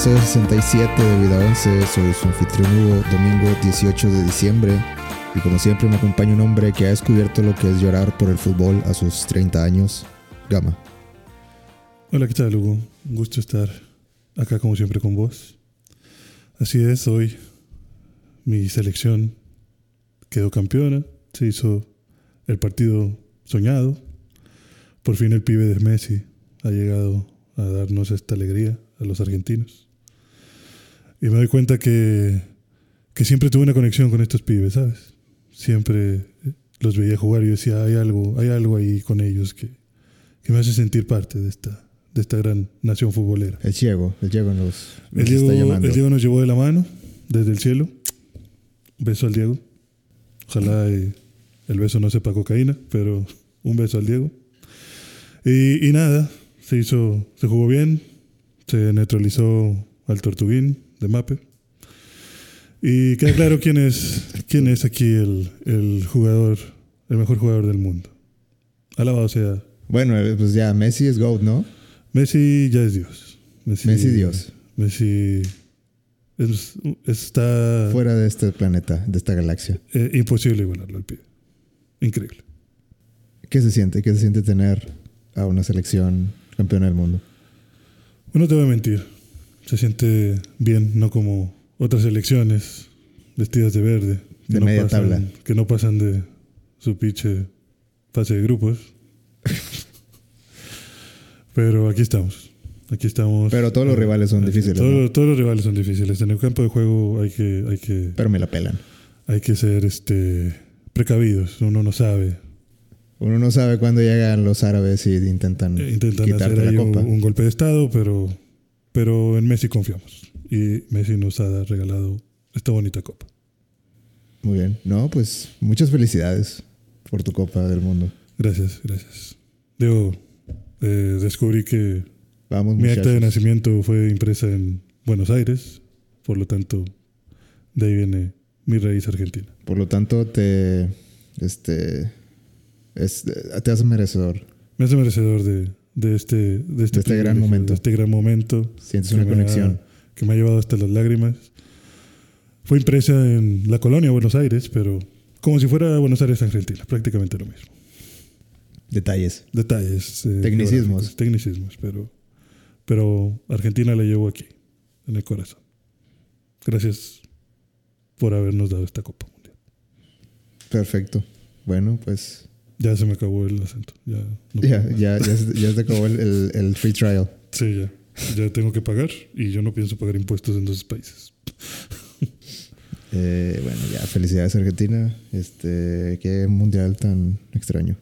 episodio 67 de Vida 11. Soy su anfitrión Hugo, domingo 18 de diciembre. Y como siempre me acompaña un hombre que ha descubierto lo que es llorar por el fútbol a sus 30 años. Gama. Hola, ¿qué tal, Hugo? Un gusto estar acá como siempre con vos. Así es, hoy mi selección quedó campeona, se hizo el partido soñado. Por fin el pibe de Messi ha llegado a darnos esta alegría a los argentinos. Y me doy cuenta que, que siempre tuve una conexión con estos pibes, ¿sabes? Siempre los veía jugar y decía, hay algo, hay algo ahí con ellos que, que me hace sentir parte de esta, de esta gran nación futbolera. El Diego, el Diego nos, El nos Diego, está llamando. el Diego nos llevó de la mano desde el cielo. Beso al Diego. Ojalá eh, el beso no sepa cocaína, pero un beso al Diego. Y, y nada, se hizo, se jugó bien, se neutralizó al Tortuguín de Mape. Y queda claro quién es, quién es aquí el, el jugador, el mejor jugador del mundo. Alabado sea. Bueno, eh, pues ya, Messi es GOAT, ¿no? Messi ya es Dios. Messi, Messi Dios. Messi es- está Fuera de este planeta, de esta galaxia. eh, imposible igualarlo al pibe. Increíble. ¿Qué se siente? ¿Qué se siente tener a una selección campeona del mundo? Bueno, no te voy a mentir. Se siente bien, no como otras elecciones vestidas de verde. que De no media pasan- tabla. Que no pasan de su pinche fase de grupos. Pero aquí estamos. Aquí estamos. Pero todos los rivales son aquí- difíciles, todo- ¿no? Todos los rivales son difíciles. En el campo de juego hay que, hay que, Pero me la pelan. hay que ser este, precavidos. Uno no sabe. Uno no sabe cuándo llegan los árabes y intentan, Eh, Intentan quitarte hacer la un, copa. un golpe de estado, pero, pero en Messi confiamos. Y Messi nos ha regalado esta bonita copa. Muy bien. No, pues muchas felicidades por tu Copa del Mundo. Gracias, gracias. Digo, eh, descubrí que Vamos, mi acta de nacimiento fue impresa en Buenos Aires, por lo tanto, de ahí viene mi raíz argentina. Por lo tanto, te, este, es- te haces merecedor. Me hace merecedor de, de este, de este, este gran momento. de este gran momento. Sientes una ha- conexión. que me ha llevado hasta las lágrimas. Fue impresa en la colonia Buenos Aires, pero como si fuera Buenos Aires, Argentina, prácticamente lo mismo. Detalles. Detalles. eh, Tecnicismos. Tecnicismos, pero, pero Argentina la llevo aquí, en el corazón. Gracias por habernos dado esta Copa Mundial. Perfecto. Bueno, pues Ya se me acabó el acento. Ya, no ya, ya, ya, se- ya se acabó el, el- el free trial. Sí, ya. Ya tengo que pagar y yo no pienso pagar impuestos en esos países. Eh, bueno, ya, felicidades Argentina. Este, qué mundial tan extraño.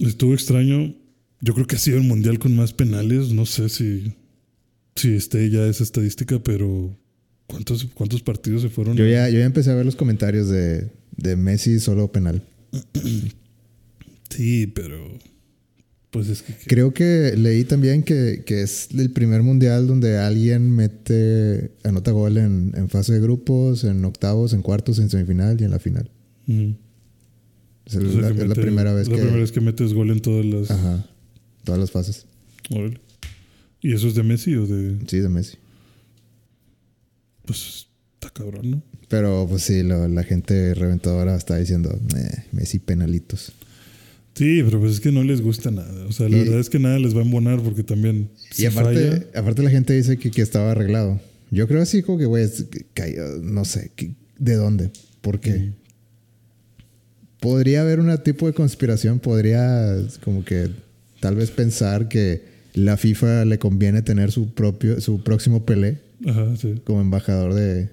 Estuvo extraño. Yo creo que ha sido el mundial con más penales. No sé si, si esté ya esa estadística, pero ¿cuántos, cuántos partidos se fueron? Yo ya, yo ya empecé a ver los comentarios de, de Messi solo penal. Sí, pero. Pues es que. Creo que leí también que, que es el primer mundial donde alguien mete, anota gol en, en fase de grupos, en octavos, en cuartos, en semifinal y en la final. Mm. Es, el- O sea, la, es la primera vez la que... primera vez que metes gol en todas las. Ajá. Todas las fases. Órale. ¿Y eso es de Messi o de.? Sí, de Messi. Pues está cabrón, ¿no? Pero pues sí, lo- la gente reventadora está diciendo, "Eh, Messi penalitos. Sí, pero pues es que no les gusta nada. O sea, la Y- verdad es que nada les va a embonar porque también. y aparte, falla- aparte la gente dice que, que estaba arreglado. Yo creo así como que, güey, es- que cayó, no sé, que- ¿de dónde? ¿Por qué? Podría haber un tipo de conspiración, podría como que tal vez pensar que la FIFA le conviene tener su propio, su próximo Pelé Ajá, sí. como embajador de...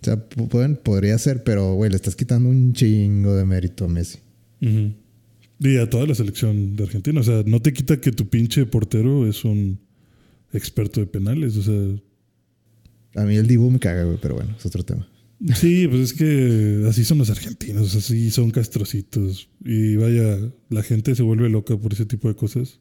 O sea, pu- pueden, podría ser, pero güey, le estás quitando un chingo de mérito a Messi. Ujú. Y a toda la selección de Argentina. O sea, no te quita que tu pinche portero es un experto de penales. O sea, A mí el Dibu me caga, güey, pero bueno, es otro tema. sí, pues es que así son los argentinos. Así son castrocitos. Y vaya, la gente se vuelve loca por ese tipo de cosas.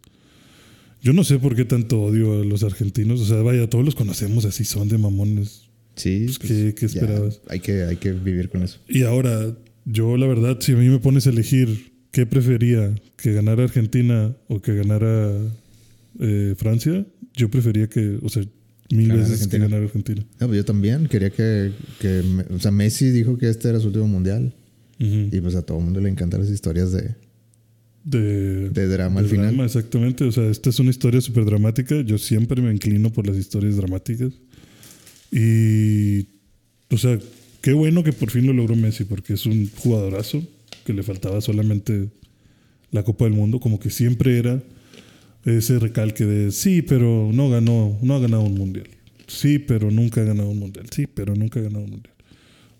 Yo no sé por qué tanto odio a los argentinos. O sea, vaya, todos los conocemos, así son de mamones. Sí, Pues, ¿qué- qué ya, esperabas? hay, que, hay que vivir con eso. Y ahora, yo la verdad, si a mí me pones a elegir qué prefería, que ganara Argentina o que ganara eh, Francia, yo prefería que, o sea, mil Ganar veces que Argentina. ganar Argentina. No, pues yo también quería que, o sea, Messi dijo que este era su último mundial y pues a todo el mundo le encantan las historias de, De, de drama de al final. drama, exactamente. O sea, esta es una historia súper dramática. Yo siempre me inclino por las historias dramáticas. Y, o sea, qué bueno que por fin lo logró Messi, porque es un jugadorazo que le faltaba solamente la Copa del Mundo, como que siempre era ese recalque de sí, pero no ganó, no ha ganado un mundial. Sí, pero nunca ha ganado un mundial. Sí, pero nunca ha ganado un mundial.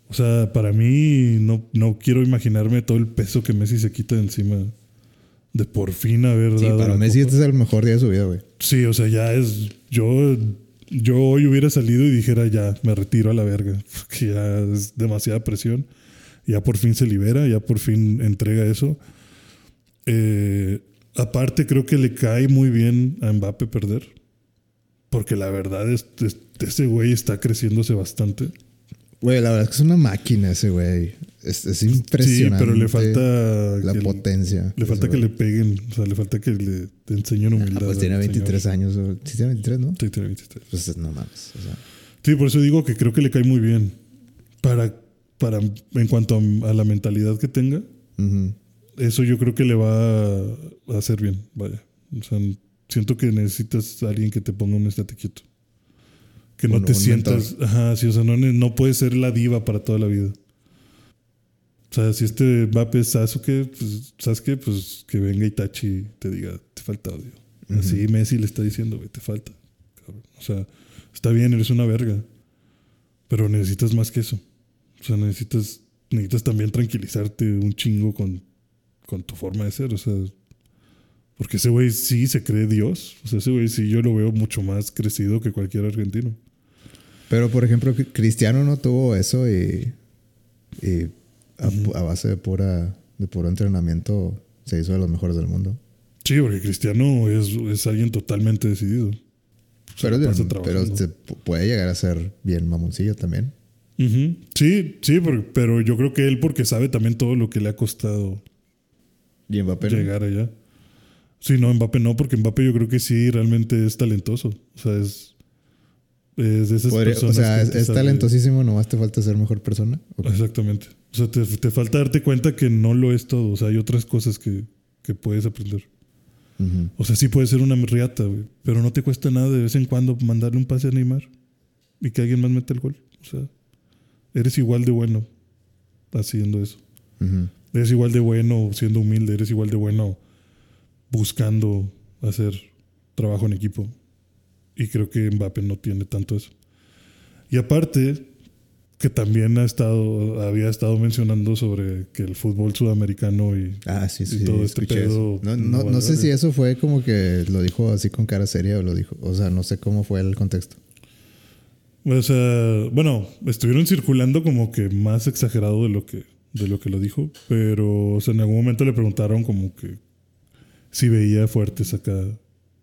O sea, para mí no, no quiero imaginarme todo el peso que Messi se quita de encima de por fin haber Sí, dado para la Messi Copa. este es el mejor día de su vida, güey. Sí, o sea, ya es. Yo, yo hoy hubiera salido y dijera ya, me retiro a la verga. Que ya es demasiada presión. Ya por fin se libera, ya por fin entrega eso. Eh, aparte, creo que le cae muy bien a Mbappé perder. Porque la verdad es, es- ese güey está creciéndose bastante. Güey, la verdad es que es una máquina ese güey. Es, es Sí, impresionante. pero le falta. la que- potencia. Le falta que güey. le peguen. O sea, le falta que le enseñen Ah, humildad. pues tiene al 23 señor. años. o- Sí, tiene 23, ¿no? Sí, tiene 23. Pues no mames. O sea, Sí, por eso digo que creo que le cae muy bien. Para, para en cuanto a, a la mentalidad que tenga, eso yo creo que le va a, a hacer bien. Vaya. O sea, siento que necesitas a alguien que te ponga un estate quieto. Que no te sientas. Ajá, sí, o sea, no, no puedes ser la diva para toda la vida. O sea, si este Mbappé es Sasuke, pues, Sasuke, pues que venga Itachi y te diga, te falta odio. Así Messi le está diciendo, güey, te falta. cabrón. O sea, está bien, eres una verga. Pero necesitas más que eso. O sea, necesitas, necesitas también tranquilizarte un chingo con, con tu forma de ser. O sea, porque ese güey sí se cree Dios. O sea, ese güey sí yo lo veo mucho más crecido que cualquier argentino. Pero, por ejemplo, Cri- Cristiano no tuvo eso y, y a, base de pura de puro entrenamiento se hizo de los mejores del mundo. Sí, porque Cristiano es, es alguien totalmente decidido. Pero, pero se puede llegar a ser bien mamoncillo también. Sí, sí, por- pero yo creo que él porque sabe también todo lo que le ha costado Y Mbappé no. llegar allá. Sí, no, Mbappé no, porque Mbappé yo creo que sí realmente es talentoso. O sea, es, es de esas Podría- o sea, que es, talentosísimo, nomás te falta ser mejor persona. Exactamente. O sea, te, te falta darte cuenta que no lo es todo. O sea, hay otras cosas que, que puedes aprender. O sea, sí puede ser una riata, güey. Pero no te cuesta nada de vez en cuando mandarle un pase a Neymar y que alguien más meta el gol. O sea, eres igual de bueno haciendo eso. Ujú. Eres igual de bueno siendo humilde. Eres igual de bueno buscando hacer trabajo en equipo. Y creo que Mbappé no tiene tanto eso. Y aparte, que también ha estado, había estado mencionando sobre que el fútbol sudamericano y Ah, sí, Y sí. todo este pedo. No, no no, sé si eso fue como que lo dijo así con cara seria o lo dijo. O sea, no sé cómo fue el contexto. O sea, bueno, estuvieron circulando como que más exagerado de lo que, de lo que lo dijo, pero o sea, en algún momento le preguntaron como que si veía fuertes acá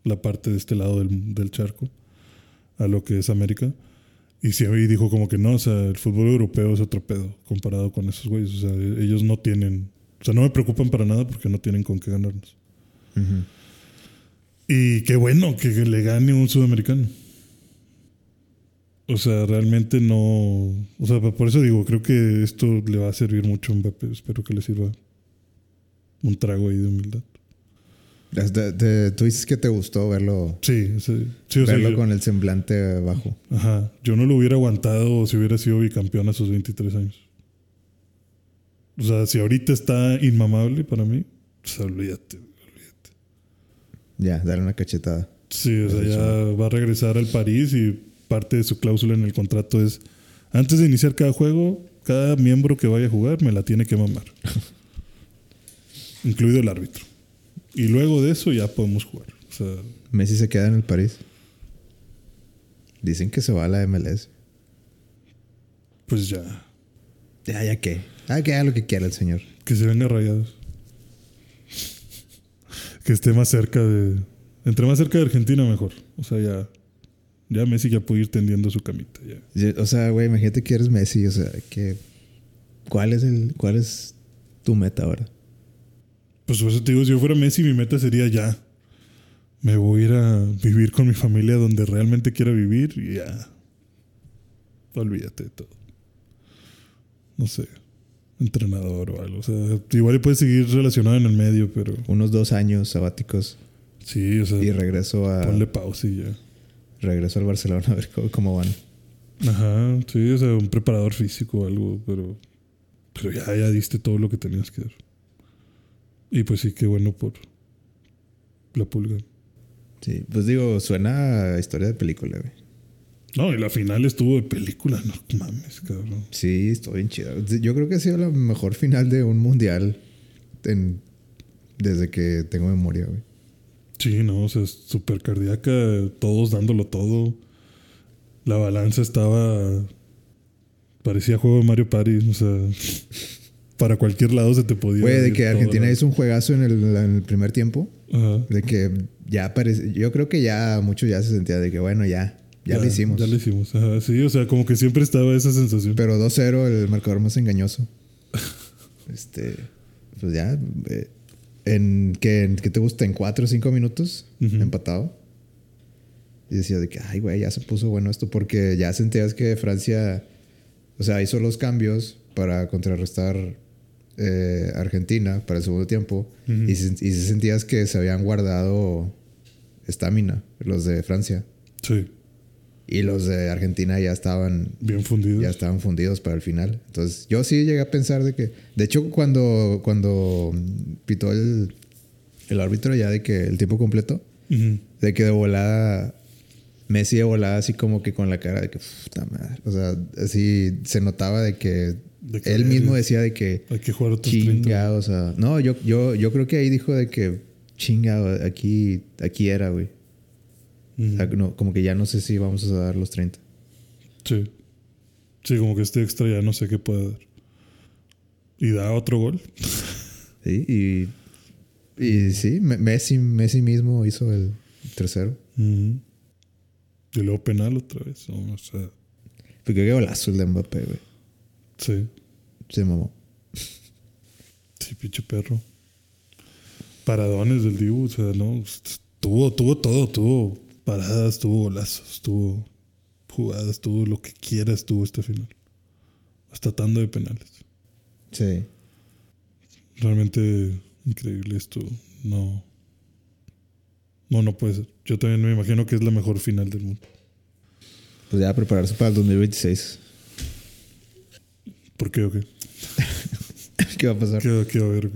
la parte de este lado del, del charco, a lo que es América. Y sí, y dijo como que no, o sea, el fútbol europeo es otro pedo comparado con esos güeyes. O sea, ellos no tienen, o sea, no me preocupan para nada porque no tienen con qué ganarnos. Y qué bueno que le gane un sudamericano. O sea, realmente no. O sea, por eso digo, creo que esto le va a servir mucho a Mbappé. Espero que le sirva un trago ahí de humildad. Te- tú dices que te gustó verlo, Sí, sí, sí, o sea, verlo yo- con el semblante bajo. Ajá. Yo no lo hubiera aguantado si hubiera sido bicampeón a sus 23 años. O sea, si ahorita está inmamable para mí, pues olvídate. olvídate. Ya, darle una cachetada. Sí, o sea, ya va a regresar al París y parte de su cláusula en el contrato es, antes de iniciar cada juego, cada miembro que vaya a jugar me la tiene que mamar. Incluido el árbitro. Y luego de eso ya podemos jugar. O sea, Messi se queda en el París. Dicen que se va a la MLS. pues ya, Ya, ya qué. Ah, que haga lo que quiera el señor. que se venga rayados. que esté más cerca de... Entre más cerca de Argentina, mejor. O sea, ya... Ya Messi ya puede ir tendiendo su camita. Ya. O sea, güey, imagínate que eres Messi. O sea, que. ¿Cuál es el. ¿Cuál es tu meta ahora? Pues por eso te digo, si yo fuera Messi, mi meta sería ya. me voy a ir a vivir con mi familia donde realmente quiera vivir y ya. Olvídate de todo. No sé, entrenador o algo. O sea, igual puedes seguir relacionado en el medio, pero Unos dos años sabáticos sí, o sea, y regreso a ponle pausa y ya. Regreso al Barcelona a ver cómo, cómo van. Ajá, sí, o sea, un preparador físico o algo, pero, pero ya, ya diste todo lo que tenías que dar. Y pues sí, qué bueno por la pulga. Sí, pues digo, suena a historia de película, güey. No, y la final estuvo de película, no mames, cabrón. Sí, estoy bien chida. Yo creo que ha sido la mejor final de un mundial en- desde que tengo memoria, güey. Sí, no, o sea, súper cardíaca, todos dándolo todo. La balanza estaba. Parecía juego de Mario Party, o sea, para cualquier lado se te podía. Güey, de que Argentina hizo un juegazo en el, en el primer tiempo. Ajá. De que ya parece. Yo creo que ya muchos ya se sentía de que, bueno, ya, ya, lo hicimos. Ya lo hicimos, ajá, sí, o sea, como que siempre estaba esa sensación. Pero 2-0, el marcador más engañoso. este. Pues ya. eh, en que, que te gusta en 4 o 5 minutos, Ujú. empatado. Y decía de que, ay, güey, ya se puso bueno esto. Porque ya sentías que Francia. O sea, hizo los cambios para contrarrestar eh, Argentina para el segundo tiempo. Y, se, y se sentías que se habían guardado estamina, los de Francia. Sí, Y los de Argentina ya estaban bien fundido. ya estaban fundidos para el final. Entonces, yo sí llegué a pensar de que. De hecho, cuando, cuando pitó el, el árbitro ya de que el tiempo completo, de que de volada. Messi de volada así como que con la cara de que. Puta madre. O sea, así se notaba de que. De que él mismo decía de que. Hay que jugar otros 30. Chinga, o sea. No, yo, yo, yo creo que ahí dijo de que. Chinga, aquí, aquí era, güey. Ujú. O sea, no, como que ya no sé si vamos a dar los 30. Sí. Sí, como que este extra ya no sé qué puede dar. Y da otro gol. Sí, y, y sí, Me- Messi, Messi mismo hizo el tercero. Ujú. Y luego penal otra vez. ¿no? O sea, Porque qué golazo el de Mbappé, güey. sí. Se mamó. Sí, pinche perro. Paradones del Dibu, o sea, no. Tuvo, tuvo todo, tuvo paradas, tuvo golazos, tuvo jugadas, tuvo lo que quieras, tuvo este final. Hasta tando de penales. Sí. Realmente increíble esto. No. No, no puede ser. Yo también me imagino que es la mejor final del mundo. Pues ya prepararse para el 2026. ¿Por qué o qué? ¿Qué va a pasar? ¿Qué, qué va a haber?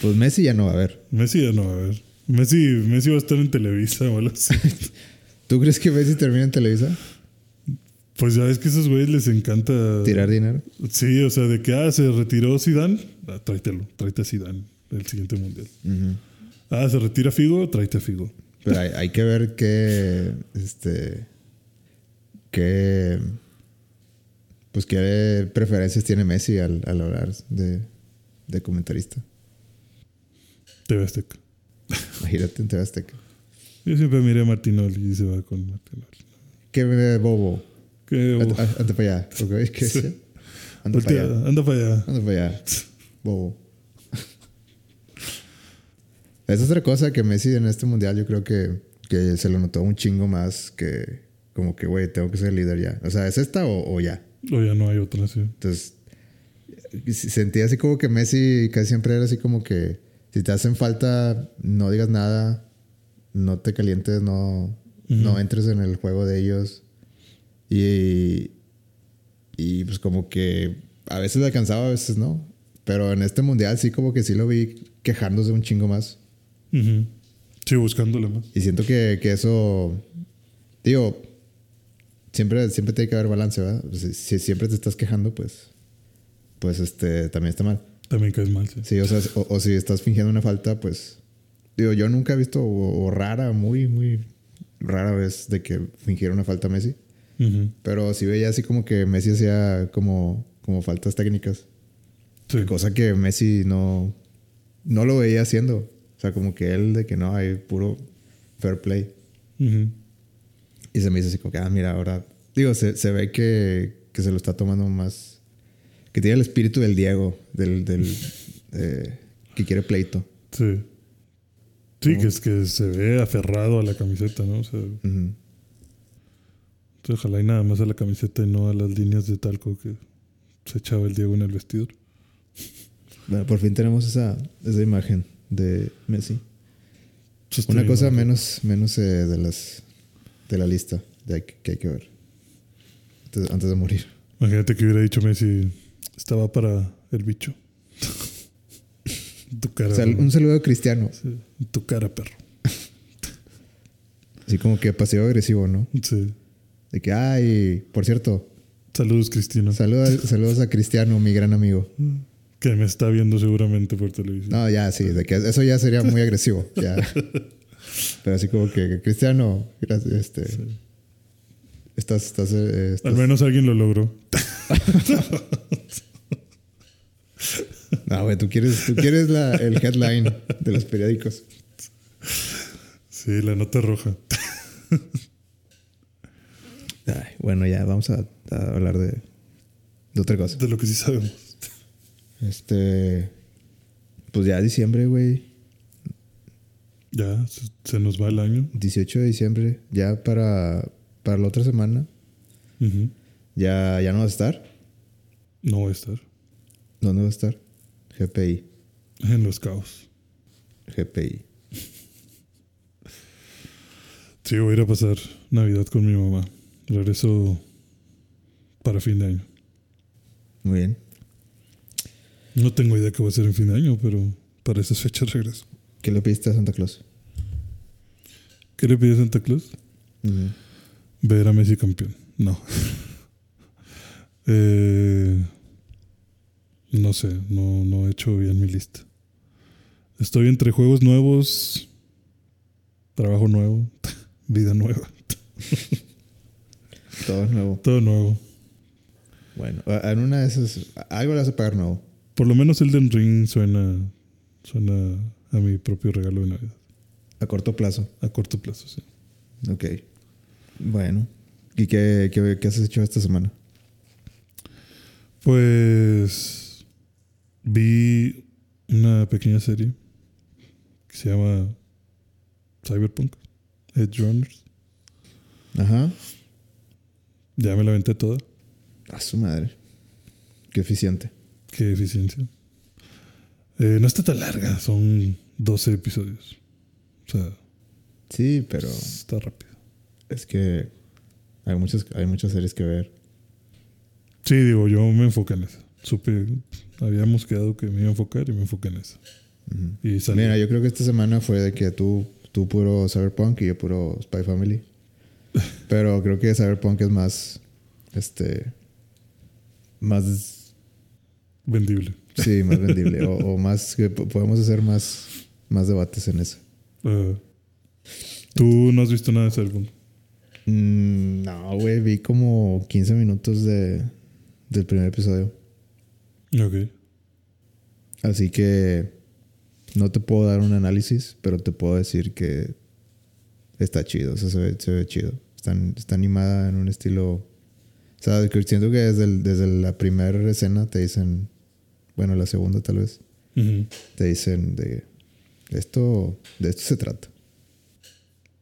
Pues Messi ya no va a ver. Messi ya no va a ver. Messi, Messi va a estar en Televisa o algo así. ¿Tú crees que Messi termina en Televisa? Pues ya ves que a esos güeyes les encanta Tirar dinero. Sí, o sea, de que ah, se retiró Zidane, ah, tráetelo, tráete a Zidane el siguiente mundial. Ah, se retira Figo, tráete a Figo. Pero hay, hay que ver qué. Este. Qué. Pues qué preferencias tiene Messi al, al hablar de, de comentarista. TV Azteca. Imagínate en TV Azteca. Yo siempre miré a Martinoli y se va con Martinoli. Qué bobo. ¿Qué? Anda, anda para allá. ¿ok? ¿Qué Sí. Anda para allá. anda para allá. Anda para allá. Bobo. Es otra cosa que Messi en este mundial yo creo que, que se lo notó un chingo más que como que, güey, tengo que ser líder ya. O sea, ¿es esta o, o ya? O ya no hay otra, sí. Entonces, sentía así como que Messi casi siempre era así como que si te hacen falta, no digas nada, no te calientes, no, no entres en el juego de ellos. Y, y pues como que a veces le alcanzaba, a veces no. Pero en este mundial sí como que sí lo vi quejándose un chingo más. Sí, buscándole más. Y siento que, que eso, digo, siempre, siempre tiene que haber balance, ¿verdad? Si, si siempre te estás quejando, pues, pues este, también está mal. También caes mal, sí. Sí, o sea, o, o si estás fingiendo una falta, pues, digo, yo nunca he visto, o, o rara, muy, muy rara vez de que fingiera una falta a Messi. Ujú. Pero sí veía así como que Messi hacía como, como faltas técnicas. Sí. Cosa que Messi no, no lo veía haciendo. O sea, como que él de que no, hay puro fair play. Y se me dice así como que, ah, mira, ahora... Digo, se, se ve que, que se lo está tomando más... Que tiene el espíritu del Diego, del... del eh, que quiere pleito. Sí. Sí, que es que se ve aferrado a la camiseta, ¿no? O sea, entonces, ojalá y nada más a la camiseta y no a las líneas de talco que se echaba el Diego en el vestidor. Bueno, por fin tenemos esa, esa imagen de Messi. Una cosa ¿no? menos, menos eh, de las de la lista de hay que, que hay que ver. Antes, antes de morir. Imagínate que hubiera dicho Messi, estaba para el bicho. Tu cara. Sal- un saludo Cristiano. Sí, tu cara, perro. Así como que pasivo agresivo, ¿no? Sí. De que, ay, por cierto, Saludos, Cristina. saludos, saludos a Cristiano, mi gran amigo. que me está viendo seguramente por televisión. No, ya, sí, de que eso ya sería muy agresivo. Ya. Pero así como que, Cristiano, gracias, este. Estás, estás, eh, estás- Al menos alguien lo logró. No, güey, tú quieres, tú quieres la, el headline de los periódicos. Sí, la nota roja. Ay, bueno, ya vamos a, a hablar de, de otra cosa. De lo que sí sabemos. Este. Pues ya diciembre, güey. Ya, se, se nos va el año. 18 de diciembre. Ya para, para la otra semana. Ya, ya no va a estar. No voy a estar. ¿Dónde va a estar? GPI. En los caos. GPI. Sí, voy a ir a pasar Navidad con mi mamá. Regreso para fin de año. Muy bien. No tengo idea qué va a ser en fin de año, pero para esas fechas regreso. ¿Qué le pediste a Santa Claus? ¿Qué le pide Santa Claus? Ver a Messi campeón. No. Eh, no sé, no, no he hecho bien mi lista. Estoy entre juegos nuevos, trabajo nuevo, vida nueva, Todo nuevo. todo nuevo. Bueno, en una de esas. Algo le a pagar nuevo. Por lo menos Elden Ring suena, suena a mi propio regalo de Navidad. A corto plazo. A corto plazo, sí. Ok. Bueno. ¿Y qué, qué, qué has hecho esta semana? Pues vi una pequeña serie que se llama Cyberpunk, Edge Runners. Ajá. Ya me la aventé toda. A su madre. Qué eficiente. Qué eficiencia. Eh, no está tan larga, son 12 episodios. O sea, Sí, pero está rápido. es que hay muchas, hay muchas series que ver. Sí, digo, yo me enfoqué en esa. Supe, habíamos quedado que me iba a enfocar y me enfoqué en. Y salí. Mira, yo creo que esta semana fue de que tú, tú puro Cyberpunk y yo puro Spy Family. Pero creo que Cyberpunk es más. Este. Más. Vendible. Sí, más vendible. o, o más. que po- podemos hacer más, más debates en eso. Ah, ¿Tú no has visto nada de Cyberpunk? Mm, no, güey. Vi como 15 minutos de, del primer episodio. Ok. Así que. No te puedo dar un análisis, pero te puedo decir que está chido. O sea, se ve, se ve chido. Está, está animada en un estilo. O sea, siento que desde, el- desde la primera escena te dicen. Bueno, la segunda tal vez. Te dicen de. Esto. De esto se trata.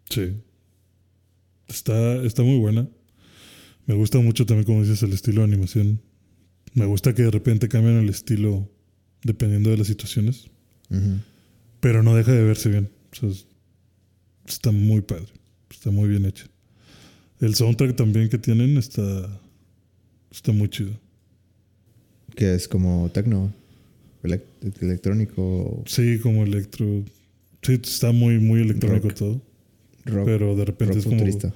Sí. Está, está muy buena. Me gusta mucho también, como dices, el estilo de animación. Me gusta que de repente cambian el estilo dependiendo de las situaciones. Pero no deja de verse bien. O sea, es- está muy padre. Está muy bien hecho. El soundtrack también que tienen está, está muy chido. Que es como elec- electrónico. Sí, como electro. Sí, está muy, muy electrónico Rock. todo. Rock. Pero de repente rock es como. futurista.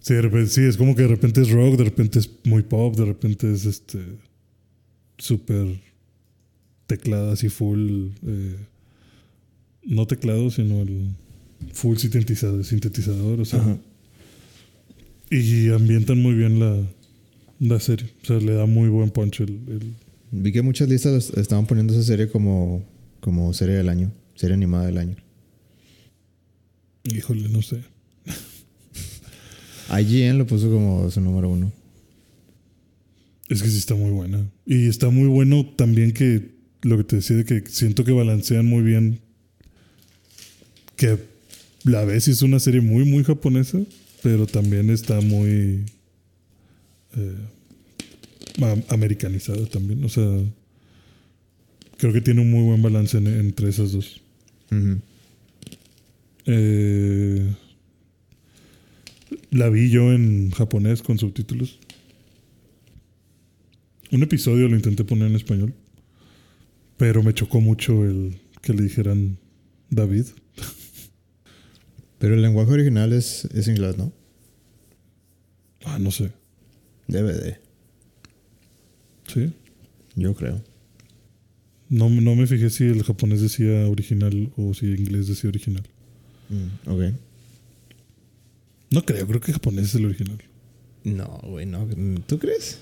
Sí, de repente- sí, es como que de repente es rock, de repente es muy pop, de repente es este. Súper teclado así full. eh, no teclado, sino el full sintetizador, sintetizador o sea. Ajá. Y ambientan muy bien la, la serie. O sea, le da muy buen punch el, el- Vi que muchas listas estaban poniendo esa serie como, como serie del año, serie animada del año. Híjole, no sé. IGN lo puso como su número uno. Es que sí está muy buena. Y está muy bueno también que lo que te decía de que siento que balancean muy bien que la ves es una serie muy, muy japonesa, pero también está muy eh, am- americanizada también. O sea, creo que tiene un muy buen balance en- entre esas dos. Eh, la vi yo en japonés con subtítulos. Un episodio lo intenté poner en español, pero me chocó mucho el que le dijeran David. Pero el lenguaje original es, es inglés, ¿no? Ah, no sé. Debe de. Sí. Yo creo. No, no me fijé si el japonés decía original o si el inglés decía original. Mm, ok. No creo, creo que japonés es el original. No, güey, no. ¿Tú crees?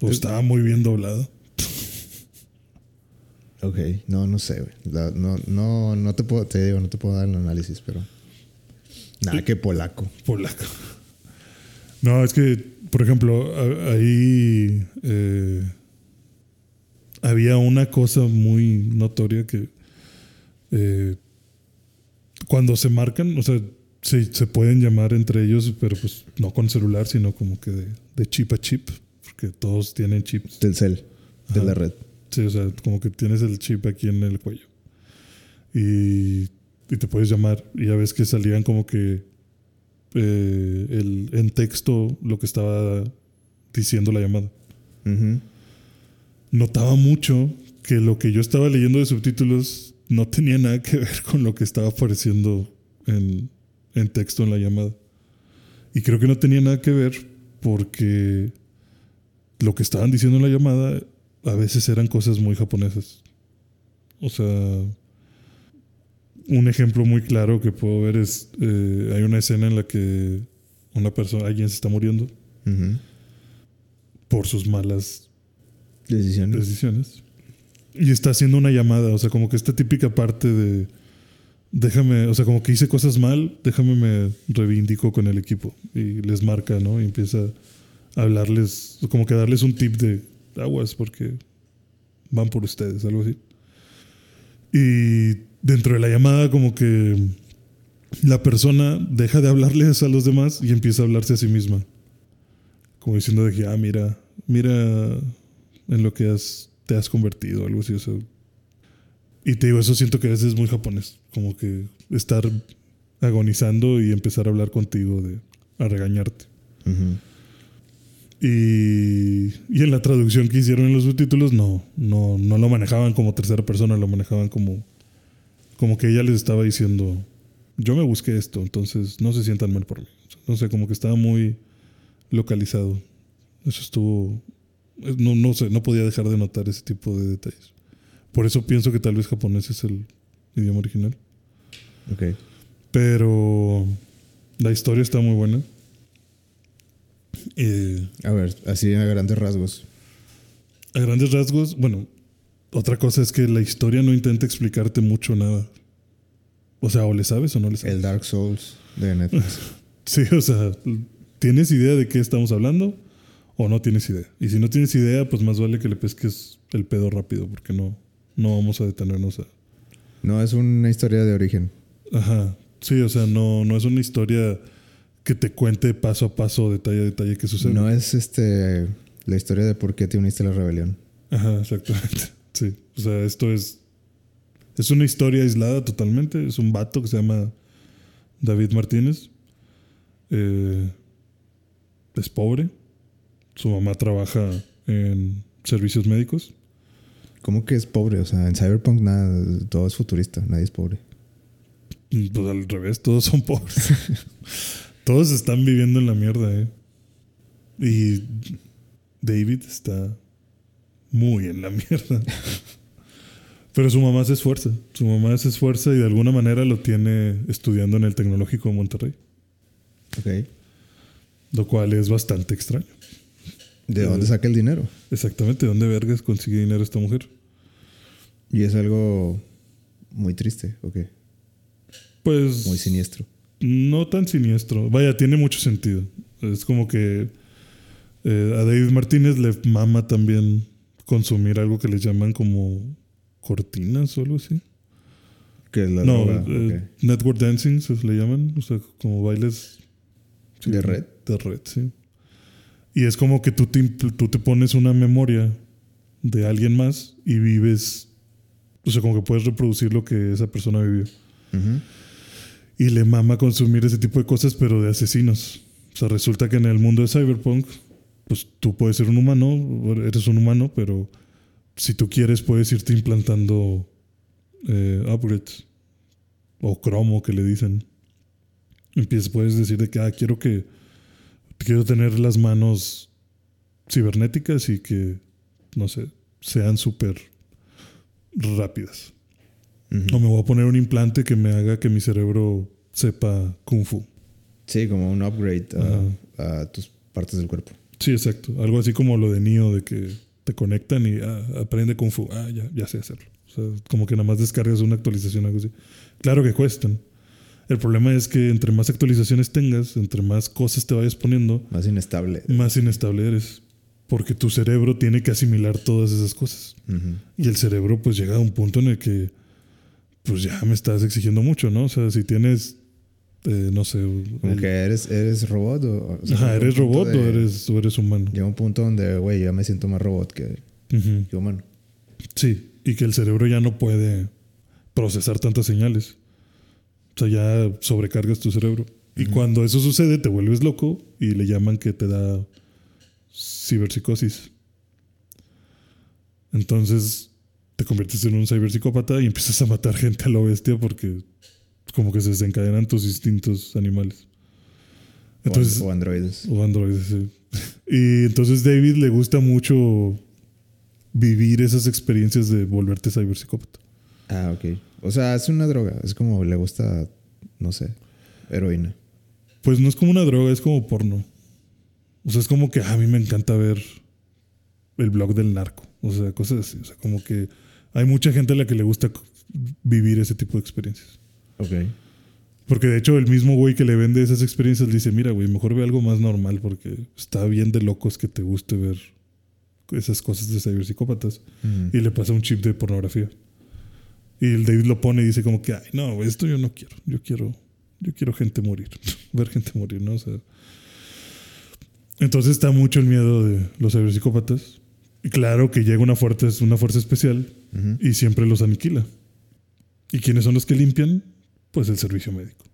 O estaba muy bien doblado. Ok, no, no sé, güey. No, no, no te puedo, te digo, no te puedo dar el análisis, pero. Nada que polaco. Polaco. No, es que, por ejemplo, ahí eh, había una cosa muy notoria que eh, cuando se marcan, o sea, se, se pueden llamar entre ellos, pero pues no con celular, sino como que de, de chip a chip, porque todos tienen chips. Del cel, de Ajá. la red. Sí, o sea, como que tienes el chip aquí en el cuello. Y, y te puedes llamar. Y ya ves que salían como que eh, el, en texto lo que estaba diciendo la llamada. Notaba mucho que lo que yo estaba leyendo de subtítulos no tenía nada que ver con lo que estaba apareciendo en, en texto en la llamada. Y creo que no tenía nada que ver porque lo que estaban diciendo en la llamada a veces eran cosas muy japonesas. O sea, un ejemplo muy claro que puedo ver es, eh, hay una escena en la que una persona, alguien se está muriendo por sus malas Decisiones. decisiones. Y está haciendo una llamada, o sea, como que esta típica parte de déjame, o sea, como que hice cosas mal, déjame me reivindico con el equipo y les marca, ¿no? Y empieza hablarles, como que darles un tip de aguas porque van por ustedes, algo así. Y dentro de la llamada como que la persona deja de hablarles a los demás y empieza a hablarse a sí misma. Como diciendo de que, ah, mira, mira en lo que has, te has convertido, algo así. O. Y te digo, eso siento que a veces es muy japonés. Como que estar agonizando y empezar a hablar contigo, de, a regañarte. Y, y en la traducción que hicieron en los subtítulos, no, no, no lo manejaban como tercera persona, lo manejaban como, como que ella les estaba diciendo, yo me busqué esto, entonces no se sientan mal por mí. No sé, como que estaba muy localizado. Eso estuvo, no, no sé, no podía dejar de notar ese tipo de detalles. Por eso pienso que tal vez japonés es el idioma original. Ok. Pero la historia está muy buena. Eh, A ver, así a grandes rasgos. A grandes rasgos, bueno, otra cosa es que la historia no intenta explicarte mucho nada. O sea, o le sabes o no le sabes. El Dark Souls de Netflix. Sí, o sea, ¿tienes idea de qué estamos hablando o no tienes idea? Y si no tienes idea, pues más vale que le pesques el pedo rápido porque no, no vamos a detenernos a... No es una historia de origen. Ajá, sí, o sea, no, no es una historia que te cuente paso a paso, detalle a detalle qué sucede. No es este la historia de por qué te uniste a la rebelión. Ajá, exactamente. Sí. O sea, esto es. Es una historia aislada totalmente. Es un vato que se llama David Martínez. Eh, es pobre. Su mamá trabaja en servicios médicos. ¿Cómo que es pobre? O sea, en Cyberpunk nada, todo es futurista, nadie es pobre. Pues al revés, todos son pobres. Todos están viviendo en la mierda, ¿eh? Y David está muy en la mierda. Pero su mamá se esfuerza. Su mamá se esfuerza y de alguna manera lo tiene estudiando en el Tecnológico de Monterrey. Ok. Lo cual es bastante extraño. ¿De Eh. dónde saca el dinero? Exactamente, ¿de dónde vergas consigue dinero esta mujer? Y es algo muy triste, ok. Pues. Muy siniestro. No tan siniestro. Vaya, tiene mucho sentido. Es como que eh, a David Martínez le mama también consumir algo que le llaman como cortinas o algo así. Que es la no, droga. eh, network dancing se le llaman, o sea, como bailes sí, ¿De red? De red, sí. Y es como que tú te, tú te pones una memoria de alguien más y vives, o sea, como que puedes reproducir lo que esa persona vivió. Ujú. Y le mama consumir ese tipo de cosas, pero de asesinos. O sea, resulta que en el mundo de Cyberpunk, pues tú puedes ser un humano, eres un humano, pero si tú quieres puedes irte implantando eh, upgrades o cromo que le dicen. Empiezas, puedes decir de que, ah, quiero que, quiero tener las manos cibernéticas y que, no sé, sean súper rápidas. O me voy a poner un implante que me haga que mi cerebro sepa kung fu. Sí, como un upgrade a, a tus partes del cuerpo. Sí, exacto. Algo así como lo de Neo, de que te conectan y ah, aprende kung fu. Ah, ya, ya sé hacerlo. O sea, como que nada más descargas una actualización, algo así. Claro que cuestan. El problema es que entre más actualizaciones tengas, entre más cosas te vayas poniendo, Más inestable. más inestable eres. Porque tu cerebro tiene que asimilar todas esas cosas. Y el cerebro pues llega a un punto en el que pues ya me estás exigiendo mucho, ¿no? O sea, si tienes, eh, no sé... Como el- que eres, eres robot o, o sea, Ajá, ¿eres robot o eres, o eres humano? Llega un punto donde, güey, ya me siento más robot que humano. Sí, y que el cerebro ya no puede procesar tantas señales. O sea, ya sobrecargas tu cerebro. Y cuando eso sucede, te vuelves loco y le llaman que te da ciberpsicosis. Entonces te conviertes en un ciberpsicópata y empiezas a matar gente a lo bestia porque como que se desencadenan tus instintos animales. O- Entonces, o, androides. o androides, sí. Y entonces David le gusta mucho vivir esas experiencias de volverte ciberpsicópata. Ah, ok. O sea, es una droga. Es como le gusta, no sé, heroína. Pues no es como una droga, es como porno. O sea, es como que a mí me encanta ver el blog del narco. O sea, cosas así. O sea, como que hay mucha gente a la que le gusta vivir ese tipo de experiencias. Ok. Porque de hecho el mismo güey que le vende esas experiencias le dice, mira, güey, mejor ve algo más normal porque está bien de locos que te guste ver esas cosas de ciberpsicópatas. Ujú. y le pasa un chip de pornografía. Y el David lo pone y dice como que, ay, no, esto yo no quiero. Yo quiero, yo quiero gente morir. Ver gente morir, ¿no? O sea, entonces está mucho el miedo de los ciberpsicópatas. Y claro que llega una fuerza, una fuerza especial Y siempre los aniquila. ¿Y quiénes son los que limpian? Pues el servicio médico,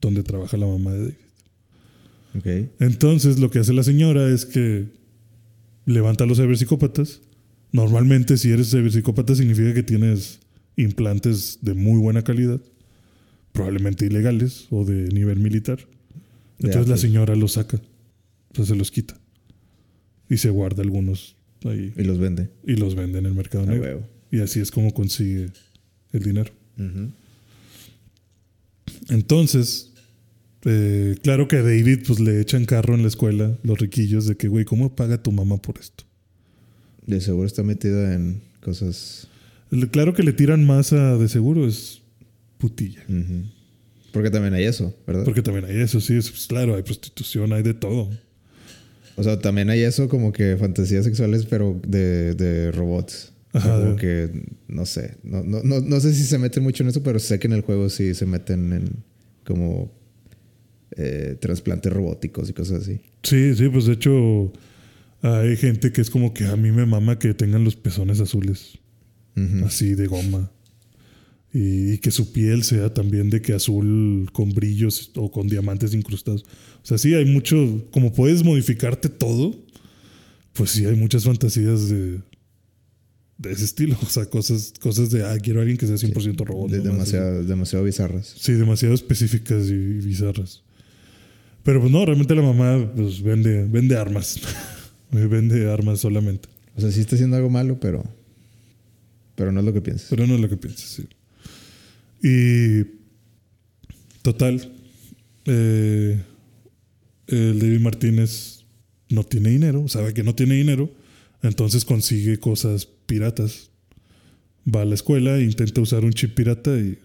donde trabaja la mamá de David. Ok. Entonces lo que hace la señora es que levanta a los ciberpsicópatas. Normalmente si eres ciberpsicópata significa que tienes implantes de muy buena calidad, probablemente ilegales o de nivel militar. Entonces la señora los saca, o sea, se los quita y se guarda algunos ahí Y los vende. y los vende en el mercado negro. huevo. Y así es como consigue el dinero. Entonces, eh, claro que a David pues le echan carro en la escuela los riquillos de que, güey, ¿cómo paga tu mamá por esto? De seguro está metido en cosas. Claro que le tiran más a de seguro es putilla. Porque también hay eso, ¿verdad? Porque también hay eso, sí, es, pues, claro, hay prostitución, hay de todo. O sea, también hay eso como que fantasías sexuales, pero de, de robots. Ajá. como que, no sé. No, no, no, no sé si se meten mucho en eso, pero sé que en el juego sí se meten en como eh, trasplantes robóticos y cosas así. Sí, sí, pues de hecho hay gente que es como que a mí me mama que tengan los pezones azules, así de goma. Y, y que su piel sea también de que azul con brillos o con diamantes incrustados. O sea, sí, hay mucho, como puedes modificarte todo, pues sí, hay muchas fantasías de, de ese estilo. O sea, cosas, cosas de, ah, quiero a alguien que sea 100% robot. De- demasiado, demasiado bizarras. Sí, demasiado específicas y, y bizarras. Pero pues no, realmente la mamá pues vende, vende armas. vende armas solamente. O sea, sí está haciendo algo malo, pero. Pero no es lo que piensas. Pero no es lo que piensas, sí. Y total, eh, el David Martínez no tiene dinero, sabe que no tiene dinero, entonces consigue cosas piratas. Va a la escuela, intenta usar un chip pirata y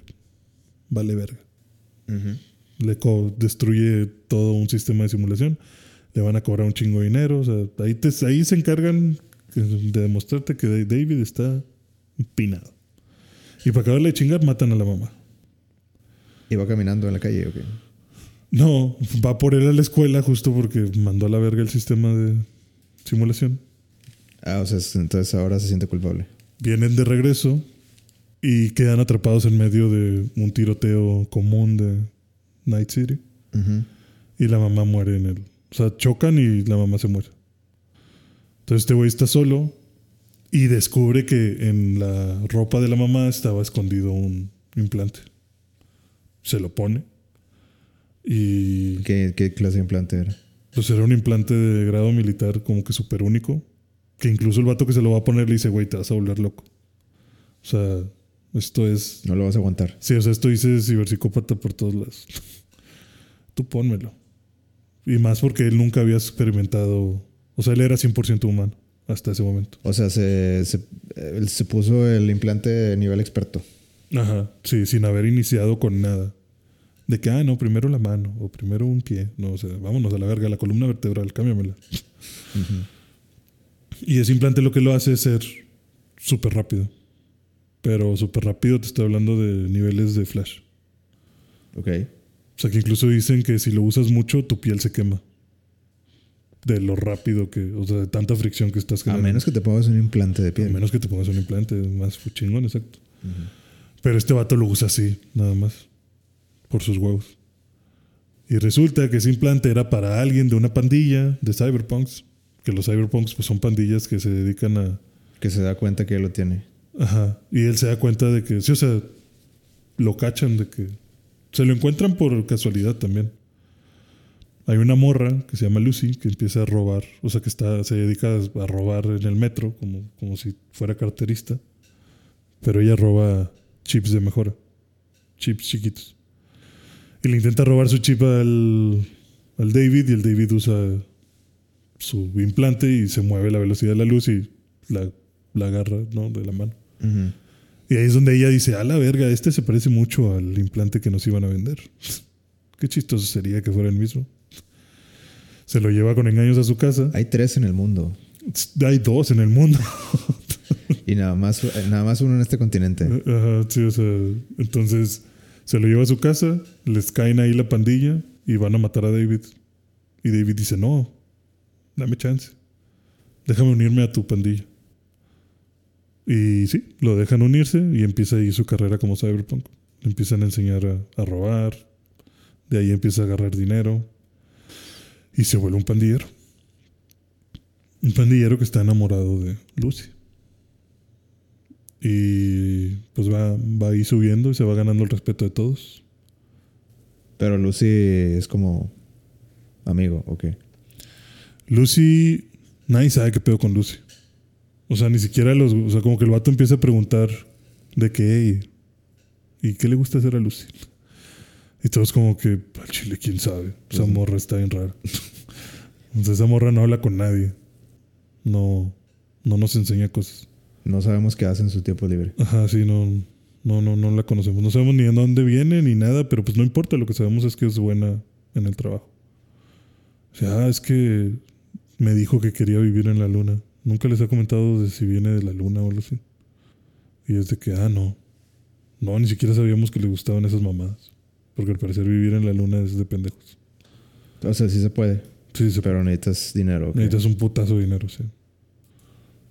vale verga. Ujú. le co- destruye todo un sistema de simulación, le van a cobrar un chingo de dinero, o sea, ahí, te- ahí se encargan de demostrarte que David está empinado. Y para acabarle de chingar, matan a la mamá. ¿Iba caminando en la calle o qué? No, va por él a la escuela justo porque mandó a la verga el sistema de simulación. Ah, o sea, entonces ahora se siente culpable. Vienen de regreso y quedan atrapados en medio de un tiroteo común de Night City. Y la mamá muere en el. O sea, chocan y la mamá se muere. Entonces este güey está solo y descubre que en la ropa de la mamá estaba escondido un implante. Se lo pone. Y. ¿Qué, qué clase de implante era? Pues era un implante de grado militar como que súper único. Que incluso el vato que se lo va a poner le dice, güey, te vas a volver loco. O sea, esto es. No lo vas a aguantar. Sí, o sea, esto dice ciberpsicópata por todos lados. Tú pónmelo. Y más porque él nunca había experimentado. O sea, él era 100% humano hasta ese momento. O sea, se, se, él se puso el implante de nivel experto. Ajá, sí, sin haber iniciado con nada. De que, ah, no, primero la mano o primero un pie. No, o sea, vámonos a la verga, la columna vertebral, cámbiamela. Y ese implante lo que lo hace es ser súper rápido. Pero súper rápido te estoy hablando de niveles de flash. Ok. O sea, que incluso dicen que si lo usas mucho, tu piel se quema. De lo rápido que, o sea, de tanta fricción que estás A generando. menos que te pongas un implante de A piel. menos que te pongas un implante más chingón, exacto. Pero este vato lo usa así, nada más. Por sus huevos. Y resulta que ese implante era para alguien de una pandilla de cyberpunks. Que los cyberpunks pues, son pandillas que se dedican a. Que se da cuenta que él lo tiene. Ajá. Y él se da cuenta de que. Sí, o sea, lo cachan de que. Se lo encuentran por casualidad también. Hay una morra que se llama Lucy que empieza a robar, o sea, que está, se dedica a robar en el metro como, como si fuera carterista. Pero ella roba chips de mejora, chips chiquitos. Y le intenta robar su chip al, al David y el David usa su implante y se mueve la velocidad de la luz y la, la agarra ¿no? de la mano. Y ahí es donde ella dice, a la verga, este se parece mucho al implante que nos iban a vender. Qué chistoso sería que fuera el mismo. Se lo lleva con engaños a su casa. Hay tres en el mundo. Hay dos en el mundo. Y nada más, nada más uno en este continente. Ajá, sí, o sea, entonces se lo lleva a su casa, les caen ahí la pandilla y van a matar a David. Y David dice, no, dame chance. Déjame unirme a tu pandilla. Y sí, lo dejan unirse y empieza ahí su carrera como cyberpunk. Le empiezan a enseñar a, robar. De ahí empieza a agarrar dinero. Y se vuelve un pandillero. Un pandillero que está enamorado de Lucy. Y pues va, va ahí subiendo y se va ganando el respeto de todos. Pero Lucy es como amigo, ok. Lucy, nadie sabe qué pedo con Lucy. O sea, ni siquiera los. O sea, como que el vato empieza a preguntar de qué y, y qué le gusta hacer a Lucy. Y todos, como que, al chile, quién sabe. Esa morra está bien rara. Entonces, esa morra no habla con nadie. No, no nos enseña cosas. No sabemos qué hace en su tiempo libre. Ajá, sí, no, no, no, no la conocemos. No sabemos ni de dónde viene ni nada, pero pues no importa. Lo que sabemos es que es buena en el trabajo. O sea, ah, es que me dijo que quería vivir en la luna. Nunca les ha comentado de si viene de la luna o algo así. Y es de que, ah, no. No, ni siquiera sabíamos que le gustaban esas mamadas. Porque al parecer vivir en la luna es de pendejos. O sea, sí se puede. Sí, se Pero necesitas dinero. ok. Necesitas un putazo de dinero, sí.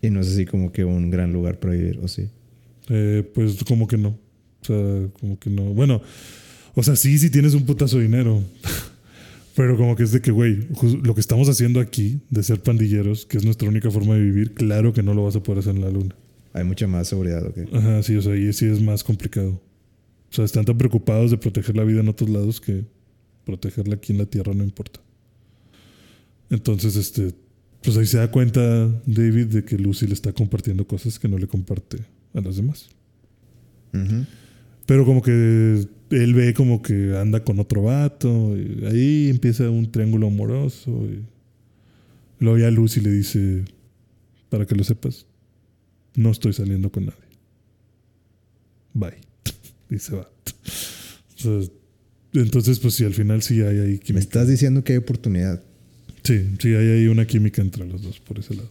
Y no es así como que un gran lugar para vivir, ¿o sí? Eh, pues como que no. O sea, como que no. Bueno, o sea, sí, sí tienes un putazo de dinero. Pero como que es de que, güey, lo que estamos haciendo aquí, de ser pandilleros, que es nuestra única forma de vivir, claro que no lo vas a poder hacer en la luna. Hay mucha más seguridad, ok. Ajá, sí, o sea, y sí es más complicado. O sea, están tan preocupados de proteger la vida en otros lados que protegerla aquí en la Tierra no importa. Entonces, este, pues ahí se da cuenta David de que Lucy le está compartiendo cosas que no le comparte a las demás. Pero como que él ve como que anda con otro vato. Y ahí empieza un triángulo amoroso. Y luego ya Lucy le dice, para que lo sepas, no estoy saliendo con nadie. Bye. Y se va. Entonces, pues sí, al final sí hay ahí Me química. estás diciendo que hay oportunidad. Sí, sí hay ahí una química entre los dos por ese lado.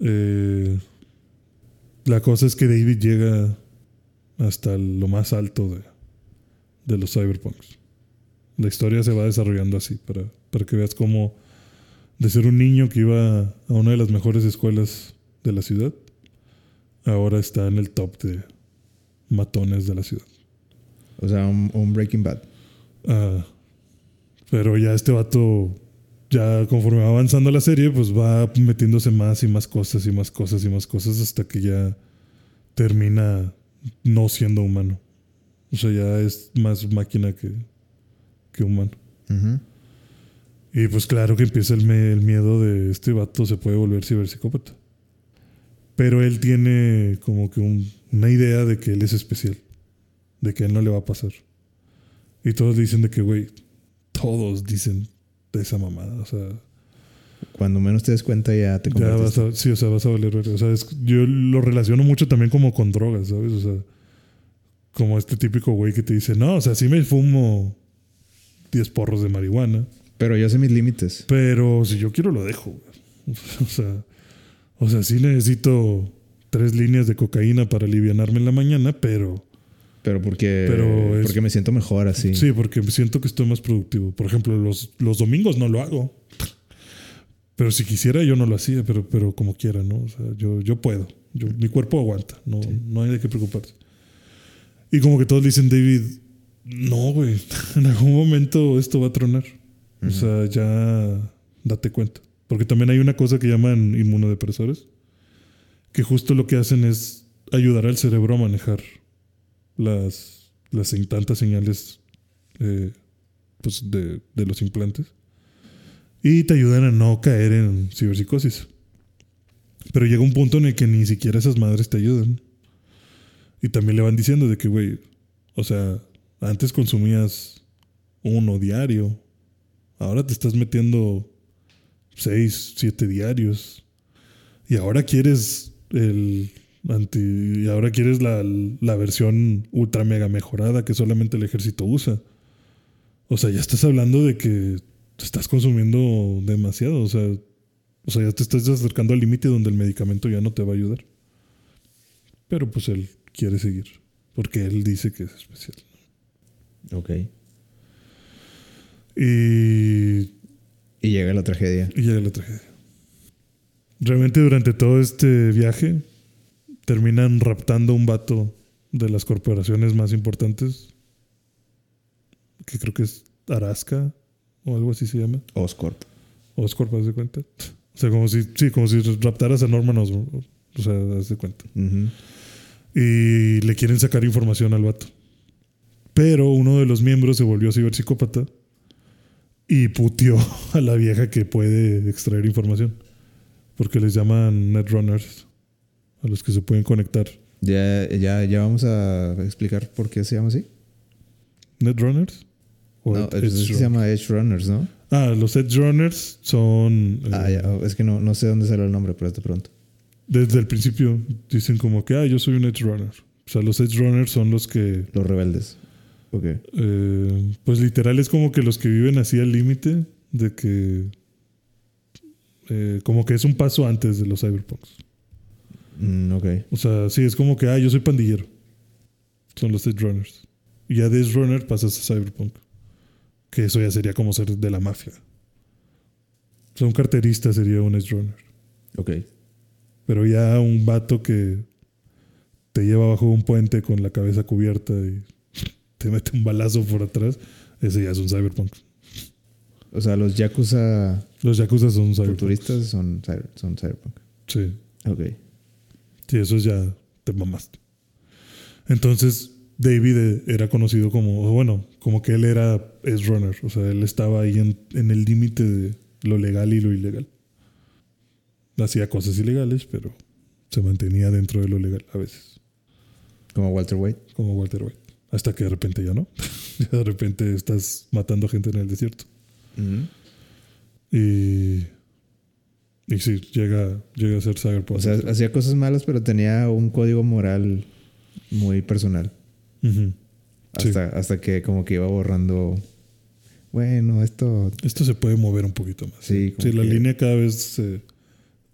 Eh, la cosa es que David llega hasta lo más alto de, de los cyberpunks. La historia se va desarrollando así, para, para que veas cómo de ser un niño que iba a una de las mejores escuelas de la ciudad, ahora está en el top de matones de la ciudad. O sea, un, un Breaking Bad. Ah, pero ya este vato, ya conforme va avanzando la serie, pues va metiéndose más y más cosas y más cosas y más cosas hasta que ya termina no siendo humano. O sea, ya es más máquina que, que humano. Y pues claro que empieza el, el miedo de este vato se puede volver ciberpsicópata. Pero él tiene como que un- una idea de que él es especial. De que a él no le va a pasar. Y todos dicen de que, güey, todos dicen de esa mamada. O sea, Cuando menos te des cuenta ya te ya vas a, sí, o sea, vas a valer. O sea, es- yo lo relaciono mucho también como con drogas, ¿sabes? O sea, como este típico güey que te dice, no, o sea, sí me fumo 10 porros de marihuana. Pero yo sé mis límites. Pero si yo quiero lo dejo. O sea, o sea, sí necesito tres líneas de cocaína para alivianarme en la mañana, pero Pero porque, Pero es- porque me siento mejor así. sí, porque siento que estoy más productivo. Por ejemplo, los, los domingos no lo hago. Pero si quisiera yo no lo hacía, pero, pero como quiera, ¿no? O sea, yo, yo puedo. Yo, Mi cuerpo aguanta, no, no hay de qué preocuparse. Y como que todos dicen, David, no, güey, en algún momento esto va a tronar. O sea, ya date cuenta. Porque también hay una cosa que llaman inmunodepresores, que justo lo que hacen es ayudar al cerebro a manejar las, las tantas señales eh, pues de, de los implantes. Y te ayudan a no caer en ciberpsicosis. Pero llega un punto en el que ni siquiera esas madres te ayudan. Y también le van diciendo de que, güey, o sea, antes consumías uno diario. Ahora te estás metiendo seis, siete diarios. Y ahora quieres el anti. Y ahora quieres la, la versión ultra mega mejorada que solamente el ejército usa. O sea, ya estás hablando de que te estás consumiendo demasiado. O sea, o sea, ya te estás acercando al límite donde el medicamento ya no te va a ayudar. Pero pues él quiere seguir. Porque él dice que es especial. Ok. Y Y llega la tragedia. Y llega la tragedia. Realmente durante todo este viaje terminan raptando a un vato de las corporaciones más importantes, que creo que es Araska o algo así se llama. Oscorp. Oscorp, ¿haz de cuenta? O sea, como si, sí, como si raptaras a Norman Osborn. O sea, haz de cuenta. Y le quieren sacar información al vato. Pero uno de los miembros se volvió ciberpsicópata y puteó a la vieja que puede extraer información. Porque les llaman netrunners, a los que se pueden conectar. Ya, ya, ya vamos a explicar por qué se llama así. ¿Netrunners? ¿O No, Edge es, es se llama Edge Runners, ¿no? Ah, los Edge Runners son. eh, Ah, ya. oh, Es que no, no sé dónde salió el nombre, pero hasta pronto. Desde el principio dicen como que, ah, yo soy un Edge Runner. O sea, los Edge Runners son los que Los rebeldes. Ok. Eh, pues literal es como que los que viven así al límite de que eh, como que es un paso antes de los cyberpunks. Mm, ok. O sea, sí, es como que, ah, yo soy pandillero. Son los Edge Runners. Y ya de Edge Runner pasas a cyberpunk. Que eso ya sería como ser de la mafia. O sea, un carterista sería un Edge Runner. Ok. Pero ya un vato que te lleva bajo un puente con la cabeza cubierta y te mete un balazo por atrás, ese ya es un cyberpunk. O sea, los Yakuza Los Yakuza son cyberpunk. futuristas son, son cyberpunk. Sí. Ok. Sí, eso ya te mamaste. Entonces, David eh, era conocido como, bueno, como que él era Edge Runner. O sea, él estaba ahí en, en el límite de lo legal y lo ilegal. Hacía cosas ilegales, pero se mantenía dentro de lo legal a veces. Como Walter White. Como Walter White. Hasta que de repente ya no. De repente estás matando gente en el desierto. Y. Y sí, llega, llega a ser Cyberpunk. O sea, hacía cosas malas, pero tenía un código moral muy personal. Hasta, hasta que como que iba borrando. Bueno, esto. Esto se puede mover un poquito más. Sí, Sí, la que- línea cada vez se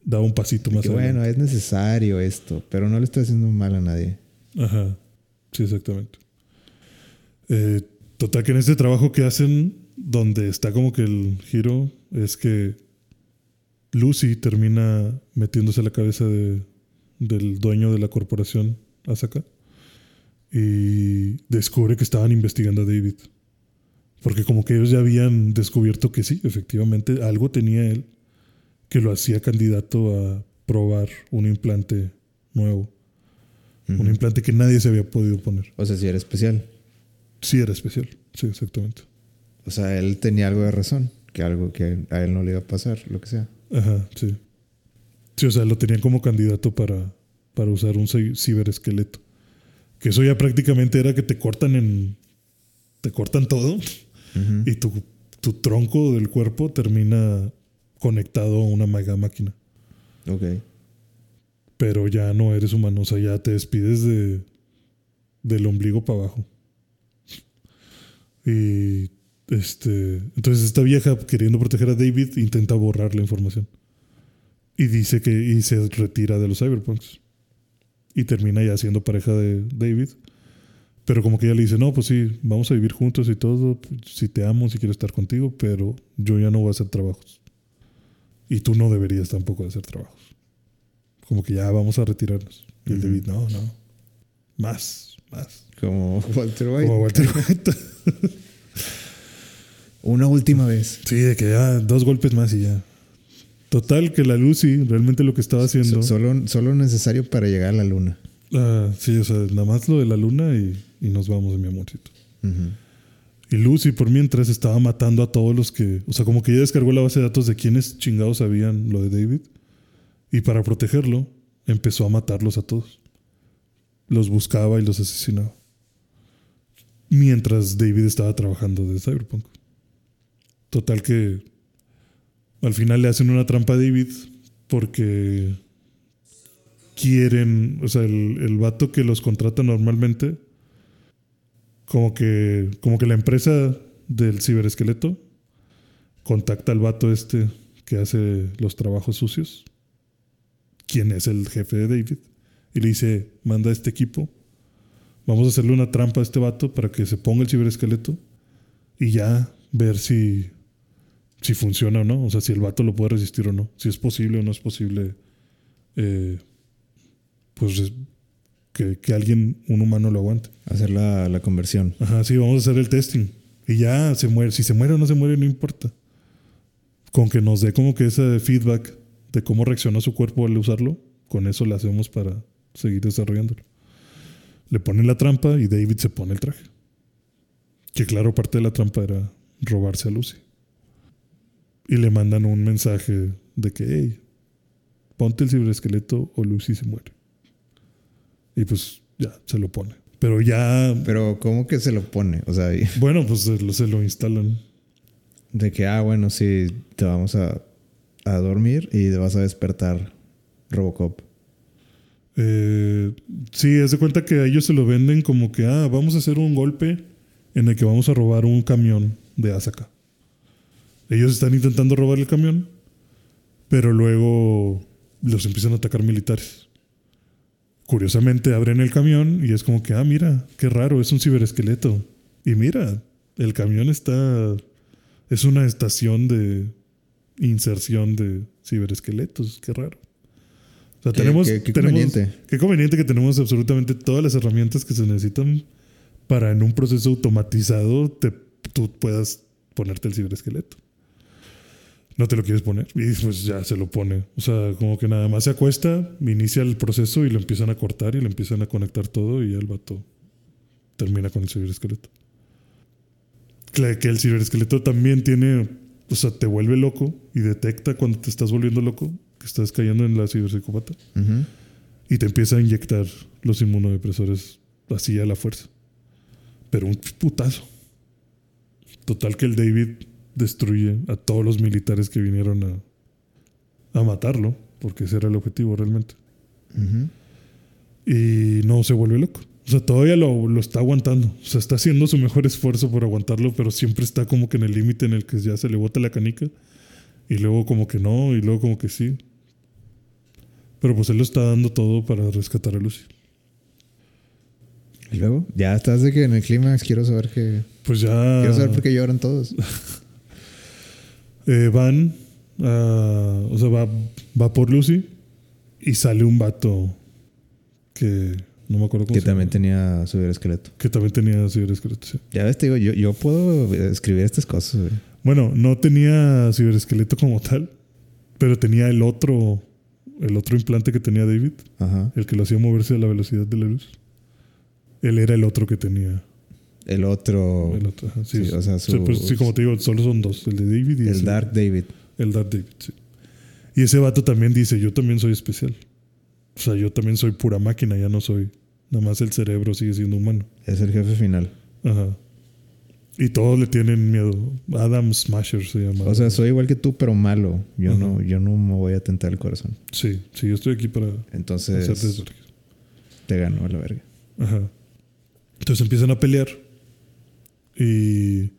da un pasito más que bueno, es necesario esto, pero no le está haciendo mal a nadie. Ajá. Sí, exactamente. Eh, Total que en este trabajo que hacen, donde está como que el giro, es que Lucy termina metiéndose a la cabeza de, del dueño de la corporación, Asaka, y descubre que estaban investigando a David. Porque como que ellos ya habían descubierto que sí, efectivamente, algo tenía él que lo hacía candidato a probar un implante nuevo. Un implante que nadie se había podido poner. O sea, si era especial. Sí, era especial. Sí, exactamente. O sea, él tenía algo de razón. Que algo que a él no le iba a pasar, lo que sea. Ajá, sí. Sí, o sea, lo tenían como candidato para, para usar un ci- ciberesqueleto. Que eso ya prácticamente era que te cortan en. Te cortan todo y tu, tu tronco del cuerpo termina conectado a una mega máquina. Ok. Pero ya no eres humano, o sea, ya te despides de, del ombligo para abajo. Y este, entonces esta vieja queriendo proteger a David intenta borrar la información. Y dice que y se retira de los cyberpunks. Y termina ya siendo pareja de David. Pero como que ella le dice, no, pues sí, vamos a vivir juntos y todo. Si te amo, si quiero estar contigo, pero yo ya no voy a hacer trabajos. Y tú no deberías tampoco de hacer trabajos. Como que ya vamos a retirarnos. Y el. David, no, no. Más, más. Como Walter White. Como Walter White. Una última vez. Sí, de que ya dos golpes más y ya. Total, que la Lucy realmente lo que estaba haciendo. So- Solo, solo necesario para llegar a la luna. Ah, sí, o sea, nada más lo de la luna y, y nos vamos de mi amorcito. Y Lucy, por mientras, estaba matando a todos los que. O sea, como que ella descargó la base de datos de quienes chingados sabían lo de David. Y para protegerlo, empezó a matarlos a todos. Los buscaba y los asesinaba. Mientras David estaba trabajando de Cyberpunk. Total que. Al final le hacen una trampa a David porque quieren, o sea, el, el vato que los contrata normalmente, como que, como que la empresa del ciberesqueleto contacta al vato este que hace los trabajos sucios, quien es el jefe de David, y le dice, manda a este equipo, vamos a hacerle una trampa a este vato para que se ponga el ciberesqueleto y ya ver si, si funciona o no, o sea, si el vato lo puede resistir o no, si es posible o no es posible, eh, pues es- que, que alguien, un humano lo aguante. Hacer la, la conversión. Ajá, sí, vamos a hacer el testing. Y ya se muere. Si se muere o no se muere, no importa. Con que nos dé como que ese feedback de cómo reaccionó su cuerpo al usarlo, con eso lo hacemos para seguir desarrollándolo. Le ponen la trampa y David se pone el traje. Que claro, parte de la trampa era robarse a Lucy. Y le mandan un mensaje de que, hey, ponte el ciberesqueleto o Lucy se muere. Y pues ya, se lo pone. Pero ya Pero, ¿cómo que se lo pone? O sea, y- bueno, pues se lo, se lo instalan. de que, ah, bueno, sí, te vamos a, a dormir y te vas a despertar Robocop. Eh, sí, haz de cuenta que a ellos se lo venden como que, ah, vamos a hacer un golpe en el que vamos a robar un camión de Asaka. Ellos están intentando robar el camión, pero luego los empiezan a atacar militares. Curiosamente abren el camión y es como que, ah, mira, qué raro, es un ciberesqueleto. Y mira, el camión está, es una estación de inserción de ciberesqueletos, qué raro. O sea, Qué- tenemos, qué- qué tenemos- conveniente. Qué conveniente que tenemos absolutamente todas las herramientas que se necesitan para en un proceso automatizado te, tú puedas ponerte el ciberesqueleto. No te lo quieres poner y pues ya se lo pone. O sea, como que nada más se acuesta, inicia el proceso y lo empiezan a cortar y le empiezan a conectar todo y ya el vato termina con el ciberesqueleto. Que, que el ciberesqueleto también tiene, o sea, te vuelve loco y detecta cuando te estás volviendo loco, que estás cayendo en la ciberpsicópata Ujú. y te empieza a inyectar los inmunodepresores así a la fuerza. Pero un putazo. Total que el David destruye a todos los militares que vinieron a, a matarlo, porque ese era el objetivo realmente. Y no se vuelve loco. O sea, todavía lo, lo está aguantando. O sea, está haciendo su mejor esfuerzo por aguantarlo, pero siempre está como que en el límite en el que ya se le bota la canica. Y luego como que no, y luego como que sí. Pero pues él lo está dando todo para rescatar a Lucy. Y luego, ya estás de que en el clímax quiero saber que. Pues ya. Quiero saber por qué lloran todos. eh, van. a- o sea, va, va por Lucy. Y sale un vato. Que. No me acuerdo cómo Que se también tenía esqueleto. Que también tenía ciberesqueleto. sí. Ya ves, te digo, yo, yo puedo escribir estas cosas, güey. Bueno, no tenía ciberesqueleto como tal. Pero tenía el otro. El otro implante que tenía David. Ajá. El que lo hacía moverse a la velocidad de la luz. Él era el otro que tenía. El otro. El otro. sí, sí, o sea, su- pues, sí, como te digo, solo son dos. El de David y el ese. Dark David. El Dark David, sí. Y ese vato también dice, yo también soy especial. O sea, yo también soy pura máquina, ya no soy. Nada más el cerebro sigue siendo humano. Es el jefe final. Ajá. Y todos le tienen miedo. Adam Smasher se llama. O sea, soy igual que tú, pero malo. Yo no, yo no me voy a tentar el corazón. Sí, sí, yo estoy aquí para Entonces te gano a la verga. Ajá. Entonces empiezan a pelear. Y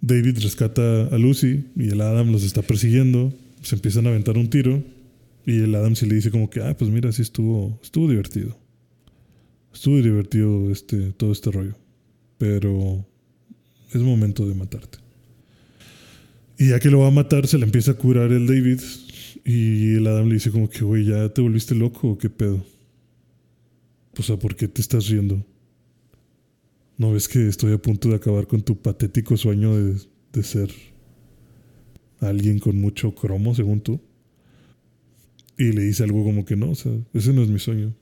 David rescata a Lucy y el Adam los está persiguiendo. Se empiezan a aventar un tiro. Y el Adam sí le dice como que, ah, pues mira, sí estuvo, estuvo divertido. Estuvo divertido este, todo este rollo. Pero es momento de matarte. Y ya que lo va a matar, se le empieza a curar el David. Y el Adam le dice como que, güey, ¿ya te volviste loco o qué pedo? O sea, ¿por qué te estás riendo? ¿No ves que estoy a punto de acabar con tu patético sueño de, de ser alguien con mucho cromo, según tú? Y le dice algo como que no, o sea, ese no es mi sueño.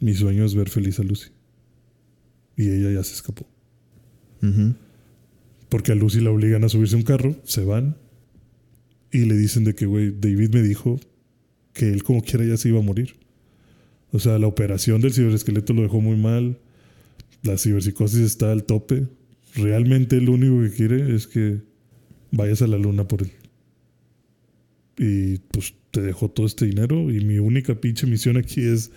Mi sueño es ver feliz a Lucy. Y ella ya se escapó. Porque a Lucy la obligan a subirse a un carro, se van y le dicen de que, güey, David me dijo que él como quiera ya se iba a morir. O sea, la operación del ciberesqueleto lo dejó muy mal, la ciberpsicosis está al tope. Realmente lo único que quiere es que vayas a la luna por él. Y pues te dejó todo este dinero y mi única pinche misión aquí es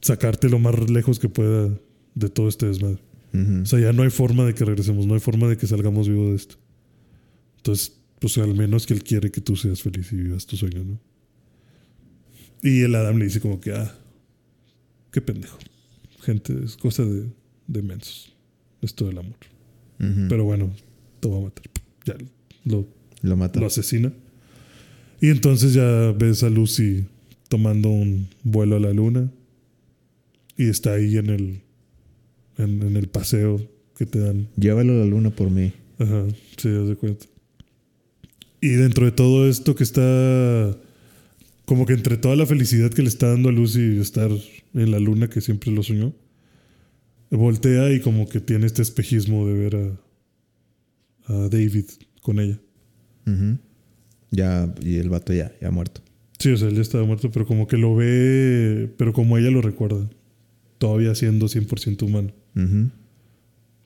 sacarte lo más lejos que pueda de todo este desmadre. O sea, ya no hay forma de que regresemos, no hay forma de que salgamos vivos de esto. Entonces, pues al menos que él quiere que tú seas feliz y vivas tu sueño, ¿no? Y el Adam le dice como que, ah, qué pendejo. Gente, es cosa de, de mensos. Esto del amor. Pero bueno, te va a matar. Ya lo, lo mata. lo asesina. Y entonces ya ves a Lucy tomando un vuelo a la luna. Y está ahí en el, en, en el paseo que te dan Llévalo a la luna por mí. Ajá, sí, haz de cuenta. Y dentro de todo esto que está. Como que entre toda la felicidad que le está dando a Lucy estar en la luna, que siempre lo soñó, voltea y como que tiene este espejismo de ver a, a David con ella. Ya, y el vato ya, ya muerto. Sí, o sea, él ya estaba muerto, pero como que lo ve, pero como ella lo recuerda, todavía siendo 100% humano.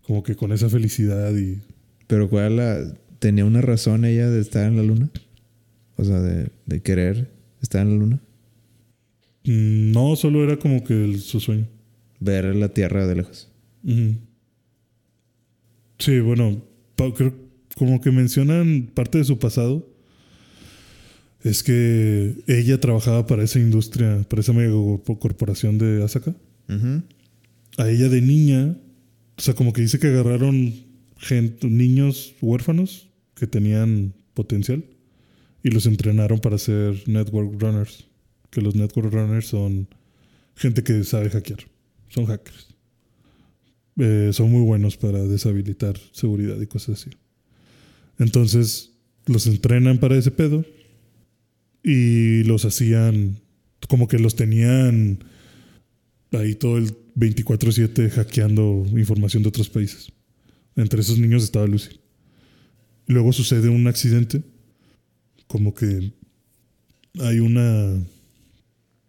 Como que con esa felicidad y Pero ¿cuál la... ¿Tenía una razón ella de estar en la luna? O sea, de, de querer estar en la luna. mm, no solo era como que el- su sueño. Ver la Tierra de lejos. Sí, bueno, creo como que mencionan parte de su pasado. Es que ella trabajaba para esa industria, para esa mega corpo- corporación de Asaka. A ella de niña, o sea, como que dice que agarraron gente, niños huérfanos que tenían potencial y los entrenaron para ser network runners. Que los network runners son gente que sabe hackear, son hackers. Eh, son muy buenos para deshabilitar seguridad y cosas así. Entonces los entrenan para ese pedo y los hacían como que los tenían ahí todo el 24/7 hackeando información de otros países. Entre esos niños estaba Lucy. Luego sucede un accidente, como que hay una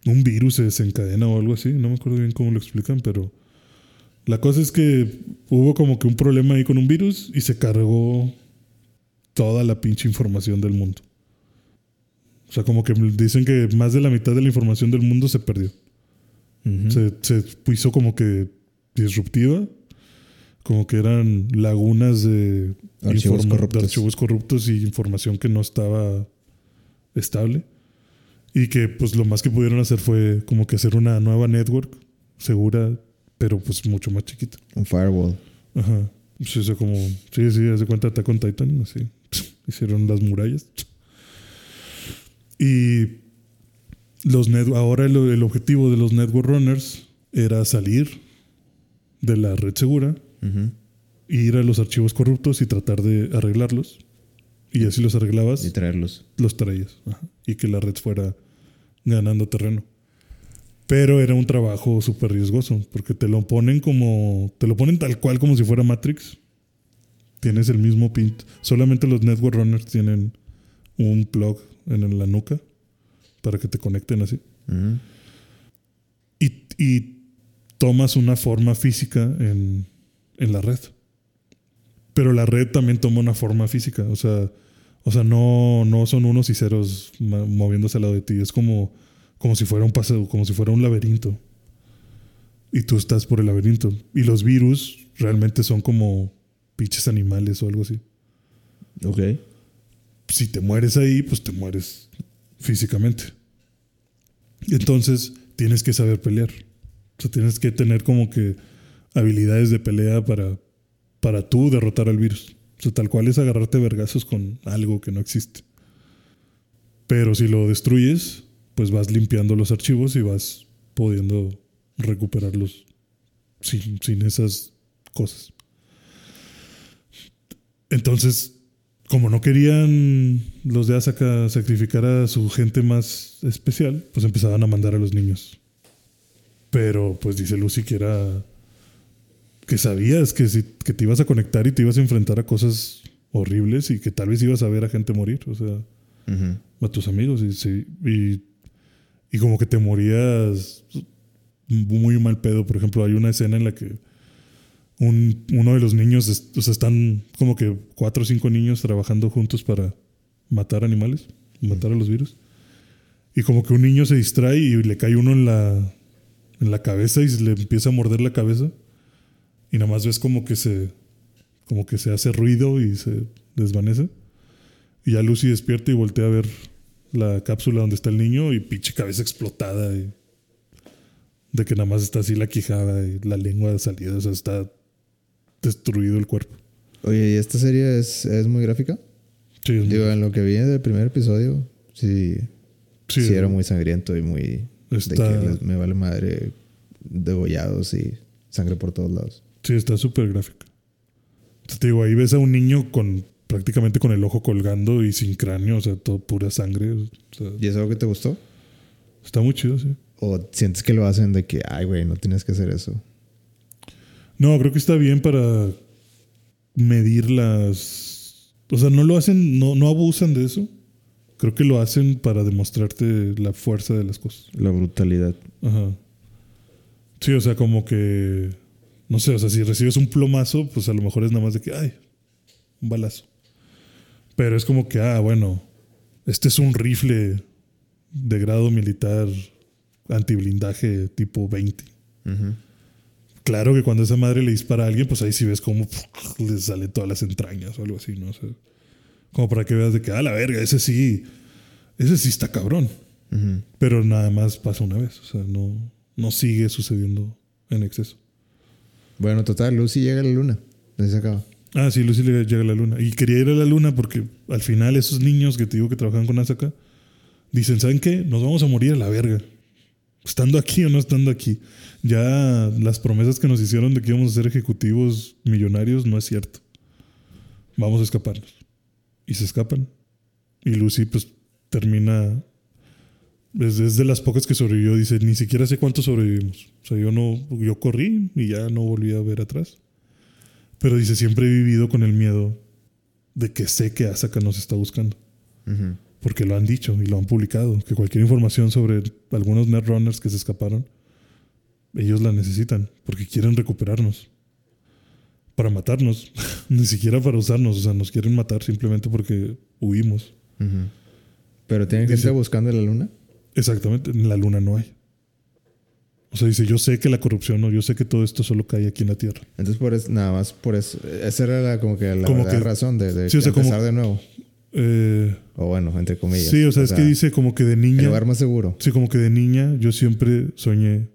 un virus se desencadena o algo así, no me acuerdo bien cómo lo explican, pero la cosa es que hubo como que un problema ahí con un virus y se cargó toda la pinche información del mundo. O sea, como que dicen que más de la mitad de la información del mundo se perdió. Ujú. Se, se hizo como que disruptiva, como que eran lagunas de Archivos corruptos. de archivos corruptos y información que no estaba estable. Y que pues lo más que pudieron hacer fue como que hacer una nueva network segura, pero pues mucho más chiquita. Un firewall. Ajá. Eso como, sí, sí, hace cuenta Attack on Titan, así. Hicieron las murallas. Y los net- ahora el, el objetivo de los Network Runners era salir de la red segura, Ujú. ir a los archivos corruptos y tratar de arreglarlos. Y así los arreglabas, Y traerlos. los traías. Ajá. Y que la red fuera ganando terreno. Pero era un trabajo súper riesgoso, porque te lo ponen como, te lo ponen tal cual como si fuera Matrix. Tienes el mismo pin. Solamente los Network Runners tienen un plug en la nuca para que te conecten así. Y, y tomas una forma física en, en la red. Pero la red también toma una forma física. O sea, o sea no, no son unos y ceros moviéndose al lado de ti. Es como, como si fuera un paseo, como si fuera un laberinto. Y tú estás por el laberinto. Y los virus realmente son como pinches animales o algo así. Ok. Si te mueres ahí, pues te mueres físicamente. Entonces tienes que saber pelear. O sea, tienes que tener como que habilidades de pelea para, para tú derrotar al virus. Tal cual es agarrarte vergazos con algo que no existe. Pero si lo destruyes, pues vas limpiando los archivos y vas pudiendo recuperarlos sin, sin esas cosas. Entonces, como no querían los de Asaka sacrificar a su gente más especial, pues empezaban a mandar a los niños. Pero pues dice Lucy que era que sabías que, si, que te ibas a conectar y te ibas a enfrentar a cosas horribles y que tal vez ibas a ver a gente morir, o sea, Ujú. a tus amigos y, sí, y, y como que te morías muy mal pedo. Por ejemplo, hay una escena en la que un, uno de los niños, es- o sea, están como que cuatro o cinco niños trabajando juntos para matar animales, matar a los virus. Y como que un niño se distrae y le cae uno en la, en la cabeza y se le empieza a morder la cabeza. Y nada más ves como que se, como que se hace ruido y se desvanece. Y ya Lucy despierta y voltea a ver la cápsula donde está el niño y pinche cabeza explotada. Y de que nada más está así la quijada y la lengua salida. O sea, está destruido el cuerpo. Oye, ¿y esta serie es, es muy gráfica? Sí, es Digo, muy- en lo que vi del primer episodio, sí, sí, sí, era muy sangriento y muy... De que me vale madre degollados y sangre por todos lados. Sí, está súper gráfica. Te digo, ahí ves a un niño con prácticamente con el ojo colgando y sin cráneo, o sea, todo pura sangre. O sea, ¿Y es algo que te gustó? está muy chido, sí. ¿O sientes que lo hacen de que, ay, güey, no tienes que hacer eso? No, creo que está bien para medir las. O sea, no lo hacen, no, no abusan de eso. Creo que lo hacen para demostrarte la fuerza de las cosas. La brutalidad. Ajá. Sí, o sea, como que. No sé, o sea, si recibes un plomazo, pues a lo mejor es nada más de que, ay, un balazo. Pero es como que, ah, bueno, este es un rifle de grado militar antiblindaje tipo 20. Ujú. Claro que cuando esa madre le dispara a alguien, pues ahí sí ves cómo le salen todas las entrañas o algo así, ¿no? O sea, como para que veas de que, ah, la verga, ese sí, ese sí está cabrón. Pero nada más pasa una vez, o sea, no, no sigue sucediendo en exceso. Bueno, total, Lucy llega a la luna. Ahí se acaba. Ah, sí, Lucy le llega a la luna. Y quería ir a la luna porque al final esos niños que te digo que trabajan con Asaka dicen, ¿saben qué? Nos vamos a morir a la verga. Estando aquí o no estando aquí. Ya las promesas que nos hicieron de que íbamos a ser ejecutivos millonarios no es cierto. Vamos a escaparnos. Y se escapan. Y Lucy pues termina... Es, es de las pocas que sobrevivió. Dice, ni siquiera sé cuántos sobrevivimos. O sea, yo no... Yo corrí y ya no volví a ver atrás. Pero dice, siempre he vivido con el miedo de que sé que Asaka nos está buscando. Ujú. Porque lo han dicho y lo han publicado. Que cualquier información sobre algunos Netrunners que se escaparon, ellos la necesitan. Porque quieren recuperarnos. Para matarnos. Ni siquiera para usarnos. O sea, nos quieren matar simplemente porque huimos. Ujú. Pero tienen gente Dice- buscando la luna. Exactamente. En la luna no hay. O sea, dice, yo sé que la corrupción no, yo sé que todo esto solo cae aquí en la Tierra. Entonces, por eso, nada más por eso. Esa era la, como que la Como verdadera que- razón de, de Sí, o sea, empezar como- de nuevo. Eh, O bueno, entre comillas. sí, o sea, es que dice como que de El niña... lugar más seguro. Sí, como que de niña yo siempre soñé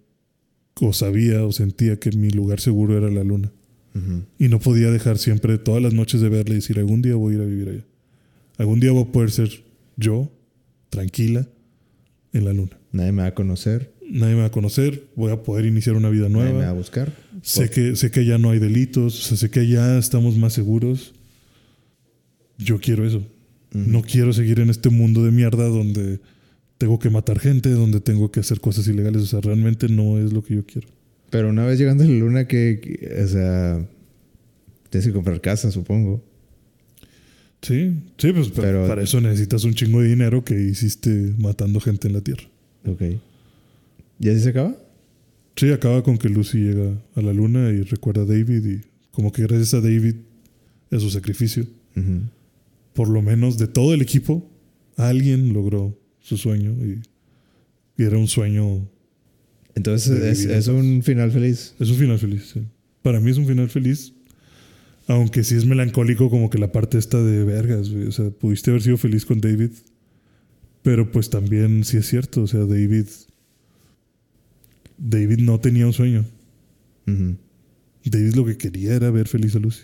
o sabía o sentía que mi lugar seguro era la luna. Y no podía dejar siempre todas las noches de verla y decir, algún día voy a ir a vivir allá. Algún día voy a poder ser yo, tranquila, en la luna. Nadie me va a conocer. Nadie me va a conocer, voy a poder iniciar una vida nueva. Nadie me va a buscar. Sé que, sé que ya no hay delitos, o sea, sé que ya estamos más seguros. Yo quiero eso. No quiero seguir en este mundo de mierda donde tengo que matar gente, donde tengo que hacer cosas ilegales. O sea, realmente no es lo que yo quiero. Pero una vez llegando a la luna, que, o sea, tienes que comprar casa, supongo. Sí, sí, pues pero, para eso necesitas un chingo de dinero que hiciste matando gente en la Tierra. Ok. ¿Y así se acaba? Sí, acaba con que Lucy llega a la luna y recuerda a David y como que gracias a David, a su sacrificio, por lo menos de todo el equipo, alguien logró su sueño y, era un sueño. Entonces es, un final feliz. Es un final feliz, sí. Para mí es un final feliz, aunque sí es melancólico como que la parte esta de vergas, O sea, pudiste haber sido feliz con David, pero pues también sí es cierto, o sea, David David no tenía un sueño. David lo que quería era ver feliz a Lucy.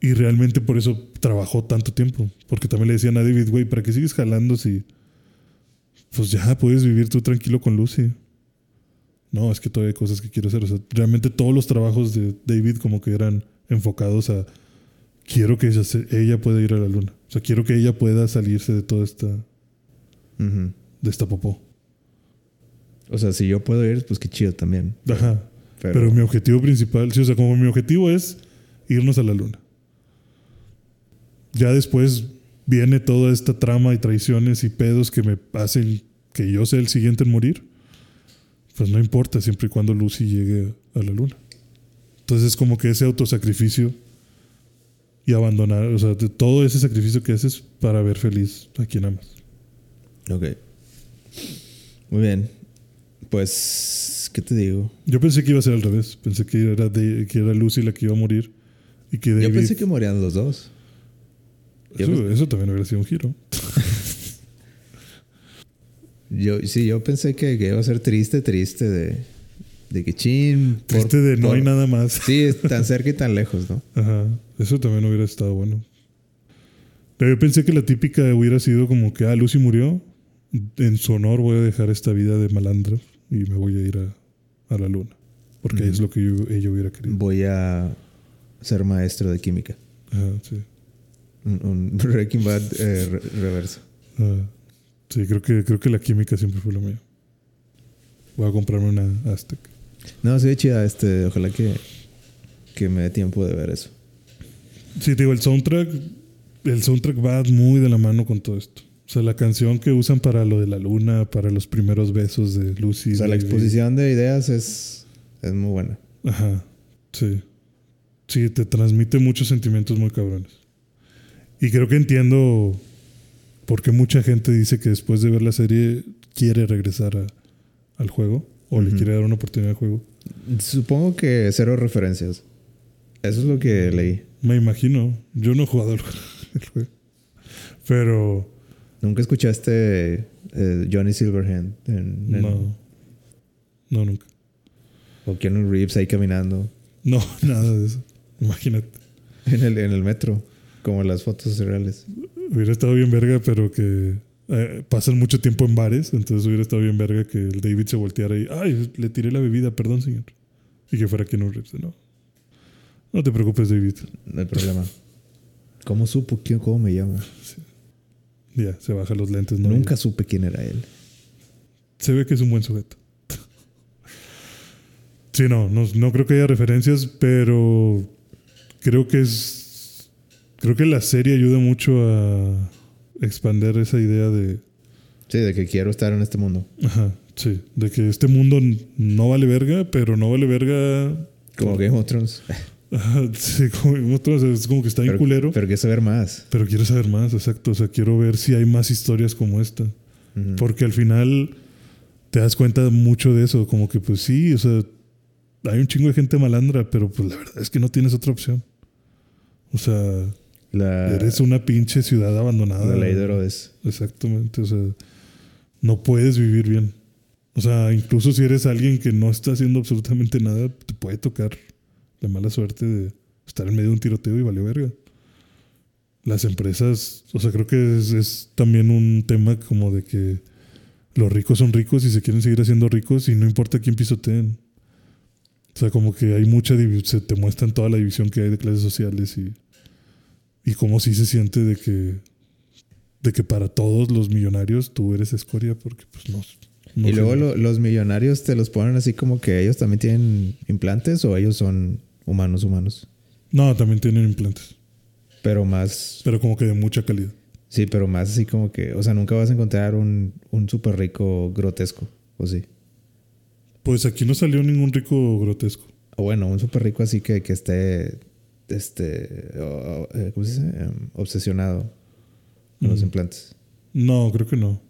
Y realmente por eso trabajó tanto tiempo. Porque también le decían a David, güey, ¿para qué sigues jalando si... Pues ya puedes vivir tú tranquilo con Lucy. No, es que todavía hay cosas que quiero hacer. O sea, realmente todos los trabajos de David como que eran enfocados a... Quiero que ella, pueda ir a la luna. O sea, quiero que ella pueda salirse de toda esta... De esta popó. O sea, si yo puedo ir, pues qué chido también. Ajá. Pero, mi objetivo principal, sí, o sea, como mi objetivo es irnos a la luna. Ya después viene toda esta trama y traiciones y pedos que me hacen que yo sea el siguiente en morir. Pues no importa, siempre y cuando Lucy llegue a la luna. Entonces es como que ese autosacrificio y abandonar, o sea, todo ese sacrificio que haces para ver feliz a quien amas. Ok. Muy bien. Pues, ¿qué te digo? Yo pensé que iba a ser al revés. Pensé que era, que era Lucy la que iba a morir. Y que David... Yo pensé que morían los dos. Eso, también hubiera sido un giro. yo, sí, yo pensé que, iba a ser triste, triste de, de que chin. Triste de no hay nada más. Sí, tan cerca y tan lejos, ¿no? Ajá. Eso también hubiera estado bueno. Pero yo pensé que la típica hubiera sido como que, ah, Lucy murió. En su honor voy a dejar esta vida de malandro y me voy a ir a, la luna. Porque es lo que yo, ella hubiera querido. Voy a ser maestro de química. Ah, sí. Un, Breaking Bad eh, reverso. Ah, sí, creo que, creo que la química siempre fue lo mío. Voy a comprarme una Aztec. No, sí, chida. Este, ojalá que, que me dé tiempo de ver eso. Sí, te digo, el soundtrack, el soundtrack va muy de la mano con todo esto. O sea, la canción que usan para lo de la luna, para los primeros besos de Lucy. O sea, la exposición de ideas es, es muy buena. Ajá, sí. Sí, te transmite muchos sentimientos muy cabrones. Y creo que entiendo por qué mucha gente dice que después de ver la serie quiere regresar al juego o le quiere dar una oportunidad al juego. Supongo que cero referencias. Eso es lo que leí. Me imagino. Yo no he jugado el juego. Pero ¿Nunca escuchaste eh, Johnny Silverhand? no. No, nunca. O Keanu Reeves ahí caminando. No, nada de eso. Imagínate. En el, en el metro, como las fotos reales. Hubiera estado bien verga, pero que eh, pasan mucho tiempo en bares, entonces hubiera estado bien verga que el David se volteara y, ay, le tiré la bebida, perdón, señor. Y que fuera Keanu Reeves. No. No te preocupes, David. No hay problema. ¿Cómo supo? ¿Cómo me llama? Sí. Ya, se baja los lentes. ¿no? Nunca supe quién era él. Se ve que es un buen sujeto. sí, no, no, creo que haya referencias, pero creo que es. Creo que la serie ayuda mucho a expander esa idea de. Sí, de que quiero estar en este mundo. Ajá, sí. De que este mundo no vale verga, pero no vale verga. Como Game of Thrones. sí, como otros, es como que está en culero. Pero quiero saber más. Pero quiero saber más, exacto. O sea, quiero ver si hay más historias como esta. Porque al final te das cuenta mucho de eso. Como que, pues sí, o sea, hay un chingo de gente malandra, pero pues la verdad es que no tienes otra opción. O sea, eres una pinche ciudad abandonada. La ley de Herodes. Exactamente. O sea, no puedes vivir bien. O sea, incluso si eres alguien que no está haciendo absolutamente nada, te puede tocar la mala suerte de estar en medio de un tiroteo y valió verga. Las empresas, o sea, creo que es, es también un tema como de que los ricos son ricos y se quieren seguir haciendo ricos y no importa quién pisoteen. O sea, como que hay mucha se te muestran toda la división que hay de clases sociales y, y cómo sí se siente de que de que para todos los millonarios tú eres escoria porque pues no. no y luego lo- los millonarios te los ponen así como que ellos también tienen implantes o ellos son humanos humanos. No, también tienen implantes, Pero más, pero como que de mucha calidad. sí, pero más así como que, o sea, nunca vas a encontrar un, un súper rico grotesco, ¿o sí? Pues aquí no salió ningún rico grotesco. O bueno, un súper rico así que, que esté, este, o- o- eh, ¿cómo se dice? Em, obsesionado con los Mm. implantes. No, creo que no.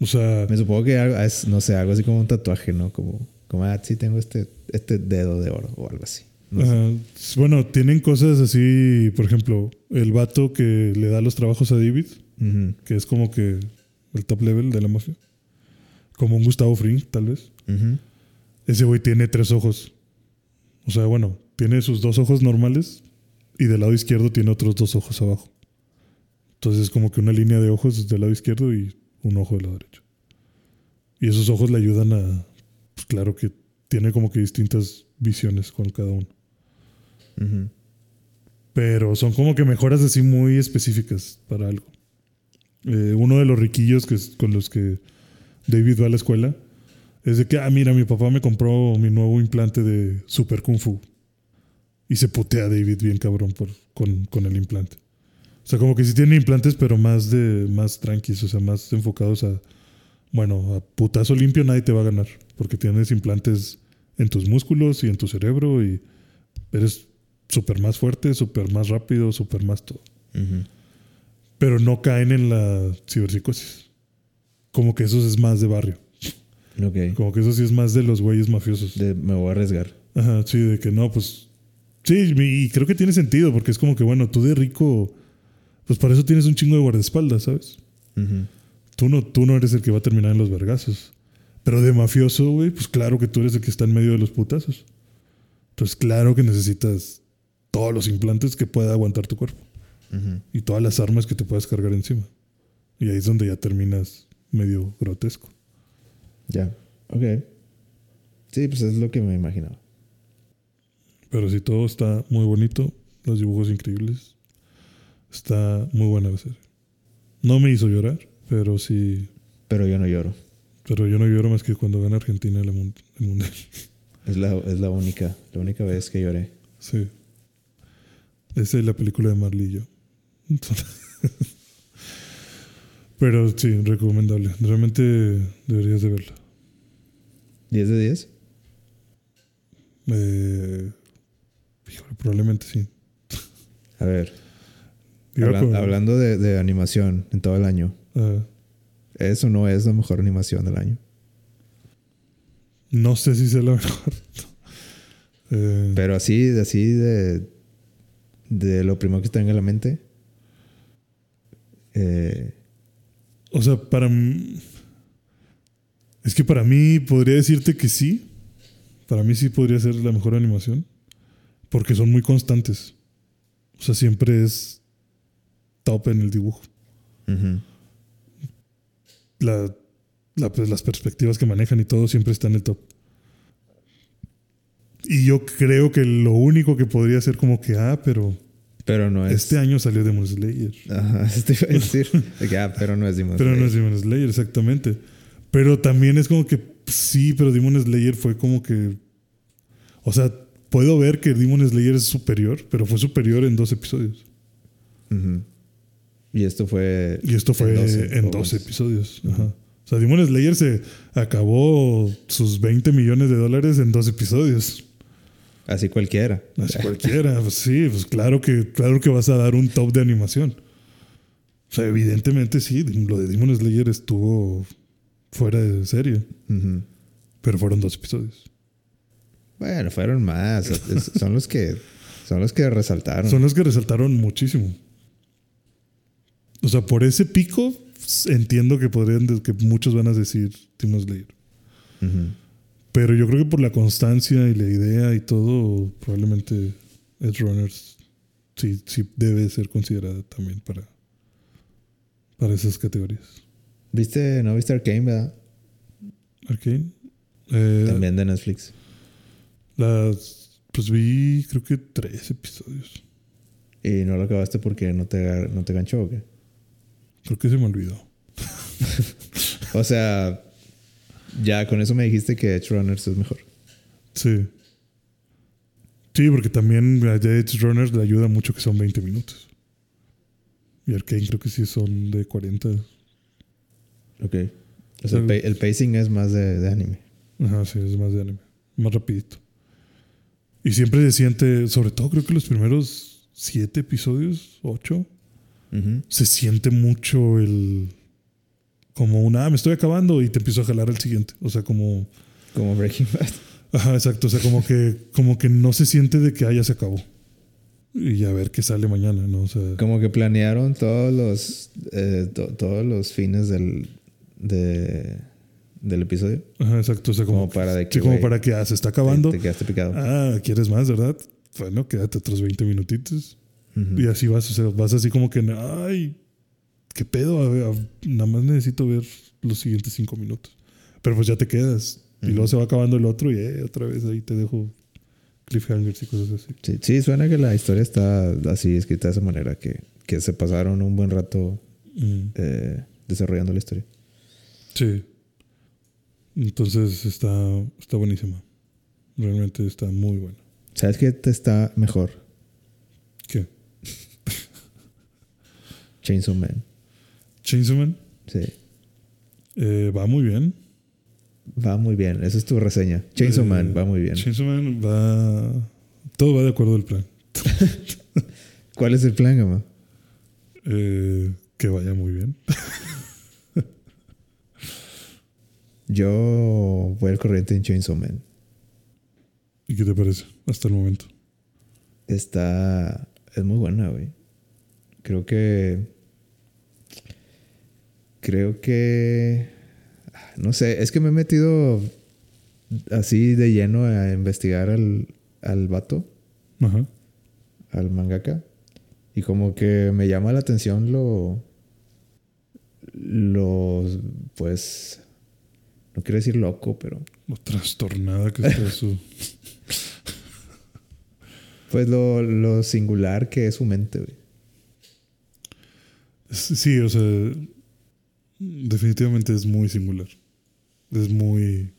O sea, Me supongo que algo- es, no sé, algo así como un tatuaje, ¿no? Como, como ah, sí, tengo este, este dedo de oro o algo así. No. Bueno, tienen cosas así, por ejemplo, el vato que le da los trabajos a David, que es como que el top level de la mafia, como un Gustavo Fring, tal vez. Ese güey tiene tres ojos. O sea, bueno, tiene sus dos ojos normales y del lado izquierdo tiene otros dos ojos abajo. Entonces es como que una línea de ojos del lado izquierdo y un ojo del lado derecho. Y esos ojos le ayudan a, pues claro que tiene como que distintas visiones con cada uno. Pero son como que mejoras así muy específicas para algo. Eh, uno de los riquillos que con los que David va a la escuela es de que, ah, mira, mi papá me compró mi nuevo implante de Super Kung Fu. Y se putea a David bien cabrón por, con, con el implante. O sea, como que sí tiene implantes, pero más de más tranquis, o sea, más enfocados a, bueno, a putazo limpio nadie te va a ganar, porque tienes implantes en tus músculos y en tu cerebro y eres súper más fuerte, súper más rápido, súper más todo. Pero no caen en la ciberpsicosis. Como que eso es más de barrio. Ok. Como que eso sí es más de los güeyes mafiosos. De- me voy a arriesgar. Ajá, sí, de que no, pues. Sí, y creo que tiene sentido, porque es como que, bueno, tú de rico, pues para eso tienes un chingo de guardaespaldas, ¿sabes? Tú no, tú no eres el que va a terminar en los vergazos. Pero de mafioso, güey, pues claro que tú eres el que está en medio de los putazos. Entonces, claro que necesitas todos los implantes que pueda aguantar tu cuerpo. Y todas las armas que te puedas cargar encima. Y ahí es donde ya terminas medio grotesco. Ya. Ok. Sí, pues es lo que me imaginaba. Pero sí, todo está muy bonito, los dibujos increíbles. Está muy buena la serie. No me hizo llorar, pero sí. Pero yo no lloro. Pero yo no lloro más que cuando gana Argentina el, mun- el mundial. Es la, es la única, la única vez que lloré. Sí. Esa es la película de yo. Pero sí, recomendable. Realmente deberías de verla. ¿10 de 10? Eh, híjole, probablemente sí. A ver. Hablando de, de animación en todo el año. ah, Eso no es la mejor animación del año. no sé si sea la mejor. Eh, Pero así, así de, de lo primero que te venga a la mente. eh, o sea, para. Es que para mí podría decirte que sí. Para mí sí podría ser la mejor animación. Porque son muy constantes. O sea, siempre es top en el dibujo. ujú. La, la- pues, las perspectivas que manejan y todo siempre está en el top. Y yo creo que lo único que podría ser como que, ah, pero Pero no es. este año salió Demon Slayer. Ajá, te iba a decir. Ah, pero no es Demon Pero no es Slayer. Demon Slayer, exactamente. Pero también es como que sí, pero Demon Slayer fue como que. O sea, puedo ver que Demon Slayer es superior, pero fue superior en dos episodios. Y esto fue. Y esto fue en 12, 12, o- episodios. Ajá. O sea, Demon Slayer se acabó sus 20 millones de dólares en dos episodios. Así cualquiera. Así cualquiera, pues sí, pues claro que, claro que vas a dar un top de animación. O sea, evidentemente sí, lo de Demon Slayer estuvo fuera de serie, pero fueron dos episodios. Bueno, fueron más. Son los que. Son los que resaltaron. Son los que resaltaron muchísimo. O sea, por ese pico, entiendo que podrían, que muchos van a decir Demon Slayer. Pero yo creo que por la constancia y la idea y todo, probablemente Edge Runners sí, sí debe ser considerada también para, para esas categorías. ¿Viste, no viste Arcane, verdad? Arcane. Eh, También de Netflix. Las, pues vi creo que tres episodios. ¿Y no lo acabaste porque no te, no te ganchó o qué? Creo que se me olvidó. O sea, ya con eso me dijiste que Edge Runners es mejor. Sí. Sí, porque también a Edge Runners le ayuda mucho que son 20 minutos. Y Arcane creo que sí son de 40. Ok. O sea, el, el pacing es más de, de anime. Ajá, sí, es más de anime. Más rapidito. Y siempre se siente, sobre todo creo que los primeros siete episodios, ocho, se siente mucho el... Como una, ah, me estoy acabando y te empiezo a jalar al siguiente. O sea, como... Como Breaking Bad. Ajá, exacto. O sea, como que, como que no se siente de que ah, ya se acabó. Y a ver qué sale mañana, ¿no? O sea, Como que planearon todos los, eh, to- todos los fines del, de, del episodio. ajá, exacto. O sea, como, Como para de que, sí, como güey, para que ah, se está acabando. Te, te quedaste picado. Ah, ¿quieres más, verdad? Bueno, quédate otros 20 minutitos. Ujú. Y así vas, o sea, vas así como que, ay, qué pedo, a ver, a- nada más necesito ver los siguientes cinco minutos. Pero pues ya te quedas. Y luego se va acabando el otro y eh, otra vez ahí te dejo cliffhangers y cosas así. Sí, sí, suena que la historia está así escrita de esa manera, que, que se pasaron un buen rato Mm, eh, desarrollando la historia. sí. Entonces está, está buenísima. Realmente está muy buena. ¿Sabes qué te está mejor? ¿Qué? Chainsaw Man. Chainsaw Man Sí. eh, va muy bien. Va muy bien. Esa es tu reseña. Chainsaw Eh, Man va muy bien. Chainsaw Man va... Todo va de acuerdo al plan. ¿Cuál es el plan, Gama? Eh, que vaya muy bien. Yo voy al corriente en Chainsaw Man. ¿Y qué te parece hasta el momento? Está. Es muy buena, güey. Creo que. Creo que. No sé, es que me he metido así de lleno a investigar al, al vato, Ajá. al mangaka. Y como que me llama la atención lo. Lo. Pues. No quiero decir loco, pero. Lo trastornada que está su... Pues lo, lo singular que es su mente, güey. Sí, o sea, definitivamente es muy singular. Es muy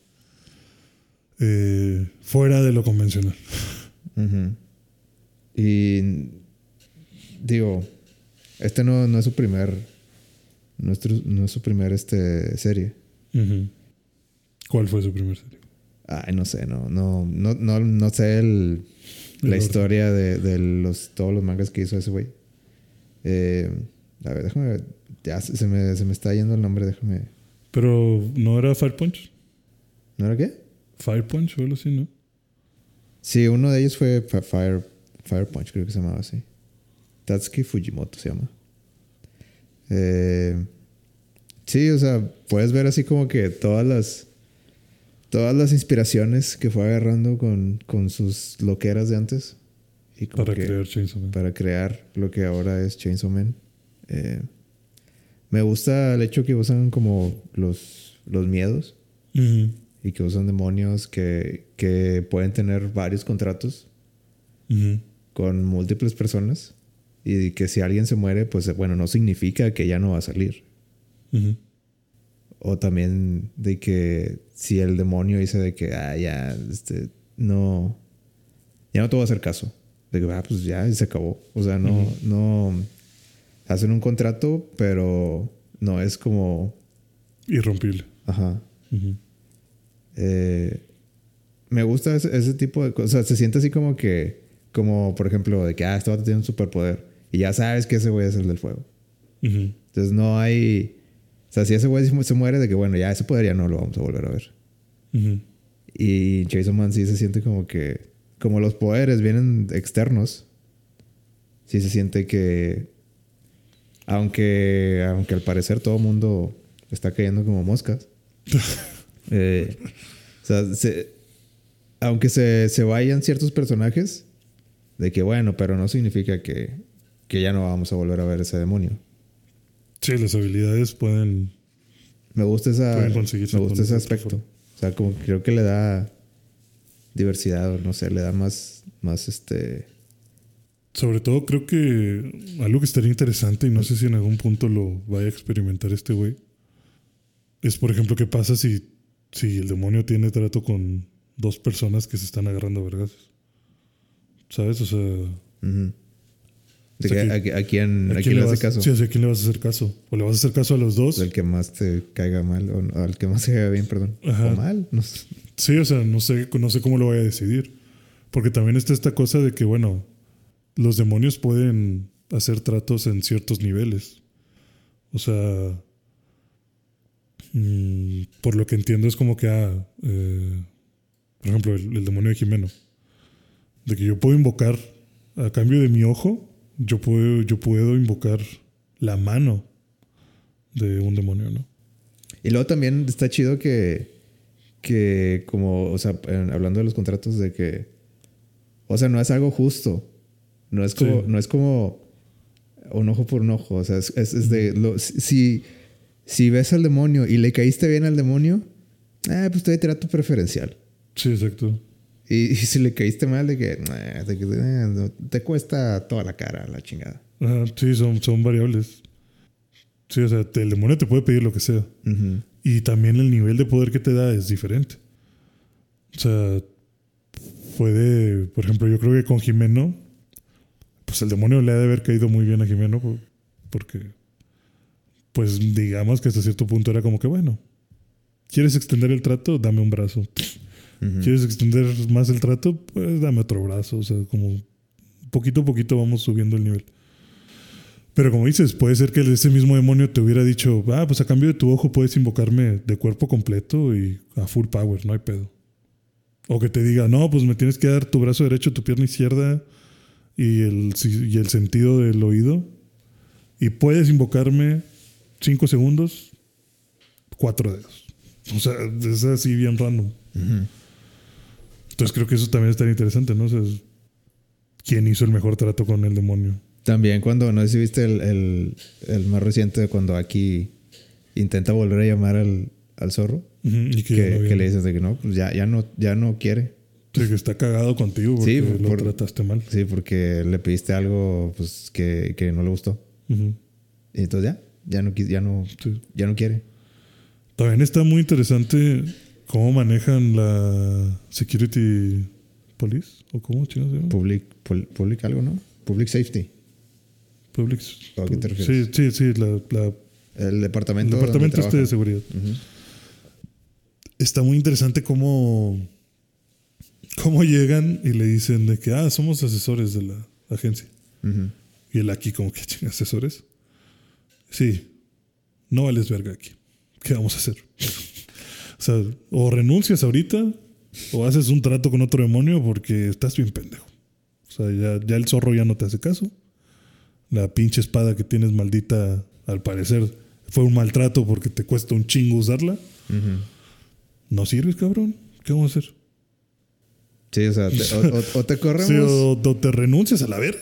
eh, fuera de lo convencional. Ujú. Y digo, este no, no es su primer, nuestro, no es su primer este, serie. Ujú. ¿Cuál fue su primer serie? Ay, no sé, no, no, no, no, no sé el, El la orden. historia de, de los, todos los mangas que hizo ese güey. Eh, a ver, déjame ver. Ya se me, se me está yendo el nombre, déjame. Pero no era Fire Punch. ¿No era qué? Fire Punch o algo así, ¿no? Sí, uno de ellos fue Fire, Fire Punch, creo que se llamaba así. Tatsuki Fujimoto se llama. Eh, sí, o sea, puedes ver así como que todas las todas las inspiraciones que fue agarrando con, con sus loqueras de antes. Y Para que- crear Chainsaw Man. para crear lo que ahora es Chainsaw Man. Eh, me gusta el hecho que usan como los, los miedos y que usan demonios que, que pueden tener varios contratos con múltiples personas y que si alguien se muere, pues bueno, no significa que ya no va a salir. O también de que si el demonio dice de que, ah, ya, este, no, ya no te voy a hacer caso. De que, ah, pues ya se acabó. O sea, no, no, hacen un contrato, pero no es como, Irrompible. ajá. Eh, me gusta ese, ese tipo de cosas. Se siente así como que, como por ejemplo, de que, ah, este vato tiene un superpoder. Y ya sabes que ese güey es el del fuego. Entonces no hay. O sea, si ese güey se muere, de que bueno, ya ese poder ya no lo vamos a volver a ver. Ujú. Y Jason Man sí se siente como que. Como los poderes vienen externos. Sí se siente que. Aunque. Aunque al parecer todo el mundo está cayendo como moscas. eh, o sea, se- aunque se, se vayan ciertos personajes, de que bueno, pero no significa que, que ya no vamos a volver a ver ese demonio. Sí, las habilidades pueden. Me gusta esa, Pueden me gusta ese aspecto. O sea, como que creo que le da diversidad, o no sé, le da más, más este. Sobre todo, creo que algo que estaría interesante, y no sé si en algún punto lo vaya a experimentar este güey, es, por ejemplo, qué pasa si, si el demonio tiene trato con dos personas que se están agarrando a vergas. ¿Sabes? O sea, ujú. De O sea, que que- a, a quién, ¿a a quién quién le hace vas- caso. Sí, o sea, ¿a quién le vas a hacer caso? ¿O le vas a hacer caso a los dos? El que más te caiga mal, o, al que más se caiga bien, perdón. Ajá. O mal, no sé. Sí, o sea, no sé, no sé cómo lo voy a decidir. Porque también está esta cosa de que, bueno, los demonios pueden hacer tratos en ciertos niveles. O sea, mm, por lo que entiendo es como que, ah, eh, por ejemplo, el, el demonio de Jimeno. De que yo puedo invocar, a cambio de mi ojo, yo puedo, yo puedo invocar la mano de un demonio, ¿no? Y luego también está chido que, que como, o sea, hablando de los contratos, de que, o sea, no es algo justo. No es como, Sí. no es como un ojo por un ojo. O sea, es, es- es de, lo- si, si ves al demonio y le caíste bien al demonio, eh, pues te voy a tirar tu preferencial. Sí, exacto. Y, y si le caíste mal, de que, "Nah, de que, eh, te cuesta toda la cara, la chingada. Sí, son, son variables. Sí, o sea, el demonio te puede pedir lo que sea. Ujú. Y también el nivel de poder que te da es diferente. O sea, puede, por ejemplo, yo creo que con Jimeno, pues el demonio le ha de haber caído muy bien a Jimeno, po- porque, pues digamos que hasta cierto punto era como que, bueno, ¿quieres extender el trato? Dame un brazo. Ujú. ¿Quieres extender más el trato? Pues dame otro brazo. O sea, como poquito a poquito vamos subiendo el nivel. Pero como dices, puede ser que ese mismo demonio te hubiera dicho, ah, pues a cambio de tu ojo puedes invocarme de cuerpo completo y a full power, no hay pedo. O que te diga, no, pues me tienes que dar tu brazo derecho, tu pierna izquierda y el, y el sentido del oído. Y puedes invocarme cinco segundos, cuatro dedos. O sea, es así bien random. Ujú. Entonces creo que eso también estaría interesante, ¿no? O sea, ¿quién hizo el mejor trato con el demonio? También cuando, no sé si viste el, el, el más reciente de cuando aquí intenta volver a llamar al, al zorro. Y que, le dices de que no, pues ya, ya no, ya no quiere. Sí, que está cagado contigo porque Sí, lo por- trataste mal. Sí, porque le pediste algo pues que, que no le gustó. Ujú, Y entonces ya, ya no, ya no, sí. ya no quiere. También está muy interesante cómo manejan la security police o cómo se llama? Public, public algo, ¿no? Public safety. Public. ¿O a qué te sí, refieres? sí, sí, la, la- El el departamento. departamento donde este de seguridad. Está muy interesante cómo cómo llegan y le dicen de que ah somos asesores de la agencia. Y él aquí como que asesores. Sí, no vales verga aquí. ¿Qué vamos a hacer? O sea, o renuncias ahorita o haces un trato con otro demonio porque estás bien pendejo. O sea, ya, ya el zorro ya no te hace caso. La pinche espada que tienes maldita, al parecer, fue un maltrato porque te cuesta un chingo usarla. No sirves, cabrón. ¿Qué vamos a hacer? Sí, o sea, te- o, te corremos. Sí, o, o te renuncias a la verga.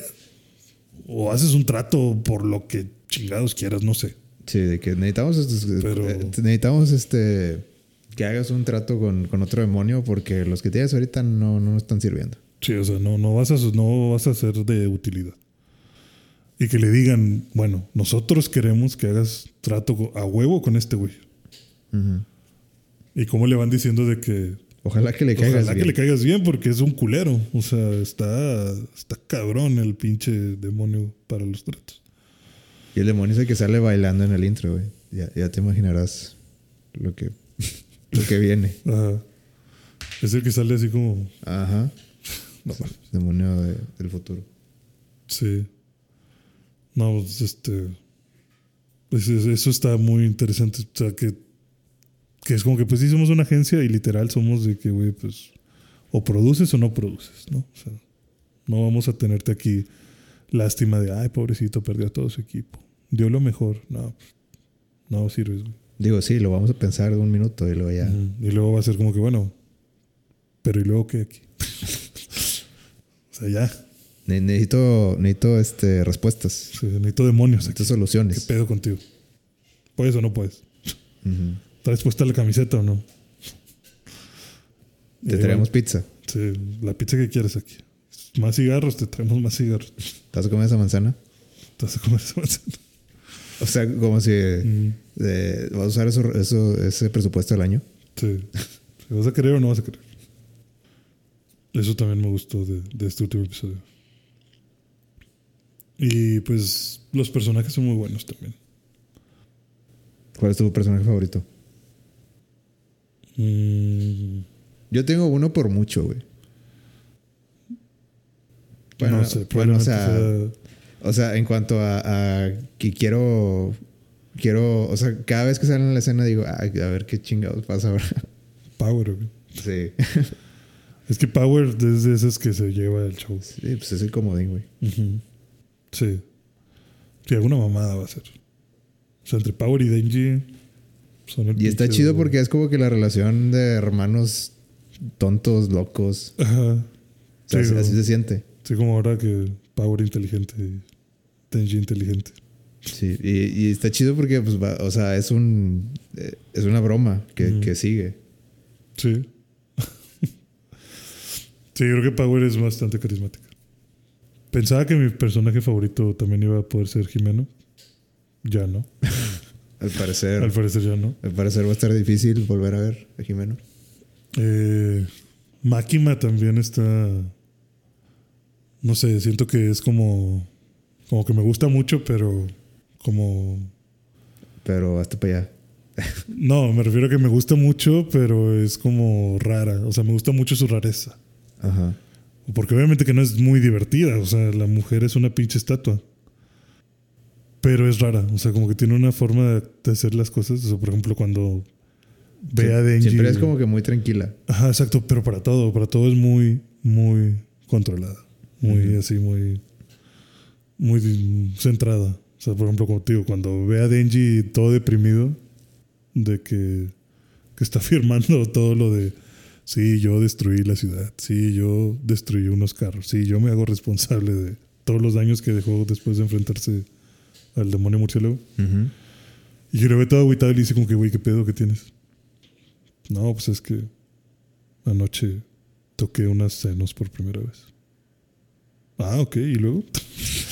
O haces un trato por lo que chingados quieras, no sé. Sí, de que necesitamos, Pero- eh, necesitamos este que hagas un trato con, con otro demonio porque los que tienes ahorita no, no nos están sirviendo. Sí, o sea, no, no, vas a, no vas a ser de utilidad. Y que le digan, bueno, nosotros queremos que hagas trato a huevo con este güey. Y cómo le van diciendo de que Ojalá que le caigas ojalá que bien. le caigas bien porque es un culero. O sea, está, está cabrón el pinche demonio para los tratos. Y el demonio es el que sale bailando en el intro, güey. Ya, ya te imaginarás lo que, lo que viene. Ajá. Es el que sale así como... Ajá. No, Demonio de- del futuro. Sí. No, pues, este. pues, es- eso está muy interesante. O sea, que, que es como que, pues sí, somos una agencia y literal somos de que, güey, pues. O produces o no produces, ¿no? O sea, no vamos a tenerte aquí lástima de, ay, pobrecito, perdió a todo su equipo. Dio lo mejor. No, pues, no sirves, güey. Digo, sí, lo vamos a pensar un minuto y luego ya. Y luego va a ser como que, bueno, Pero ¿y luego qué aquí? o sea, ya. Ne- necesito, necesito este, respuestas, Sí, necesito demonios aquí. necesito ¿Qué soluciones. pedo contigo? ¿Puedes o no puedes? ¿Traes puesta la camiseta o no? Te traemos pizza. Sí, la pizza que quieres aquí. Más cigarros, te traemos más cigarros. ¿Te vas a comer esa manzana? Te vas a comer esa manzana. O sea, como si Mm, eh, vas a usar eso, eso, ese presupuesto del año. Sí. ¿Si ¿Vas a querer o no vas a querer? Eso también me gustó de, de este último episodio. Y pues los personajes son muy buenos también. ¿Cuál es tu personaje favorito? Mm, Yo tengo uno por mucho, güey. Bueno, no sé, bueno, o sea, sea- o sea, en cuanto a, a que quiero, quiero, o sea, cada vez que salen en la escena digo, "Ay, a ver qué chingados pasa ahora. Power. güey. sí. Es que Power es de esas que se lleva el show. sí, pues es el comodín, güey. Sí. Sí, alguna mamada va a ser. O sea, entre Power y Denji son el Y está chido porque es como que la relación de hermanos tontos, locos. Ajá. O sea, Sí, así, se siente. Sí, como ahora que Power inteligente y Denji inteligente. Sí, y, y está chido porque, pues, va- o sea, es un, eh, es una broma que sigue. Sí. sí, creo que Power es bastante carismática. Pensaba que mi personaje favorito también iba a poder ser Jimeno. Ya no. Al parecer, Al parecer ya no. al parecer va a estar difícil volver a ver a Jimeno. Eh, Máquima también está. No sé, siento que es como. Como que me gusta mucho, pero. Como. Pero hasta para allá. No, me refiero a que me gusta mucho, pero es como rara. O sea, me gusta mucho su rareza. Ajá. Porque obviamente que no es muy divertida. O sea, la mujer es una pinche estatua. Pero es rara. O sea, como que tiene una forma de, hacer las cosas. O sea, por ejemplo, cuando ve a Denji. Siempre es como que muy tranquila. Ajá, exacto. Pero para todo. Para todo es muy, muy controlada. Muy así, muy. Muy centrada. O sea, por ejemplo, como te digo, cuando ve a Denji todo deprimido. De que, que está firmando todo lo de. Sí, yo destruí la ciudad. Sí, yo destruí unos carros. Sí, yo me hago responsable de todos los daños que dejó después de enfrentarse al demonio murciélago. Ujú. Y que lo ve todo agüitado y le dice como que, güey, ¿qué pedo que tienes? No, pues es que anoche toqué unas senos por primera vez. Ah, ok, y luego.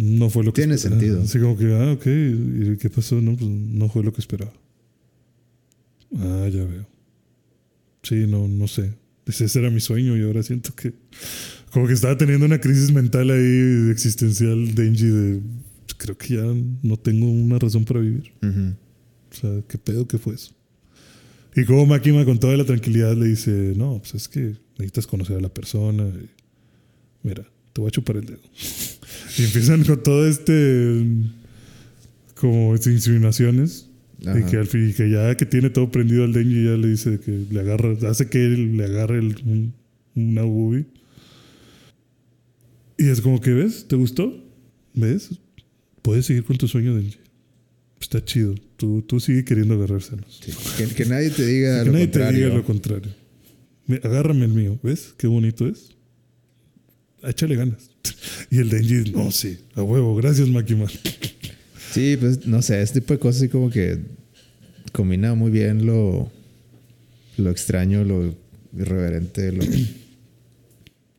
no fue lo que Tiene esperaba. sentido. Así como que, ah, ok, ¿y qué pasó? No, pues no fue lo que esperaba. Ah, ya veo. Sí, no, no sé. Ese era mi sueño y ahora siento que. Como que estaba teniendo una crisis mental ahí existencial, Denji, de. Creo que ya no tengo una razón para vivir. Ujú. O sea, ¿qué pedo que fue eso? Y como Máquina con toda la tranquilidad le dice, no, pues es que necesitas conocer a la persona. y, mira, te voy a chupar el dedo. Y empiezan con todo este, como estas insinuaciones. Y que al fin, y que ya que tiene todo prendido al Denji, ya le dice que le agarra, hace que él le agarre el- un- una boobie. Y es como que, ¿ves? ¿Te gustó? ¿Ves? Puedes seguir con tu sueño, Denji. Está chido. Tú, tú sigue queriendo agarrárselos. Sí. Que, que nadie te diga Que lo nadie contrario. te diga lo contrario. Agárrame el mío. ¿Ves? Qué bonito es. Échale ganas. Y el Denji, no, sí, a huevo. Gracias, Makima. Sí, pues no sé, este tipo de cosas así como que combina muy bien lo, lo extraño, lo irreverente, lo...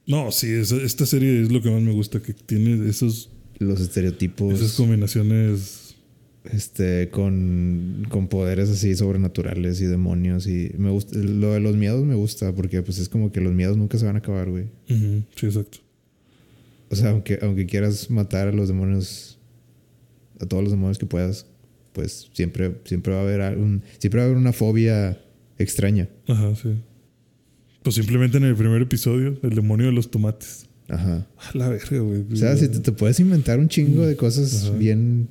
No, sí, esta serie es lo que más me gusta, que tiene esos, los estereotipos esas combinaciones. este con, con poderes así sobrenaturales y demonios y me gusta lo de los miedos me gusta porque pues es como que los miedos nunca se van a acabar, güey. Sí, exacto. O sea, aunque aunque quieras matar a los demonios a todos los demonios que puedas, pues siempre siempre va a haber algún siempre va a haber una fobia extraña. Ajá, sí. Pues simplemente en el primer episodio, el demonio de los tomates. Ajá. A la verga, güey. O sea, si te, te puedes inventar un chingo de cosas Ajá. bien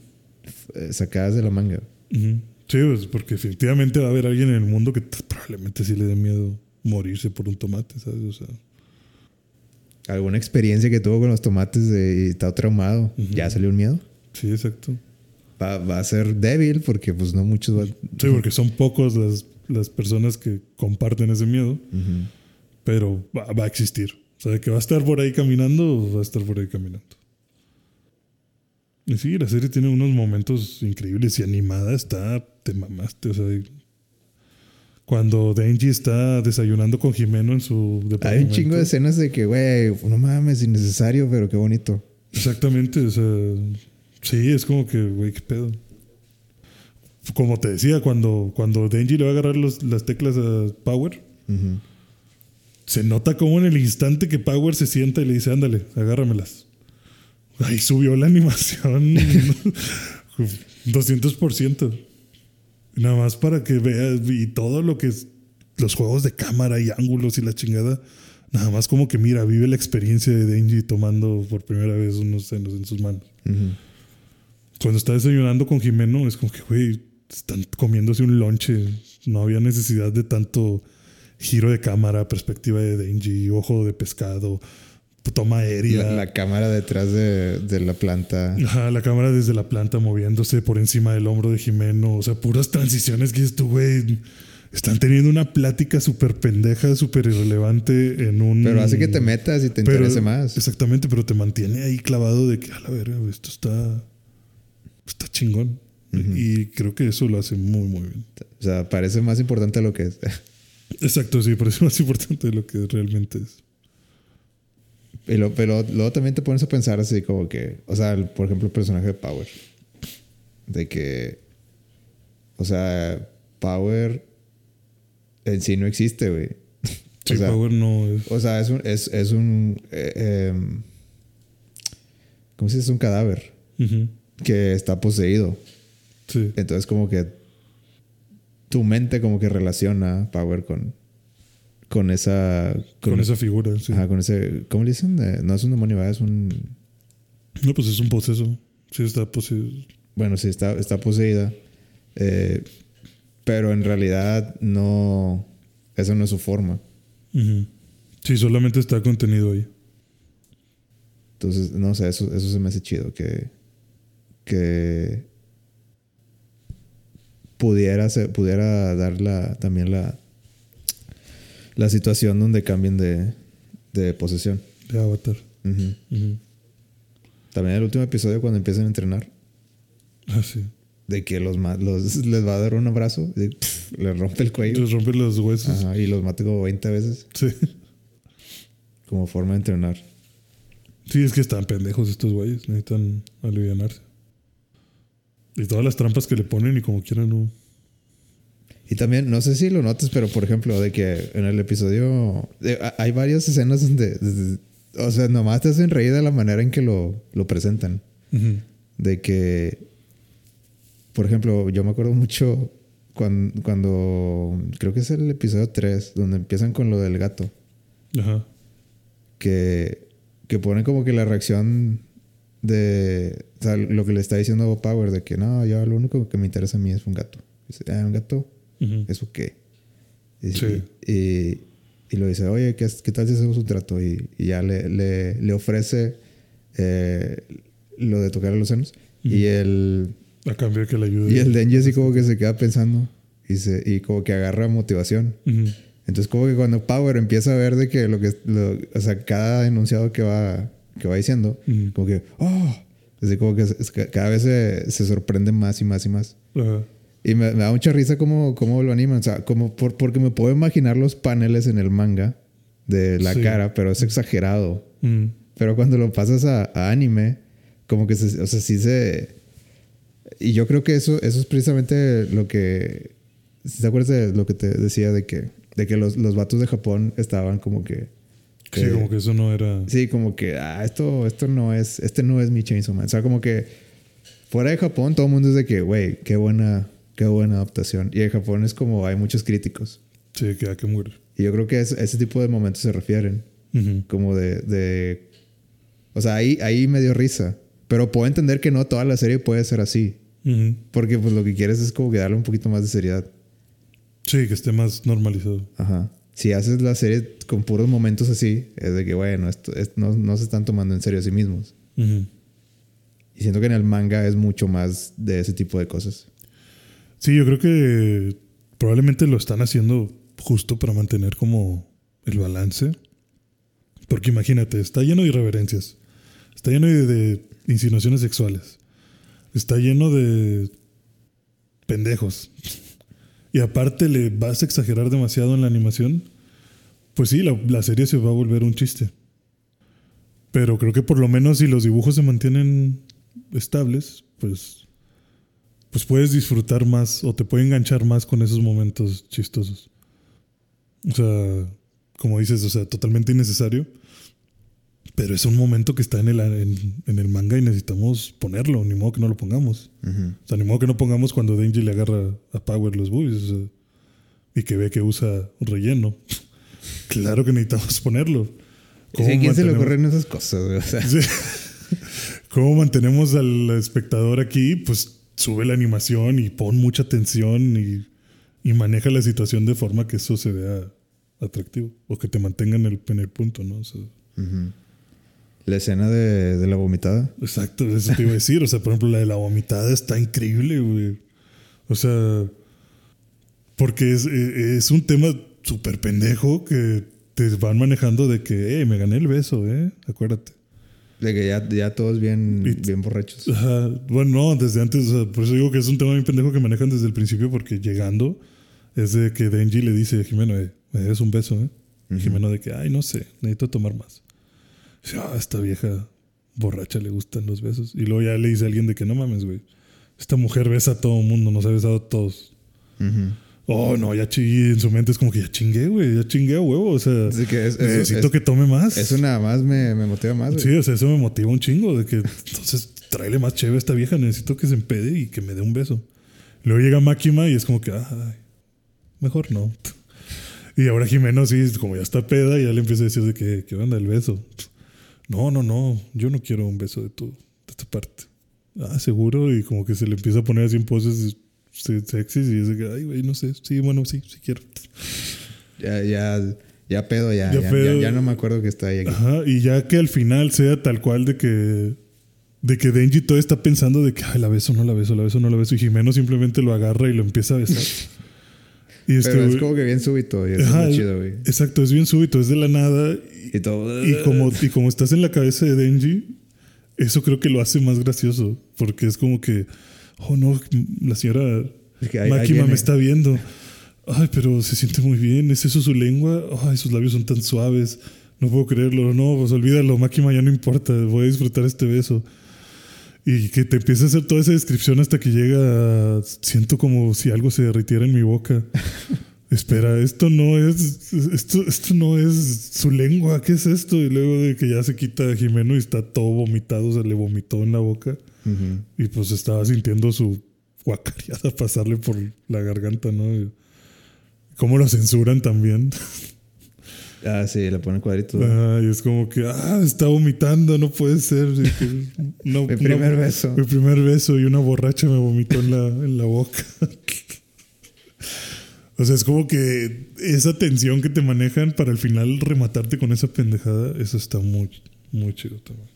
eh, sacadas de la manga. Ujú. Sí, pues porque definitivamente va a haber alguien en el mundo que probablemente sí le dé miedo morirse por un tomate, ¿sabes? O sea, Alguna experiencia que tuvo con los tomates y está traumado. Ujú. Ya salió un miedo. sí, exacto. Va, va a ser débil porque pues no muchos van... Sí, porque son pocos las, las personas que comparten ese miedo. Ujú. pero va, va a existir. O sea, que va a estar por ahí caminando, va a estar por ahí caminando. Y sí, la serie tiene unos momentos increíbles y animada está, te mamaste, o sea, cuando Denji está desayunando con Jimeno en su Hay departamento. un chingo de escenas de que, güey, no mames, innecesario, pero qué bonito. Exactamente, o sea, sí, es como que, güey, qué pedo. Como te decía, cuando, cuando Denji le va a agarrar los- las teclas a Power, se nota como en el instante que Power se sienta y le dice, ándale, agárramelas. Ahí subió la animación 200%. Nada más para que veas y todo lo que es los juegos de cámara y ángulos y la chingada. Nada más como que mira, vive la experiencia de Denji tomando por primera vez unos senos en sus manos. Cuando está desayunando con Jimeno, es como que, güey, están comiéndose un lonche. No había necesidad de tanto giro de cámara, perspectiva de Denji, ojo de pescado, toma aérea. La, la cámara detrás de, de la planta. Ajá, la cámara desde la planta moviéndose por encima del hombro de Jimeno. O sea, puras transiciones que dices tú, güey. Están teniendo una plática súper pendeja, súper irrelevante en un. Pero hace que te metas y te Pero- interese más. Exactamente, pero te mantiene ahí clavado de que a la verga, esto está. Está chingón. Y creo que eso lo hace muy, muy bien. O sea, parece más importante de lo que es. Exacto, sí, es más importante de lo que realmente es. Y lo- pero luego también te pones a pensar así como que, o sea, el- por ejemplo, el personaje de Power. De que, o sea, Power en sí no existe, güey. Sí, O sea, Power no es. O sea, es un, es, es un, eh, em, ¿cómo se dice? Es un cadáver que está poseído. Sí. Entonces como que tu mente como que relaciona Power con, con esa... Con, esa figura, sí. Ajá, con ese... ¿Cómo le dicen? Eh, no es un demonio, ¿verdad? es un... No, pues es un poseso. Sí, está poseído. Bueno, sí, está, está poseída. Eh, pero en realidad no... Esa no es su forma. Sí, solamente está contenido ahí. Entonces, no sé, eso, eso se me hace chido. Que... Que... Pudiera, ser- pudiera dar la, también la... La situación donde cambien de, de posesión. De Avatar. Ujú. Ujú. También el último episodio cuando empiezan a entrenar. Ah, sí. De que los les va a dar un abrazo. Y, pff, les rompe el cuello. Les rompe los huesos. Ajá, y los mata como 20 veces. Sí. Como forma de entrenar. Sí, es que están pendejos estos güeyes. Necesitan alivianarse. Y todas las trampas que le ponen y como quieran, no. Y también, no sé si lo notas, pero por ejemplo, de que en el episodio de- a- hay varias escenas donde, o sea, nomás te hacen reír de la manera en que lo, lo presentan. Ujú. De que, por ejemplo, yo me acuerdo mucho cuando, cuando creo que es el episodio 3, donde empiezan con lo del gato. Ajá. que, que ponen como que la reacción de o sea, lo que le está diciendo Power de que no, yo lo único que me interesa a mí es un gato. Dice, ah, un gato, Ujú. ¿eso qué? Y, Sí. y, y lo dice, oye, ¿qué, qué tal si hacemos un trato? Y, y ya le, le, le ofrece eh, lo de tocar los senos. Y el, A cambio que le ayude. y el Denji así como que se queda pensando y, se, y como que agarra motivación. Entonces como que cuando Power empieza a ver de que lo que lo- o sea, cada enunciado que va que va diciendo, Ujú. como que oh, así como que cada vez se, se sorprende más y más y más. Ajá. Y me, me da mucha risa cómo, cómo lo animan, o sea, como por- porque me puedo imaginar los paneles en el manga de la Sí. cara, pero es exagerado. Mm. Pero cuando lo pasas a, a anime, como que se, o sea, sí se y yo creo que eso eso es precisamente lo que ¿te acuerdas de lo que te decía de que de que los, los vatos de Japón estaban como que Sí, como que eso no era. Sí, como que, ah, esto, esto no es, este no es mi Chainsaw Man. O sea, como que fuera de Japón todo el mundo es de que, güey, qué buena, qué buena adaptación. Y en Japón es como, hay muchos críticos. Sí, que hay que morir. Y yo creo que a ese tipo de momentos se refieren. Como de, de o sea, ahí, ahí me dio risa. Pero puedo entender que no toda la serie puede ser así. Porque pues lo que quieres es como que darle un poquito más de seriedad. Sí, que esté más normalizado. Ajá. Si haces la serie con puros momentos así, es de que, bueno, esto, es- no, no se están tomando en serio a sí mismos. Y siento que en el manga es mucho más de ese tipo de cosas. Sí, yo creo que probablemente lo están haciendo justo para mantener como el balance. Porque imagínate, está lleno de irreverencias. Está lleno de, de insinuaciones sexuales. Está lleno de pendejos. Y aparte le vas a exagerar demasiado en la animación. Pues sí, la, la serie se va a volver un chiste. Pero creo que por lo menos si los dibujos se mantienen estables, pues, pues puedes disfrutar más o te puede enganchar más con esos momentos chistosos. O sea, como dices, o sea, totalmente innecesario. Pero es un momento que está en el, en, en el manga y necesitamos ponerlo, ni modo que no lo pongamos. Ujú. O sea, ni modo que no pongamos cuando Denji le agarra a Power los boobies o sea, y que ve que usa relleno. claro que necesitamos ponerlo. Sí, ¿A quién se le ocurren esas cosas? O sea. ¿Cómo mantenemos al espectador aquí? Pues sube la animación y pon mucha atención y, y maneja la situación de forma que eso se vea atractivo o que te mantenga en el, en el punto, ¿no? O sea. La escena de, de la vomitada. exacto, eso te iba a decir. O sea, por ejemplo, la de la vomitada está increíble, güey. O sea, porque es, eh, es un tema súper pendejo que te van manejando de que, eh, me gané el beso, ¿eh? Acuérdate. De que ya, ya todos bien, Y- bien borrachos. Bueno, no, desde antes, por eso digo que es un tema bien pendejo que manejan desde el principio, porque llegando es de que Denji le dice a Jimeno, eh, me debes un beso, ¿eh? Ujú. Jimeno de que, ay, no sé, necesito tomar más. Dice, ah, esta vieja borracha le gustan los besos. Y luego ya le dice a alguien de que no mames, güey. Esta mujer besa a todo el mundo, nos ha besado a todos. Ujú. Oh, no, ya chingué. En su mente es como que ya chingué, güey, ya chingué a huevo. O sea, Así que es- necesito es- que tome más. Eso nada más me, me motiva más, güey. Sí, o sea, eso me motiva un chingo de que entonces tráele más chévere a esta vieja, necesito que se empede y que me dé un beso. Luego llega Máquima y es como que, ay, mejor no. Y ahora Jimeno sí, como ya está peda, ya le empieza a decir de que, ¿qué onda el beso? No, no, no, yo no quiero un beso de tu, de tu parte. Ah, seguro, y como que se le empieza a poner así en poses se- sexys y es de que, ay, güey, no sé, sí, bueno, sí, sí quiero. Ya, ya, ya pedo, ya. Ya Ya, pedo. ya- ya no me acuerdo que está ahí aquí. Ajá, y ya que al final sea tal cual de que de que Denji todo está pensando de que ay, la beso, no la beso, la beso, no la beso y Jimeno simplemente lo agarra y lo empieza a besar. y este Pero es como que bien súbito y eso Ajá, es muy chido, güey. Exacto, es bien súbito, es de la nada y, Y todo. y como y como estás en la cabeza de Denji, eso creo que lo hace más gracioso porque es como que oh no, la señora Es que ahí Máquima me está viendo. Ay, pero se siente muy bien. ¿Es eso su lengua? Ay, sus labios son tan suaves. No puedo creerlo. No, pues olvídalo. Máquima ya no importa. Voy a disfrutar este beso. Y que te empieza a hacer toda esa descripción hasta que llega. a- Siento como si algo se derritiera en mi boca. Espera, esto no es. Esto, esto no es su lengua. ¿Qué es esto? Y luego de que ya se quita Jimeno y está todo vomitado, se le vomitó en la boca. Y pues estaba sintiendo su guacareada pasarle por la garganta, ¿no? Y cómo lo censuran también. Ah, sí, le pone cuadritos. Ah, y es como que, ah, está vomitando, no puede ser. No, Mi primer no- beso. Mi primer beso y una borracha me vomitó en la, en la boca. o sea, es como que esa tensión que te manejan para al final rematarte con esa pendejada, eso está muy, muy chido también.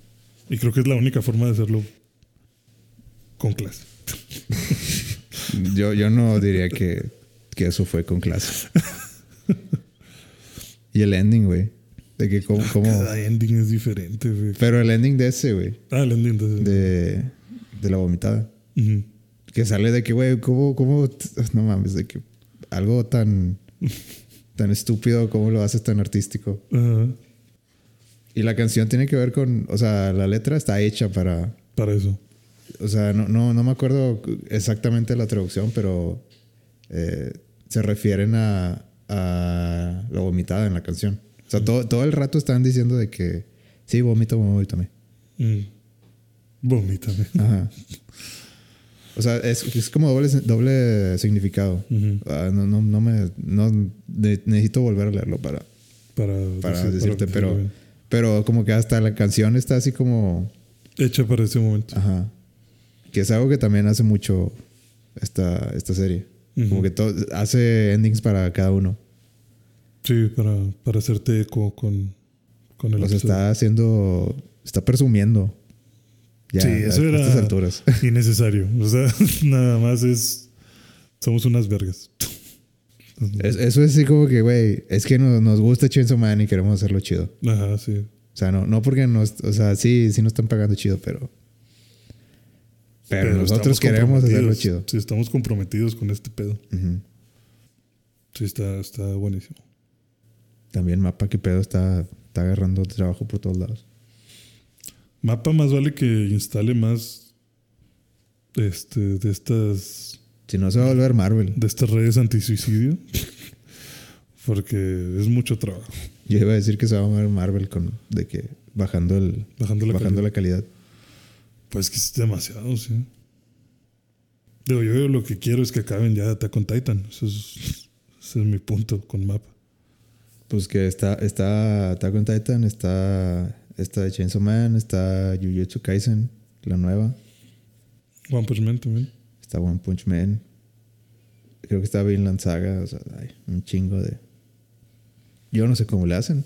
Y creo que es la única forma de hacerlo con clase. Yo, yo no diría que, que eso fue con clase. y el ending, güey. De que cómo, cómo- Cada ending es diferente, güey. Pero el ending de ese, güey. Ah, el ending de... De, de la vomitada. Que sale de que, güey, ¿cómo, cómo, no mames, de que algo tan, tan estúpido, ¿cómo lo haces tan artístico? Ajá, Y la canción tiene que ver con, o sea, la letra está hecha para, para eso. O sea, no, no, no me acuerdo exactamente la traducción, pero eh, se refieren a, a la vomitada en la canción. O sea, todo, todo el rato están diciendo de que, sí, vomito, vomítame. Mm. Vomítame. Ajá. O sea, es, es como doble, doble significado. Ah, no, no, no me. No, ne- necesito volver a leerlo para, Para, para decir- decirte, decirlo pero. Pero como que hasta la canción está así como. Hecha para ese momento. Ajá. Que es algo que también hace mucho esta, esta serie. Como que todo, hace endings para cada uno. Sí, para, para hacerte eco con, con el O sea, episodio. está haciendo. Está presumiendo. Ya, Sí, eso a era- estas alturas. innecesario. O sea, nada más es. Somos unas vergas. Es- eso es así como que, güey, es que nos, nos gusta Chainsaw Man y queremos hacerlo chido. Ajá, sí. O sea, no, no porque nos, o sea, sí, sí nos están pagando chido, pero. Pero, nosotros queremos hacerlo chido. Sí, estamos comprometidos con este pedo. Sí, está, está buenísimo. También Mapa, que pedo, está, está agarrando trabajo por todos lados. Mapa más vale que instale más este, de estas Si no, se va a volver Marvel. de estas redes antisuicidio. Porque es mucho trabajo. Yo iba a decir que se va a volver Marvel con de que bajando el Bajando la bajando calidad. la calidad. Pues que es demasiado, sí. Digo, yo lo que quiero es que acaben ya Attack on Titan. Eso es, ese es mi punto con mapa. Pues que está, está Attack on Titan, está, está Chainsaw Man, está Jujutsu Kaisen, la nueva, One Punch Man también. está One Punch Man, creo que está Vinland Saga, o sea, hay un chingo de... Yo no sé cómo le hacen,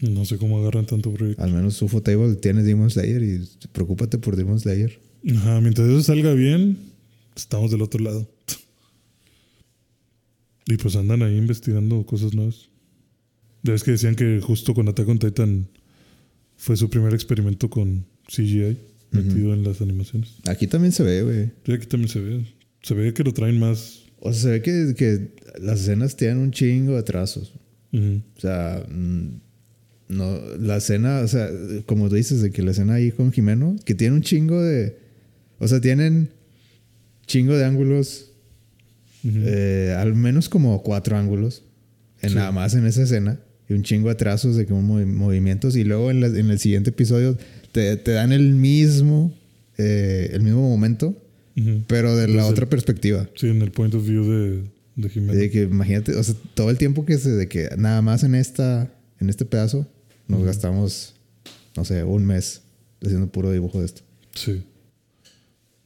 No sé cómo agarran tanto proyecto. al menos UFO Table tiene Demon Slayer y preocúpate por Demon Slayer. Ajá, mientras eso salga bien, estamos del otro lado. Y pues andan ahí investigando cosas nuevas. Ya ves que decían que justo con Attack on Titan fue su primer experimento con CGI metido en las animaciones. Aquí también se ve, güey. Y aquí también se ve. Se ve que lo traen más. O sea, se ve que, que las escenas tienen un chingo de trazos. O sea, mm, no, la escena, o sea, como tú dices, de que la escena ahí con Jimeno, que tiene un chingo de. O sea, tienen chingo de ángulos, Ujú. eh, al menos como cuatro ángulos, en Sí. nada más en esa escena, y un chingo de trazos de como movi- movimientos, y luego en, la- en el siguiente episodio te, te dan el mismo, eh, el mismo momento, Ujú. pero de la Desde otra el- perspectiva. Sí, en el point of view de, de Jiménez. De que imagínate, o sea, todo el tiempo que se, de que nada más en esta, en este pedazo, nos gastamos, no sé, un mes haciendo puro dibujo de esto. Sí.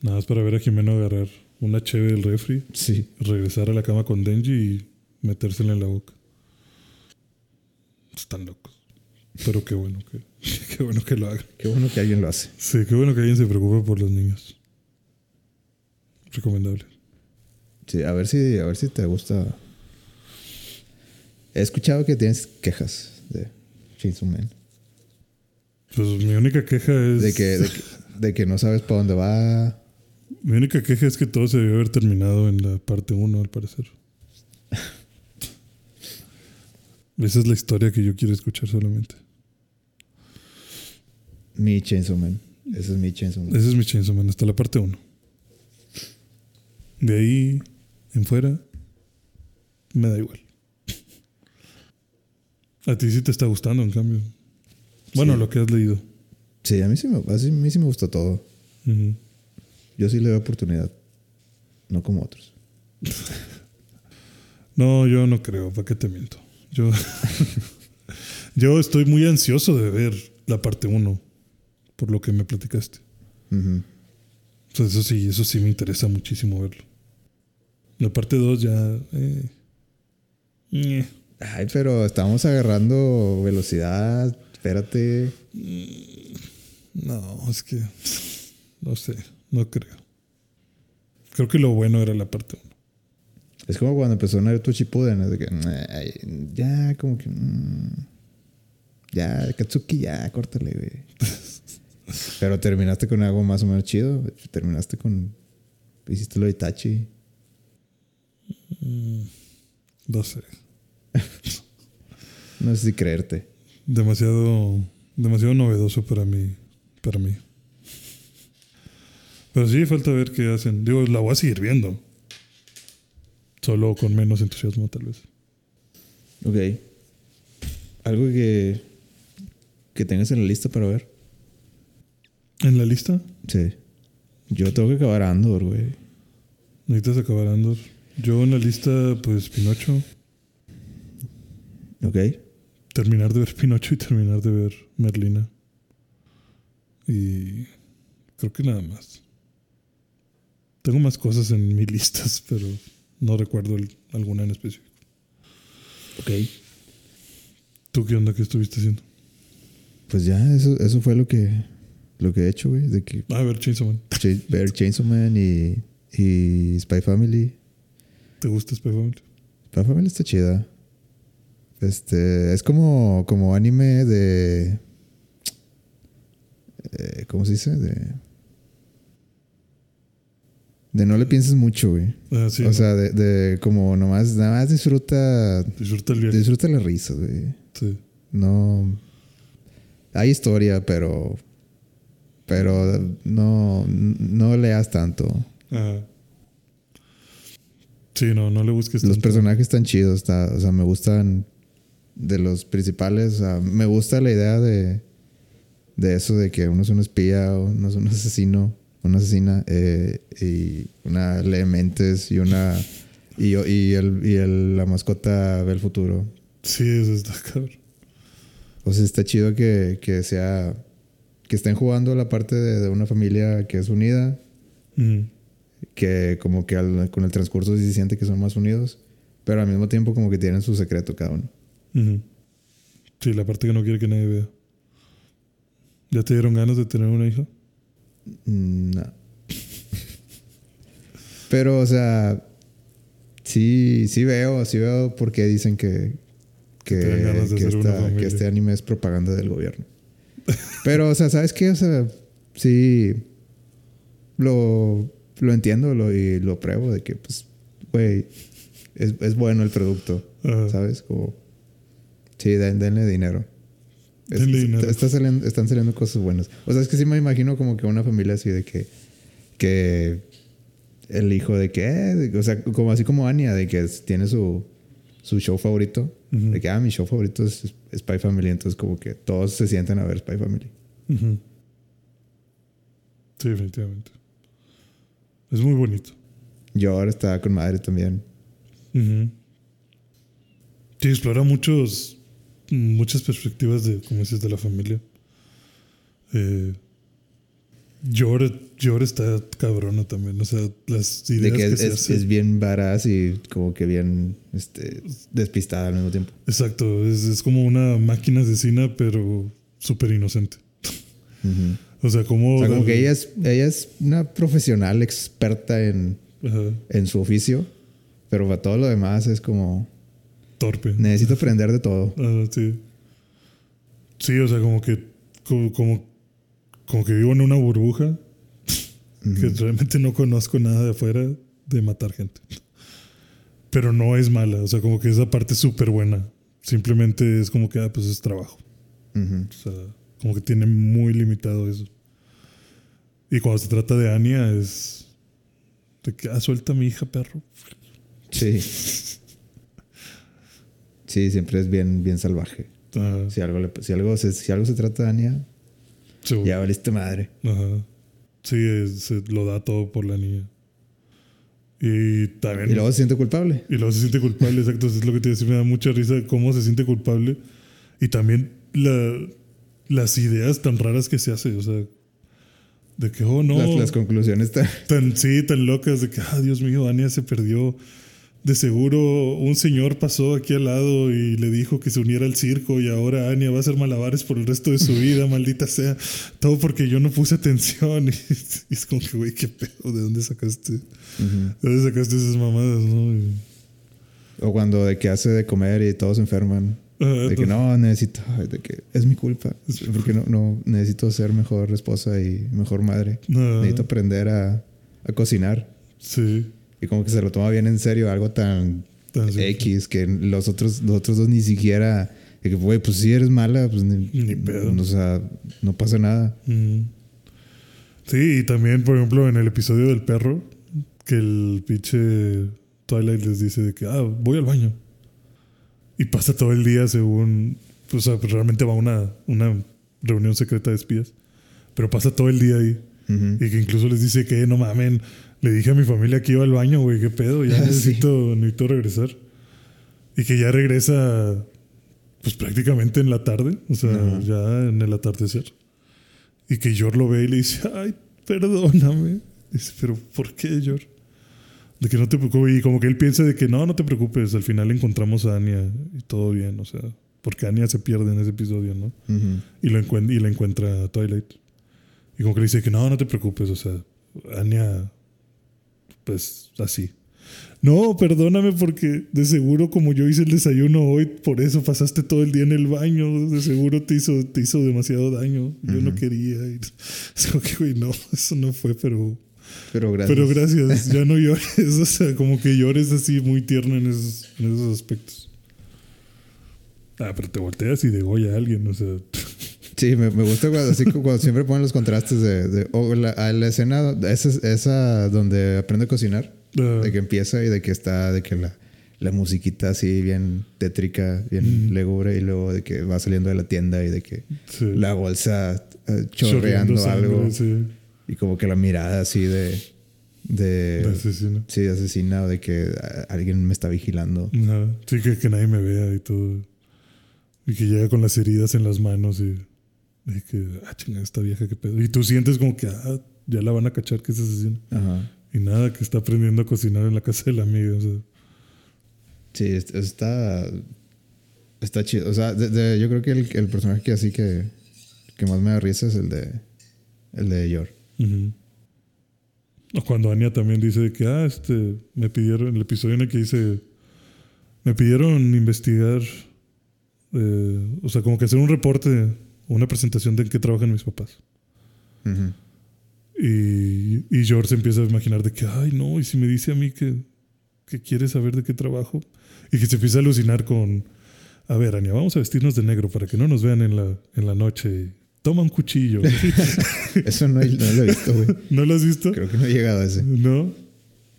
Nada más para ver a Jimeno agarrar una cheve del refri, Sí. regresar a la cama con Denji y metérsela en la boca. Están locos. Pero qué bueno que, qué bueno que lo hagan. Qué bueno que alguien lo hace. Sí, qué bueno que alguien se preocupe por los niños. Recomendable. Sí, a ver si, a ver si te gusta. He escuchado que tienes quejas de Chainsaw Man. Pues mi única queja es. De que, de que, de que no sabes para dónde va. Mi única queja es que todo se debió haber terminado en la parte 1, al parecer. Esa es la historia que yo quiero escuchar solamente. Mi Chainsaw Man. Ese es mi Chainsaw Man. Ese es mi Chainsaw Man, hasta la parte 1. De ahí en fuera, me da igual. A ti sí te está gustando, en cambio. Bueno, Sí. lo que has leído. Sí, a mí sí me, a mí sí me gustó todo. Yo sí le doy oportunidad. No como otros. No, yo no creo, ¿para qué te miento? Yo, yo estoy muy ansioso de ver la parte 1, por lo que me platicaste. O sea, eso sí, eso sí me interesa muchísimo verlo. La parte 2 ya... eh, ñe. Ay, pero estamos agarrando velocidad. Espérate. No, es que... No sé, no creo. Creo que lo bueno era la parte 1. Es como cuando empezó Naruto Shippuden. Es de que, ay, ya, como que. mm, ya, Katsuki, ya, córtale, güey. Pero terminaste con algo más o menos chido. Terminaste con. Hiciste lo de Itachi. No sé. No sé si creerte. Demasiado, demasiado novedoso para mí, para mí. Pero sí, falta ver qué hacen. Digo, la voy a seguir viendo. Solo con menos entusiasmo, tal vez. Ok. Algo que. que tengas en la lista para ver. ¿En la lista? Sí. Yo tengo que acabar Andor, güey. Necesitas acabar Andor. Yo en la lista, pues Pinocho. Ok. Terminar de ver Pinocho y terminar de ver Merlina. Y creo que nada más. Tengo más cosas en mis listas, pero no recuerdo el- alguna en específico. Ok. ¿Tú qué onda que estuviste haciendo? Pues ya, eso, eso fue lo que. lo que he hecho, güey. De que Ah, a ver, Chainsaw Man. Cha- ver Chainsaw Man y, y Spy Family. ¿Te gusta Spy Family? Spy Family está chida. Este, es como, como anime de... eh, ¿Cómo se dice? De... De no le pienses mucho, güey. Ah, sí, o sea, de, de como nomás, nada más disfruta, disfruta el viaje. disfruta las risas, güey. Sí. No. Hay historia, pero. Pero no, no leas tanto. Ajá. Sí, no, no le busques Los tanto. personajes están chidos, está, o sea, me gustan de los principales. Sea, me gusta la idea de, de eso, de que uno es un espía, uno es un asesino, una asesina, eh, y una lee mentes y una. Y, y, el, y el- la mascota ve el futuro. Sí, eso está cabrón. O sea, está chido que, que sea. Que estén jugando la parte de, de una familia que es unida. Ujú. Que como que al- con el transcurso sí se siente que son más unidos. Pero al mismo tiempo como que tienen su secreto cada uno. Ujú. Sí, la parte que no quiere que nadie vea. ¿Ya te dieron ganas de tener una hija? Mm, No. Pero, o sea. Sí, sí veo, sí veo por qué dicen que. Que, que esta- este anime es propaganda del gobierno. Pero, o sea, ¿sabes qué? O sea, sí. Lo, lo entiendo lo, y lo pruebo de que, pues, güey, es, es bueno el producto. Ajá. ¿Sabes? Como. Sí, den- denle dinero. Es- Denle dinero. está saliendo- están saliendo cosas buenas. O sea, es que sí me imagino como que una familia así de que. Que. El hijo de que. eh, o sea, como así como Anya, de que tiene su. Su show favorito. De que, ah, mi show favorito es Spy Family. Entonces, como que todos se sienten a ver Spy Family. Sí, definitivamente. Es muy bonito. Yo ahora estaba con madre también. Ujú. Sí, explora muchos, muchas perspectivas de, como dices, de la familia. Eh, Yor, Yor está cabrona también. O sea, las De ideas que que, es, se es- hace. es bien varaz y como que bien este, despistada al mismo tiempo. Exacto, es, es como una máquina asesina, pero súper inocente. Ujú. O sea, como. O sea, como que ella es, ella es una profesional experta en, Ajá, en su oficio, pero para todo lo demás es como, torpe. necesito aprender de todo. Sí. Sí, o sea, como que. Como, como, como que vivo en una burbuja que realmente no conozco nada de afuera de matar gente. Pero no es mala, o sea, como que esa parte es súper buena. Simplemente es como que, ah, pues es trabajo. O sea, como que tiene muy limitado eso. Y cuando se trata de Anya es. De que, ah, suelta a mi hija, perro. Sí. Sí, siempre es bien, bien salvaje. Si algo, le- si algo, se, si algo se trata de Anya, seguro. ya valiste madre. Ajá. Sí, se lo da todo por la niña. Y también. Y luego se siente culpable. y luego se siente culpable, exacto. Es lo que te decía, me da mucha risa cómo se siente culpable. Y también la, las ideas tan raras que se hace. O sea, de que, oh no. Las, las conclusiones están... tan, sí, tan locas de que, ah, Dios mío, Ania se perdió. De seguro un señor pasó aquí al lado y le dijo que se uniera al circo y ahora Ania va a hacer malabares por el resto de su vida, maldita sea. Todo porque yo no puse atención. Y, es como que, güey, qué pedo, ¿de dónde sacaste? ¿De dónde sacaste esas mamadas, no? Y- O cuando de que hace de comer y todos se enferman. De que no, necesito... De que es mi culpa. Porque no, no, necesito ser mejor esposa y mejor madre. Ajá. Necesito aprender a, a cocinar. Sí. Y como que se lo toma bien en serio, algo tan Tan simple. X que los otros, los otros dos ni siquiera. De que, güey, pues si eres mala, pues ni, Ni pedo. O sea, no pasa nada. Sí, y también, por ejemplo, en el episodio del perro, que el pinche Twilight les dice de que, ah, voy al baño. Y pasa todo el día según, o sea, pues, realmente va a una, una reunión secreta de espías. Pero pasa todo el día ahí. Ujú. Y que incluso les dice que, no mamen, le dije a mi familia que iba al baño, güey, qué pedo, ya Ah, sí. necesito, necesito regresar. Y que ya regresa, pues prácticamente en la tarde, o sea, Ajá. ya en el atardecer. Y que Yor lo ve y le dice, ay, perdóname. Dice, pero ¿por qué, Yor? De que no te preocupes. Y como que él piensa de que no, no te preocupes, al final encontramos a Anya y todo bien, o sea, porque Anya se pierde en ese episodio, ¿no? Ujú. y, lo encuent- y la encuentra Twilight. Y como que le dice que no, no te preocupes, o sea, Anya, pues así. no, perdóname porque de seguro como yo hice el desayuno hoy, por eso pasaste todo el día en el baño, de seguro te hizo, te hizo demasiado daño, yo no quería. Es como que, güey, no, eso no fue, pero... Pero gracias. Pero gracias, ya no llores, o sea, como que llores así muy tierno en esos, en esos aspectos. Ah, pero te volteas y degolla a alguien, o sea... Sí, me, me gusta cuando, así como cuando siempre ponen los contrastes de... de la, a la escena, esa, esa donde aprende a cocinar, Ah, de que empieza y de que está, de que la, la musiquita así bien tétrica, bien Mm. y luego de que va saliendo de la tienda y de que sí. la bolsa eh, chorreando, algo sí, y como que la mirada así de... de de asesino. sí, de asesina o de que ah, alguien me está vigilando. Ajá. Sí, que, que nadie me vea y todo. Y que llega con las heridas en las manos y, que, ah, chinga, esta vieja, qué pedo. Y tú sientes como que, ah, ya la van a cachar que es asesino. Ajá. Y nada, que está aprendiendo a cocinar en la casa de la amiga. O sea, Sí, es- está. Está chido. O sea, de- de- yo creo que el, el personaje que así que, que más me da risa es el de. El de Yor. ujú. O cuando Anya también dice que, ah, este, me pidieron, el episodio en el que dice, me pidieron investigar, eh, o sea, como que hacer un reporte, una presentación de en qué trabajan mis papás. Ujú. Y, y George se empieza a imaginar de que, ay, no, y si me dice a mí que, que quiere saber de qué trabajo. Y que se empieza a alucinar con, a ver, Ania, vamos a vestirnos de negro para que no nos vean en la, en la noche. Toma un cuchillo. Eso no, no lo he visto, güey. ¿No lo has visto? Creo que no he llegado a ese. No.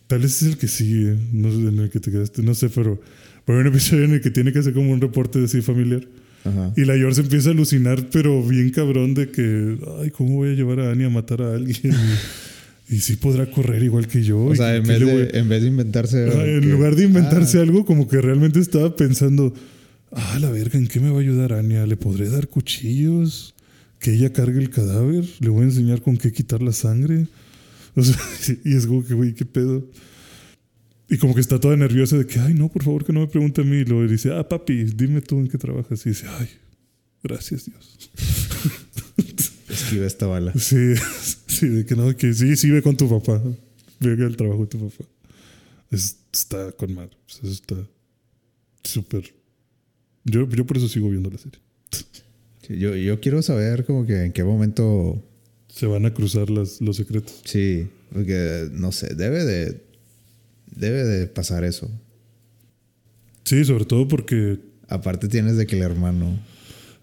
Tal vez es el que sigue, no sé, en el que te quedaste, no sé, pero, pero hay un episodio en el que tiene que hacer como un reporte así familiar. Ajá. Y la George empieza a alucinar, pero bien cabrón de que, ay, ¿cómo voy a llevar a Anya a matar a alguien? Y, sí podrá correr igual que yo. O ¿Y sea, en vez, de, en vez de inventarse. Ajá, en que- lugar de inventarse Ah, algo, como que realmente estaba pensando, ah, la verga, ¿en qué me va a ayudar Anya? ¿Le podré dar cuchillos? ¿Que ella cargue el cadáver? ¿Le voy a enseñar con qué quitar la sangre? O sea, y es como que, güey, ¿qué pedo? Y como que está toda nerviosa de que, ay, no, por favor, que no me pregunte a mí. Y luego dice, ah, papi, dime tú en qué trabajas. Y dice, ay, gracias Dios. Esquiva esta bala. Sí, sí, de que no, que sí, sí, ve con tu papá. Ve el trabajo de tu papá. Es- está con madre. O sea, está súper. Yo, yo por eso sigo viendo la serie. Sí, yo, yo quiero saber, como que en qué momento. Se van a cruzar las, los secretos. Sí, porque no sé, debe de. Debe de pasar eso. Sí, sobre todo porque. Aparte, tienes de que el hermano.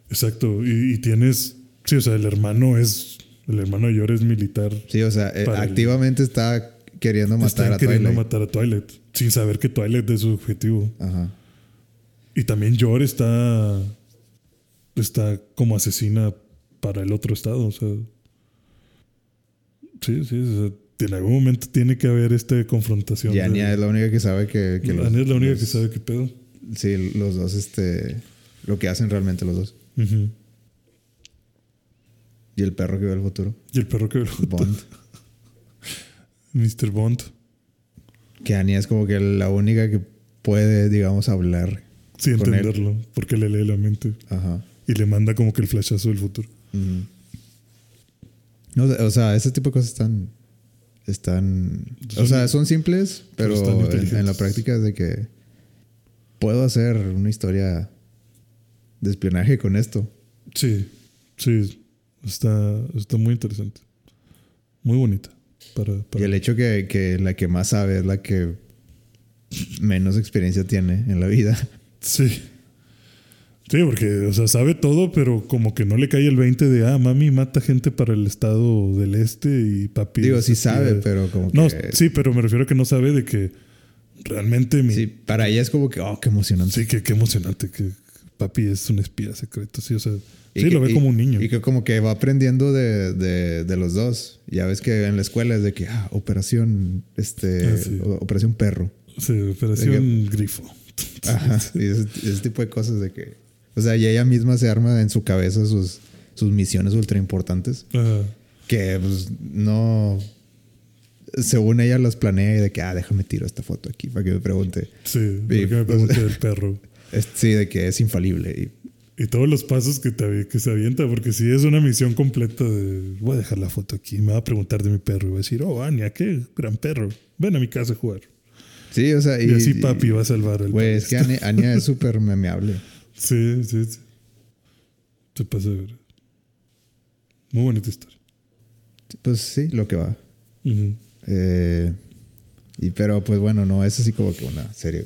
Exacto. Y, y tienes. Sí, o sea, el hermano es. El hermano de Yor es militar. Sí, o sea, eh, el- activamente está queriendo matar Están a queriendo Twilight. matar a Twilight. Sin saber que Twilight es su objetivo. Ajá. Y también Yor está. Está como asesina para el otro estado. O sea. Sí, sí. o sea, en algún momento tiene que haber esta confrontación. Y de- Anya es la única que sabe que, que los, es la única los- que sabe qué pedo. Sí, los dos, este. Lo que hacen realmente los dos. Y el perro que ve el futuro. Y el perro que ve el futuro. Bond. Mr. Bond. que Anya es como que la única que puede, digamos, hablar. Sí, él. entenderlo. Porque le lee la mente. Ajá. Y le manda como que el flashazo del futuro. No, o sea, ese tipo de cosas están. Están. Son- o sea, son simples, pero en, la práctica es de que. Puedo hacer una historia de espionaje con esto. Sí, sí. Está, está muy interesante. Muy bonita. Para, Y el hecho que, que la que más sabe es la que menos experiencia tiene en la vida. Sí. Sí, porque, o sea, sabe todo, pero como que no le cae el 20 de, ah, mami mata gente para el estado del este y papi. Digo, sí espía". sabe, pero como que. No, sí, pero me refiero a que no sabe de que realmente mi. Sí, Sí, para ella es como que, oh, qué emocionante. que qué emocionante que papi es un espía secreto. Sí, o sea, sí, que- lo ve y- como un niño. Y que como que va aprendiendo de, de, de los dos. Ya ves que en la escuela es de que, ah, operación, este, Ah, sí. operación perro. Sí, operación grifo. Ajá. y ese, ese tipo de cosas de que, o sea, y ella misma se arma en su cabeza sus, sus misiones ultra importantes. Ajá. Que pues no, según ella las planea y de que, ah, déjame tiro esta foto aquí para que me pregunte. sí, porque me pues- pregunté del perro. Es- sí, de que es infalible. Y, Y todos los pasos que, te, que se avienta, porque si es una misión completa de voy a dejar la foto aquí, me va a preguntar de mi perro y va a decir, oh, Ania, qué gran perro, ven a mi casa a jugar. Sí, o sea, Y, así papi va a salvar el Güey, es que Anya, Anya es súper memeable. Sí, sí, sí. Se pasa de ver. Muy bonita historia. Pues sí, lo que va. Eh, y pero pues bueno, no, es así como que una serie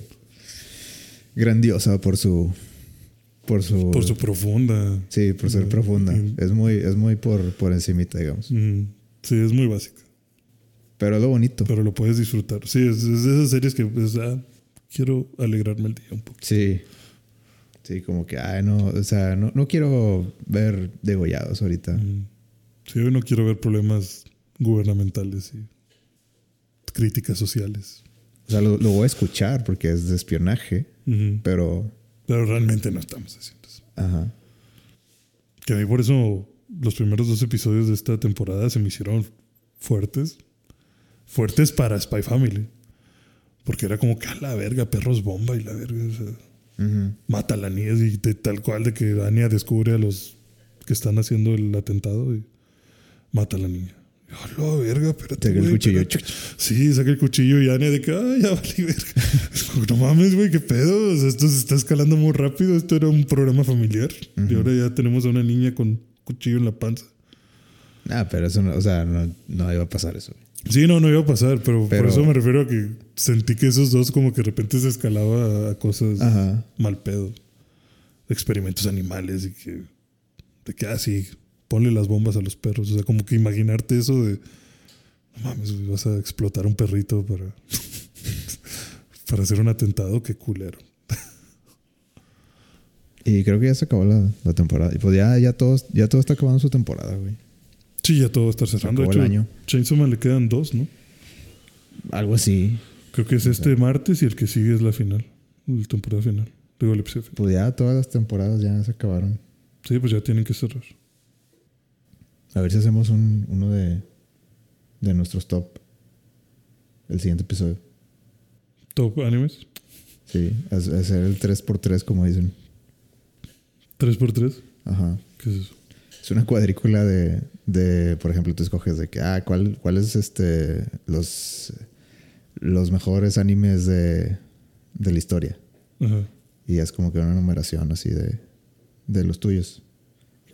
grandiosa por su por su Por su profunda. sí, por ser profunda. Es muy es muy por por encimita, digamos. Sí, es muy básica. Pero es lo bonito. Pero lo puedes disfrutar. Sí, es, es de esas series que pues, ah, quiero alegrarme el día un poco. Sí. Sí, como que ay, no, o sea, no, no quiero ver degollados ahorita. Ujú. Sí, hoy no quiero ver problemas gubernamentales y críticas sociales. O sea, lo, lo voy a escuchar porque es de espionaje, pero Pero realmente no estamos haciendo eso. ajá. Que a mí por eso los primeros dos episodios de esta temporada se me hicieron fuertes. Fuertes para Spy Family. Porque era como que a la verga, perros bomba y la verga. o sea, Mata a la niña y tal cual de que Anya descubre a los que están haciendo el atentado y mata a la niña. La verga, espérate. Saca el güey, cuchillo. espérate. Sí, saca el cuchillo y Anya de que, ay, ya valí verga. No mames, güey, qué pedo. O sea, esto se está escalando muy rápido. Esto era un programa familiar. Y ahora ya tenemos a una niña con cuchillo en la panza. Ah, pero eso no, o sea, no, no iba a pasar eso. Sí, no, no iba a pasar, pero, Pero- por eso me refiero a que sentí que esos dos como que de repente se escalaba a cosas Ajá. mal pedo. Experimentos animales y que... De que, ah, sí, ponle las bombas a los perros. O sea, como que imaginarte eso de... No mames, vas a explotar un perrito para... para hacer un atentado, qué culero. Y creo que ya se acabó la, la temporada. Y pues ya, ya, todos, ya todo está acabando su temporada, güey. Sí, ya todo va a estar cerrando. De acabó el hecho, año. Chainsaw Man le quedan dos, ¿no? Algo así. Creo que es este martes y el que sigue es la final. La temporada final. Digo, el episodio final. Pues ya todas las temporadas ya se acabaron. Sí, pues ya tienen que cerrar. A ver si hacemos un, uno de, de nuestros top. El siguiente episodio. Top animes. Sí, ha- hacer el 3x3 como dicen. 3x3. Ajá. ¿Qué es eso? Es una cuadrícula de, de, por ejemplo, tú escoges de que, ah, ¿cuál, cuál es este, los, los mejores animes de, de la historia? Y es como que una numeración así de, de los tuyos.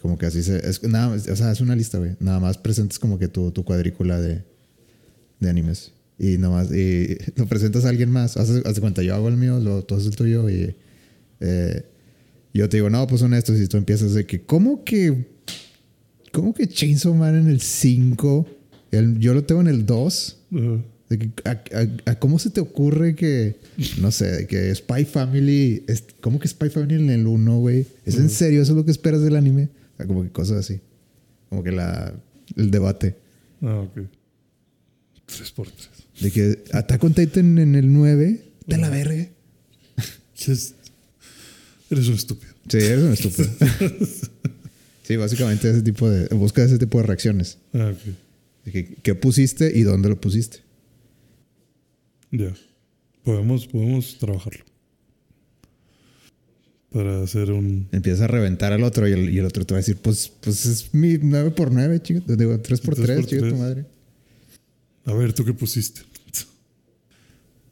Como que así se. Es, nada, o sea, es una lista, güey. Nada más presentes como que tu, tu cuadrícula de, de animes. Y nada más. Y lo presentas a alguien más. Haz, haz de cuenta, yo hago el mío, lo, tú haces el tuyo y. eh, yo te digo, no, pues son estos. Y tú empiezas de que, ¿cómo que. ¿Cómo que Chainsaw Man en el 5? El- yo lo tengo en el 2. Ajá. De que, a, a- a cómo se te ocurre que, no sé, de que Spy Family, es, ¿cómo que Spy Family en el 1, güey? ¿Es en serio? ¿Eso es lo que esperas del anime? O sea, como que cosas así. Como que la, el debate. Ah, ok. 3x3. De que Attack on Titan en el 9, de la verga. ¿Qué es? Eres un estúpido. Sí, eres un estúpido. sí, básicamente ese tipo de, busca ese tipo de reacciones. Ah, ok. De que, ¿Qué pusiste y dónde lo pusiste? Ya. Podemos, podemos trabajarlo. Para hacer un. Empiezas a reventar al otro y el, y el otro te va a decir, pues, pues es mi 9 por 9 chico. Digo, 3 por 3 3 por chico, tu 3. madre. A ver, ¿tú qué pusiste?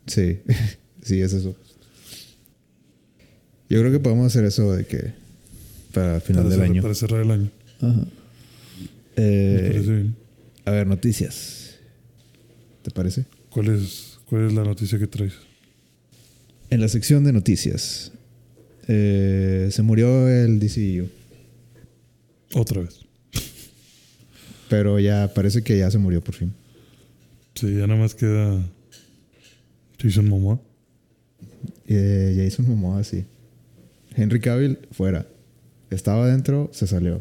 Sí, sí, es eso. Yo creo que podemos hacer eso de que para final Para del cerrar- año. Para cerrar el año. Ajá. Me Eh, parece bien. a ver, noticias. ¿Te parece? ¿Cuál es, ¿Cuál es la noticia que traes? En la sección de noticias, eh, se murió el DCU, Otra vez. pero ya parece que ya se murió por fin. Sí, ya nada más queda Jason Momoa. Eh, Jason Momoa, sí. Henry Cavill, fuera. Estaba adentro, se salió.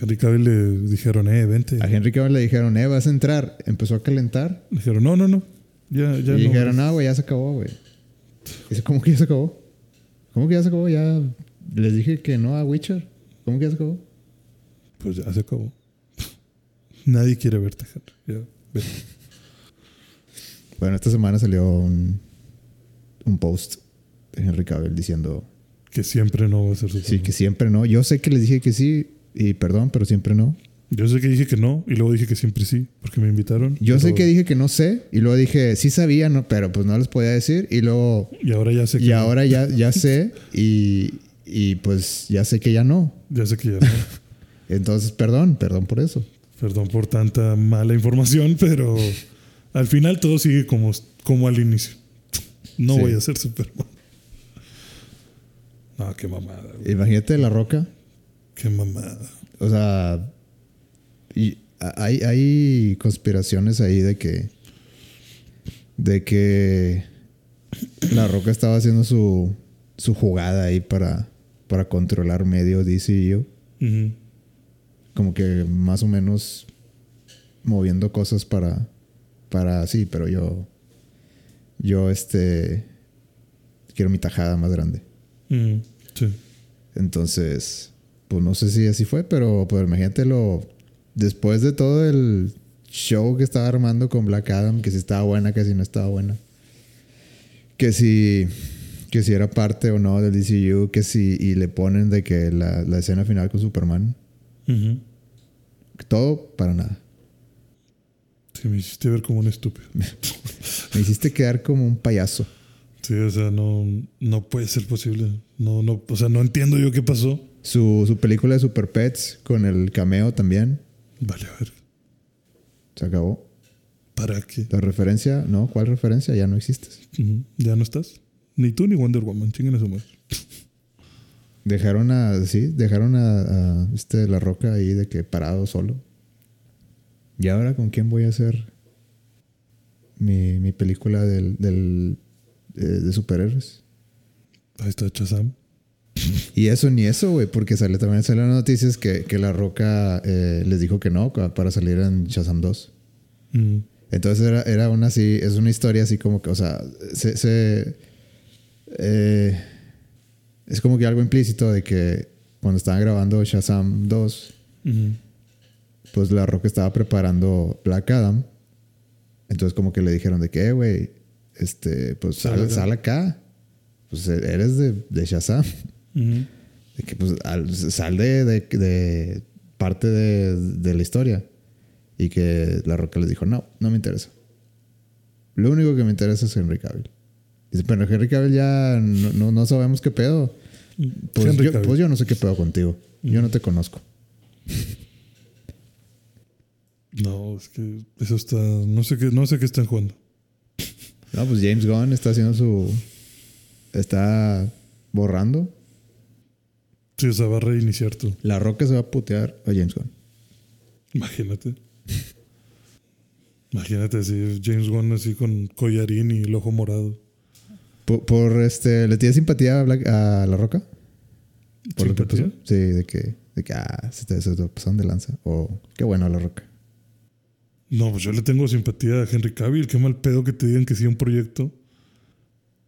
Henry Cavill le dijeron, eh, vente. A Henry Cavill le dijeron, eh, vas a entrar. Empezó a calentar. Le dijeron, no, no, no. Ya, ya y no. dijeron, no, güey, ya se acabó, güey. Dice, ¿cómo que ya se acabó? ¿Cómo que ya se acabó? Ya les dije que no a Witcher. ¿Cómo que ya se acabó? Pues ya se acabó. Nadie quiere verte, Henry. Ya, vete. Bueno, esta semana salió un, un post de Henry Cavill diciendo, Que siempre no va a ser su sí, que siempre no. Yo sé que les dije que sí, y perdón, pero siempre no. Yo sé que dije que no y luego dije que siempre sí, porque me invitaron. Yo sé pero- que dije que no sé y luego dije sí sabía, no, pero pues no les podía decir y luego Y ahora ya sé que y no. ahora ya, ya sé y, y pues ya sé que ya no. Ya sé que ya no. Entonces, perdón, perdón por eso. Perdón por tanta mala información, pero al final todo sigue como, como al inicio. No Sí. voy a ser Superman. No, qué mamada. güey. Imagínate la roca. Qué mamada. O sea, y hay, hay conspiraciones ahí de que. De que La Roca estaba haciendo su, su jugada ahí para, para controlar medio DCU. Ujú. Como que más o menos moviendo cosas para. Para sí, pero yo. Yo, este. Quiero mi tajada más grande. Ujú. Sí. Entonces, pues no sé si así fue, pero pues imagínate lo. Después de todo el show que estaba armando con Black Adam, que si estaba buena, que si no estaba buena. Que si. Que si era parte o no del DCU, que si. Y le ponen de que la, la escena final con Superman. Todo para nada. Sí, me hiciste ver como un estúpido. Me hiciste quedar como un payaso. Sí, o sea, no, no puede ser posible. No, no, o sea, no entiendo yo qué pasó. Su, su película de Super Pets con el cameo también. Vale, a ver. Se acabó. ¿Para qué? La referencia, no, ¿cuál referencia? Ya no existes. ¿Ya no estás? Ni tú ni Wonder Woman. Chinguen a su madre. Dejaron a, sí, dejaron a, a este La Roca ahí de que parado solo. ¿Y ahora con quién voy a hacer mi, mi película del, del, eh, de superhéroes? Ahí está Chazam. Y eso ni eso, güey, porque sale también salen las noticias que, que La Roca eh, les dijo que no para salir en Shazam 2. Ujú. Entonces era, era una así, es una historia así como que, o sea, se, se- eh, es como que algo implícito de que cuando estaban grabando Shazam 2, Ujú. pues La Roca estaba preparando Black Adam. Entonces como que le dijeron de que, "Eh, güey, este, pues Sal sal, acá". Pues eres de, de Shazam. De que pues al- sal de, de- de parte de, de la historia. Y que La Roca les dijo, no, no me interesa. Lo único que me interesa es Henry Cavill. Dice, pero Henry Cavill ya no, no, no sabemos qué pedo. Pues yo, pues yo no sé qué pedo contigo. Yo no te conozco. No, es que eso está. No sé qué, no sé qué están jugando. No, pues James Gunn está haciendo su... Está borrando. Sí, o sea, va a reiniciar tú. La Roca se va a putear a James Gunn. Imagínate. Imagínate así, James Gunn así con collarín y el ojo morado. Por, por, este... ¿Le tienes simpatía a, Black- a La Roca? por lo que ¿Simpatía? pasó. Sí, de que, de que ah, se te, se te pasaron de lanza. O qué bueno la roca. No, pues yo le tengo simpatía a Henry Cavill. Qué mal pedo que te digan que sí un proyecto.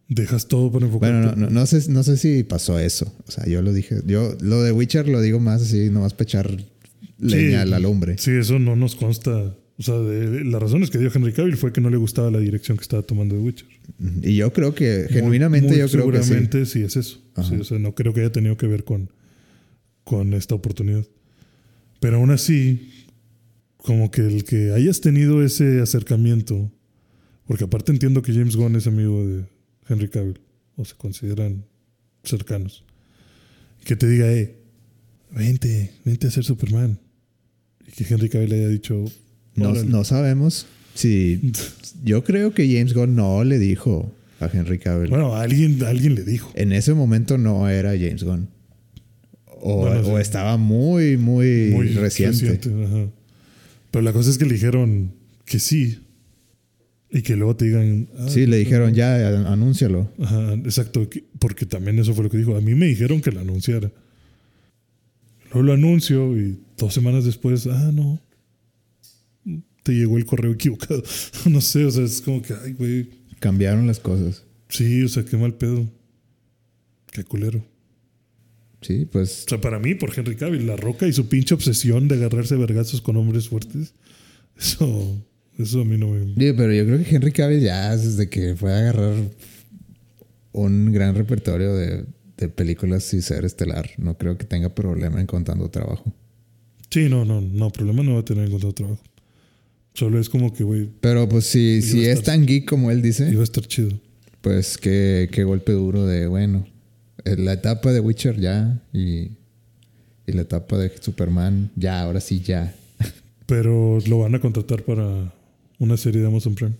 Dejas todo para enfocarte. Bueno, no, no, no sé, no sé si pasó eso. O sea, yo lo dije. Yo lo de Witcher lo digo más así, nomás para echar leña a la lumbre. Sí, eso no nos consta. O sea, de- de- la razón es que dio Henry Cavill fue que no le gustaba la dirección que estaba tomando de Witcher. Y yo creo que, genuinamente, Muy- yo creo que sí. seguramente sí. es eso. Sí, o sea, no creo que haya tenido que ver con, con esta oportunidad. Pero aún así, como que el que hayas tenido ese acercamiento, porque aparte entiendo que James Gunn es amigo de Henry Cavill, o se consideran cercanos, que te diga, eh, vente, vente a ser Superman. Y que Henry Cavill haya dicho, No, no sabemos si. Yo creo que James Gunn no le dijo a Henry Cavill. Bueno, alguien, alguien le dijo. En ese momento no era James Gunn. O, Bueno, sí. o estaba muy, muy, muy reciente. ajá. Pero la cosa es que le dijeron que sí. Y que luego te digan. ah, Sí, le dijeron ya, a- anúncialo. Ajá, exacto. que- Porque también eso fue lo que dijo. A mí me dijeron que lo anunciara. Luego lo anuncio y dos semanas después, ah, no. Te llegó el correo equivocado. no sé, o sea, es como que, ay, güey. Cambiaron las cosas. Sí, o sea, qué mal pedo. Qué culero. Sí, pues O sea, para mí, por Henry Cavill, la roca y su pinche obsesión de agarrarse vergazos con hombres fuertes. Eso, eso a mí no me. Sí, pero yo creo que Henry Cavill ya desde que fue a agarrar un gran repertorio de, de películas y ser estelar, no creo que tenga problema en contando trabajo. Sí, no, no, no, problema no va a tener encontrar trabajo. Solo es como que, güey, Pero pues si, si es tan geek como él dice, iba a estar chido. pues qué, qué golpe duro de, bueno, la etapa de Witcher ya y, y la etapa de Superman ya, ahora sí ya. Pero lo van a contratar para una serie de Amazon Prime,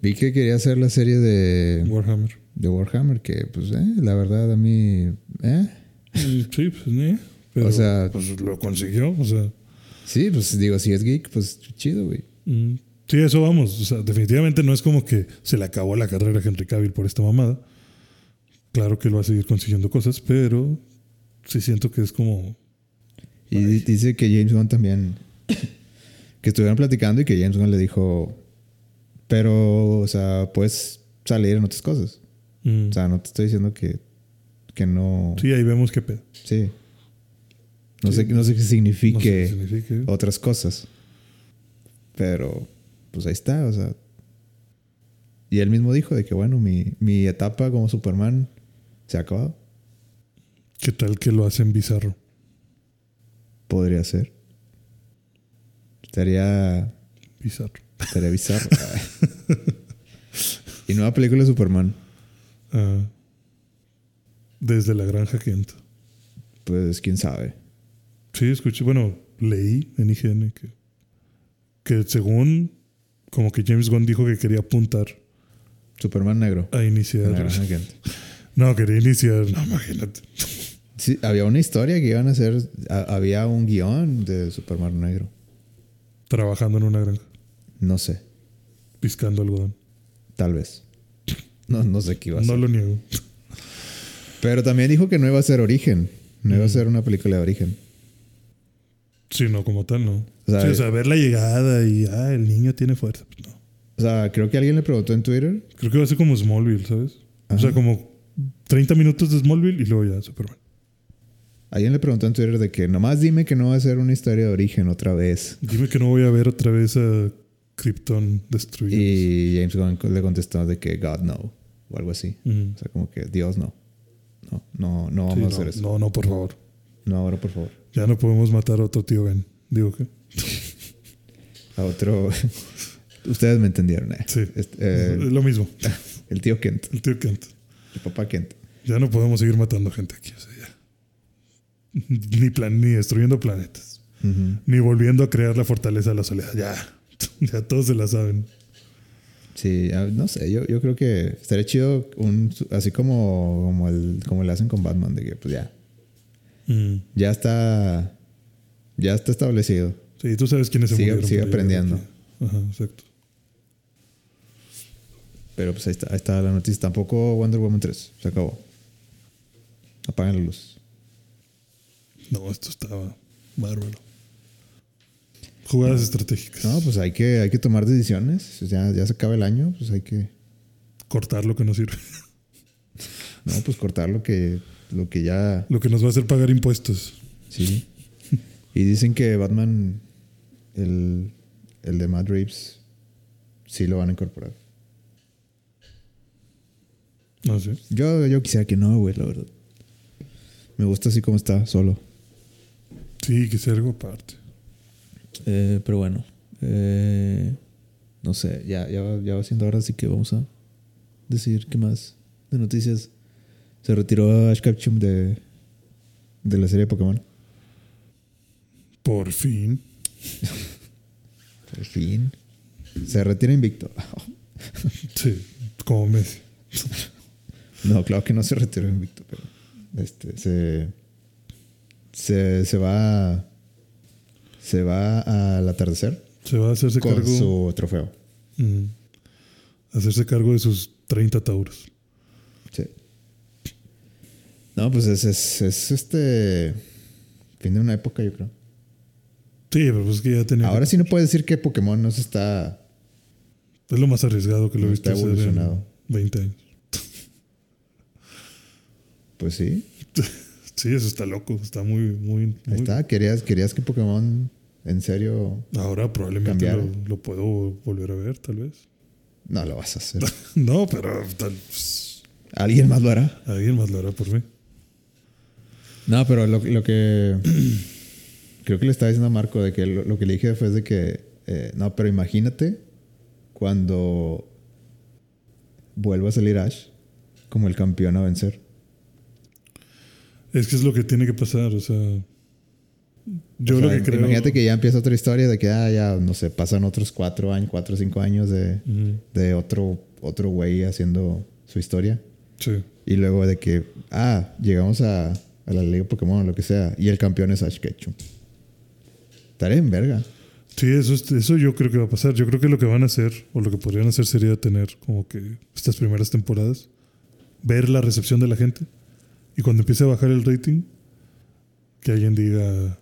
Vi que quería hacer la serie de, Warhammer. de Warhammer, que pues eh, la verdad a mí... Eh, Sí, pues ni. Pero, O sea- pues lo consiguió. O sea, sí, pues digo, si es geek, pues chido, güey. mm, sí, eso vamos. O sea, definitivamente no es como que se le acabó la carrera a Henry Cavill por esta mamada. Claro que él va a seguir consiguiendo cosas, pero sí siento que es como. Y di- dice que James Gunn también. que estuvieron platicando y que James Gunn le dijo. Pero, o sea, puedes salir en otras cosas. mm, O sea, no te estoy diciendo que, que no. sí, ahí vemos qué pedo. Sí. No, Sí. Sé, no sé qué No sé signifique qué significa. otras cosas. Pero, pues ahí está, o sea. Y él mismo dijo de que, bueno, mi, mi etapa como Superman se ha acabado. ¿Qué tal que lo hacen bizarro? Podría ser. Estaría Bizarro. Estaría bizarro. y nueva película de Superman. Ah, desde la granja Kent. Pues quién sabe. Sí, escuché, bueno, leí en IGN que, que según como que James Gunn dijo que quería apuntar Superman negro. a iniciar. La granja Kent. No, quería iniciar, no, imagínate. Sí, había una historia que iban a hacer. a- había un guion de Superman negro. Trabajando en una granja, No sé. piscando algodón. Tal vez. No, no sé qué iba a No ser. lo niego. Pero también dijo que no iba a ser origen. No iba a Mm. ser una película de origen. Sí, no, como tal, no. O sea, sí, o sea, ver la llegada y, ah, el niño tiene fuerza. Pues no. O sea, creo que alguien le preguntó en Twitter. Creo que va a ser como Smallville, ¿sabes? O sea, como 30 minutos de Smallville y luego ya Superman. Alguien le preguntó en Twitter de que nomás dime que no va a ser una historia de origen otra vez. Dime que no voy a ver otra vez a Krypton destruido. Y James Gunn le contestó de que God no. O algo así. Ujú. O sea, como que Dios no. No, no, no Sí, vamos a no, hacer eso. no, no, por favor. No, ahora por favor. Ya no podemos matar a otro tío Ben. Digo que. A otro. Ustedes me entendieron, eh. Sí. Este, eh, lo mismo. el tío Kent. El tío Kent. El papá Kent. Ya no podemos seguir matando gente aquí. O sea, ya. Ni, plan, ni destruyendo planetas. Ni volviendo a crear la fortaleza de la soledad. Ya. Ya todos se la saben. Sí, no sé. Yo, yo creo que estaría chido un, así como, como, el, como le hacen con Batman. De que, pues ya. Mm. Ya está. Ya está establecido. Sí, tú sabes se Sigue- murieron. sigue por llegar aprendiendo. Ajá, exacto. Pero pues ahí está, ahí está la noticia. Tampoco Wonder Woman 3. Se acabó. Apagan la luz. No, esto estaba bárbaro. Jugadas estratégicas. No, pues hay que, hay que tomar decisiones. Ya, ya se acaba el año, pues hay que. Cortar lo que no sirve. No, pues cortar lo que, lo que ya. Lo que nos va a hacer pagar impuestos. Sí. Y dicen que Batman, el, el de Matt Reeves, sí lo van a incorporar. No sé. Yo, yo quisiera que no, güey, la verdad. Me gusta así como está, solo. Sí, que sea algo aparte. Eh, pero bueno. eh, no sé, ya, ya, va- ya va siendo hora, así que vamos a decir qué más de noticias. Se retiró Ash Ketchum de, de la serie de Pokémon. Por fin. Por fin. Se retira invicto. Sí, como Messi. No, claro que no se retiró invicto, pero este se se, se va se va al atardecer Se va a hacerse con cargo. su trofeo. Mm. hacerse cargo de sus 30 tauros. Sí. No, pues es, es, es este fin de una época, yo creo. Sí, pero pues es que ya tenía. Ahora sí no puedes decir que Pokémon no se está Es lo más arriesgado que lo he No visto está hacer en evolucionado. 20 años. Pues sí. Sí, eso está loco. Está muy, muy. Ahí está, querías querías que Pokémon en serio Ahora probablemente lo, lo puedo volver a ver, tal vez. no lo vas a hacer. no, pero tal, pues, ¿Alguien más lo hará? alguien más lo hará por mí. No, pero lo, lo que creo que le estaba diciendo a Marco de que lo, lo que le dije fue de que, eh, no, pero imagínate cuando vuelva a salir Ash como el campeón a vencer. Es que es lo que tiene que pasar, o sea. Yo O lo que creo. Imagínate que ya empieza otra historia de que, ah, ya, no sé, pasan otros cuatro años, cuatro o cinco años de, de otro, otro güey haciendo su historia. Sí. Y luego de que, ah, llegamos a, a la Liga Pokémon o lo que sea, y el campeón es Ash Ketchum. Estaré en verga. Sí, eso, es- eso yo creo que va a pasar. Yo creo que lo que van a hacer, o lo que podrían hacer, sería tener como que estas primeras temporadas, ver la recepción de la gente, y cuando empiece a bajar el rating, que alguien diga,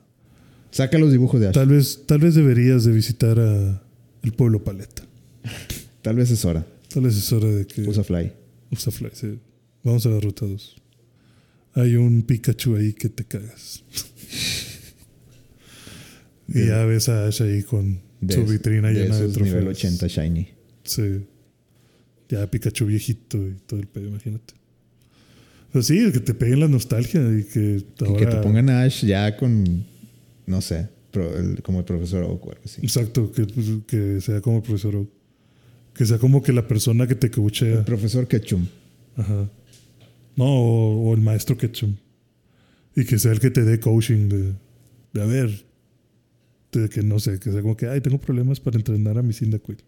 Saca los dibujos de Ash. Tal, tal vez, tal vez deberías de visitar a el pueblo Paleta. vez es hora. Tal vez es hora de que Usa Fly. usa Fly. sí. Vamos a la ruta 2. Hay un Pikachu ahí que te cagas. y ya ves a Ash ahí con De su vitrina de llena de trofeos. nivel 80 Shiny. Sí. Ya Pikachu viejito y todo el pedo, imagínate. Pero sí, que te peguen la nostalgia y que Y que te pongan a Ash ya con, no sé, pro- el- como el profesor Oak o algo así. Exacto, que, pues, que sea como el profesor Oak. Que sea como que la persona que te El coachea. profesor Ketchum. Ajá. No, o, o el maestro Ketchum. Y que sea el que te dé coaching de, de a ver. De que no sé, que sea como que, ay, tengo problemas para entrenar a mi Cyndaquil.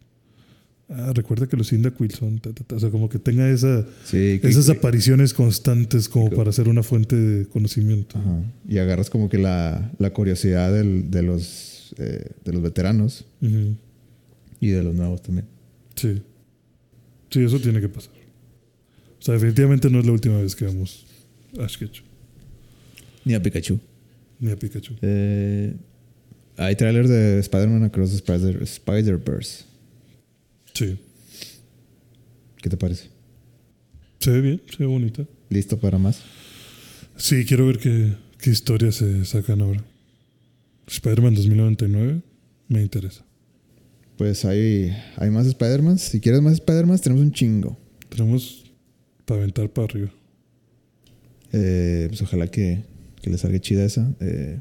Ah, recuerda que los Cyndaquil son. ta, ta, ta. O sea, como que tenga esa, Sí, que- esas apariciones constantes como que- para ser una fuente de conocimiento. Ajá. Y agarras como que la, la curiosidad del- de, los, eh, de los veteranos y de los nuevos también. Sí. Sí, eso tiene que pasar. O sea, definitivamente no es la última vez que vemos a Ash Ketchum Ni a Pikachu. ni a Pikachu. Eh, hay trailer de Spider-Man Across the Spider- Spider-Verse. Sí. ¿Qué te parece? Se ve bien, se ve bonita. ¿Listo para más? Sí, quiero ver qué, qué historias se sacan ahora. Spider-Man 2099 me interesa. Pues hay, hay más Spider-Man. Si quieres más Spider-Man, tenemos un chingo. Tenemos para aventar para arriba. Eh, pues ojalá que, que le salga chida esa. Eh,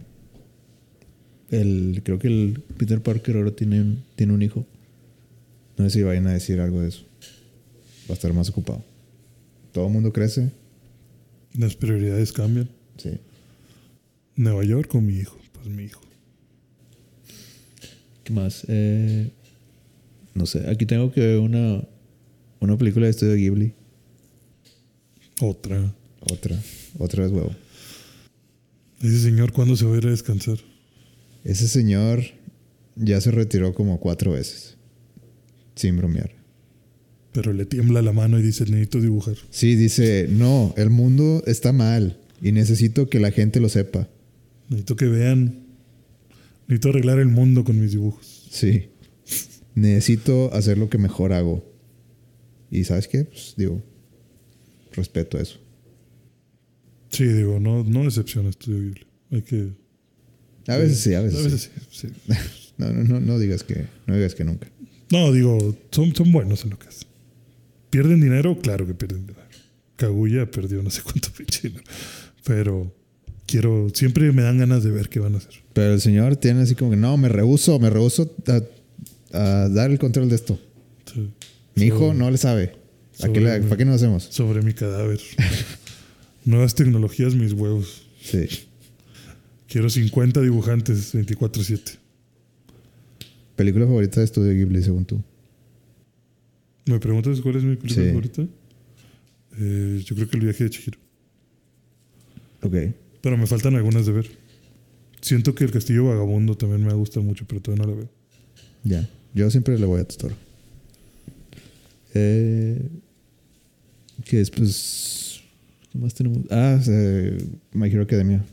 el, creo que el Peter Parker ahora tiene tiene un hijo. No sé si vayan a decir algo de eso. Va a estar más ocupado. Todo el mundo crece. Las prioridades cambian. Sí. Nueva York con mi hijo. Pues mi hijo. ¿Qué más? Eh, no sé. Aquí tengo que ver una, una película de estudio Ghibli. Otra. Otra. Otra vez huevo. Ese señor, ¿cuándo se va a ir a descansar? Ese señor ya se retiró como cuatro veces. Sin bromear. Pero le tiembla la mano y dice, necesito dibujar. Sí, dice, no, el mundo está mal y necesito que la gente lo sepa. Necesito que vean. Necesito arreglar el mundo con mis dibujos. Sí. Necesito hacer lo que mejor hago. Y ¿sabes qué? Pues digo, respeto eso. Sí, digo, no, no decepciona Estudio Ghibli. Hay que... A veces sí, a veces, A veces sí. sí, sí. No, no, no, no digas que, no digas que nunca. No, digo, son, son buenos en lo que hacen. ¿Pierden dinero? Claro que pierden dinero. Kaguya perdió no sé cuánto pinche dinero. Pero quiero, siempre me dan ganas de ver qué van a hacer. Pero el señor tiene así como que, no, me rehuso, me rehuso a, a dar el control de esto. Sí. Mi hijo Sobre- no le sabe. ¿A qué sobre le- mi- ¿Para qué nos hacemos? Sobre mi cadáver. Nuevas tecnologías, mis huevos. Sí. Quiero 50 dibujantes 24-7. ¿Película favorita de Estudio Ghibli, según tú? ¿Me preguntas cuál es mi película Sí. favorita? Eh, yo creo que el viaje de Chihiro. Ok. Pero me faltan algunas de ver. Siento que el castillo vagabundo también me gusta mucho, pero todavía no la veo. Ya. Yo siempre le voy a Totoro. Eh, que después. ¿Qué más tenemos? Ah, eh, My Hero Academia.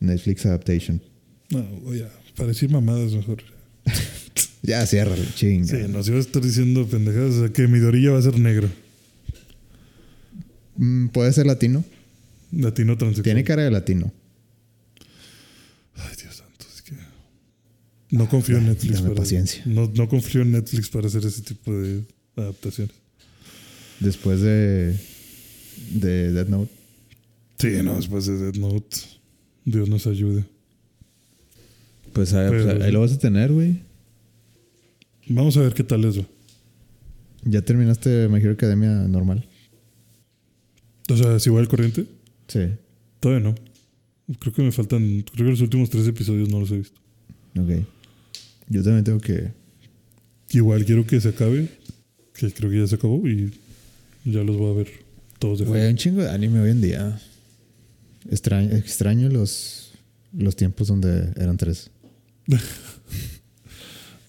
Netflix Adaptation. No, oye, para decir mamadas mejor. Ya, ciérralo, chinga. Sí, nos iba a estar diciendo pendejadas. O sea, que mi dorilla va a ser negro. Mm, Puede ser latino. Latino transexual. Tiene cara de latino. Ay, Dios santo, es que. No confío en Dame Netflix. para, paciencia. No, no confío en Netflix para hacer ese tipo de adaptaciones. Después de. De Death Note. Sí, no, después de Death Note. Dios nos ayude. Pues, ahí, pues, Pero- ahí lo vas a tener, güey. Vamos a ver qué tal va. ¿Ya terminaste My Hero Academia normal? O sea, si voy al corriente, Sí. todavía no. Creo que me faltan, creo que los últimos tres episodios no los he visto. Ok. Yo también tengo que. Igual quiero que se acabe, que creo que ya se acabó y ya los voy a ver todos de Güey, hay un chingo de anime hoy en día. Extraño, extraño los, los tiempos donde eran tres.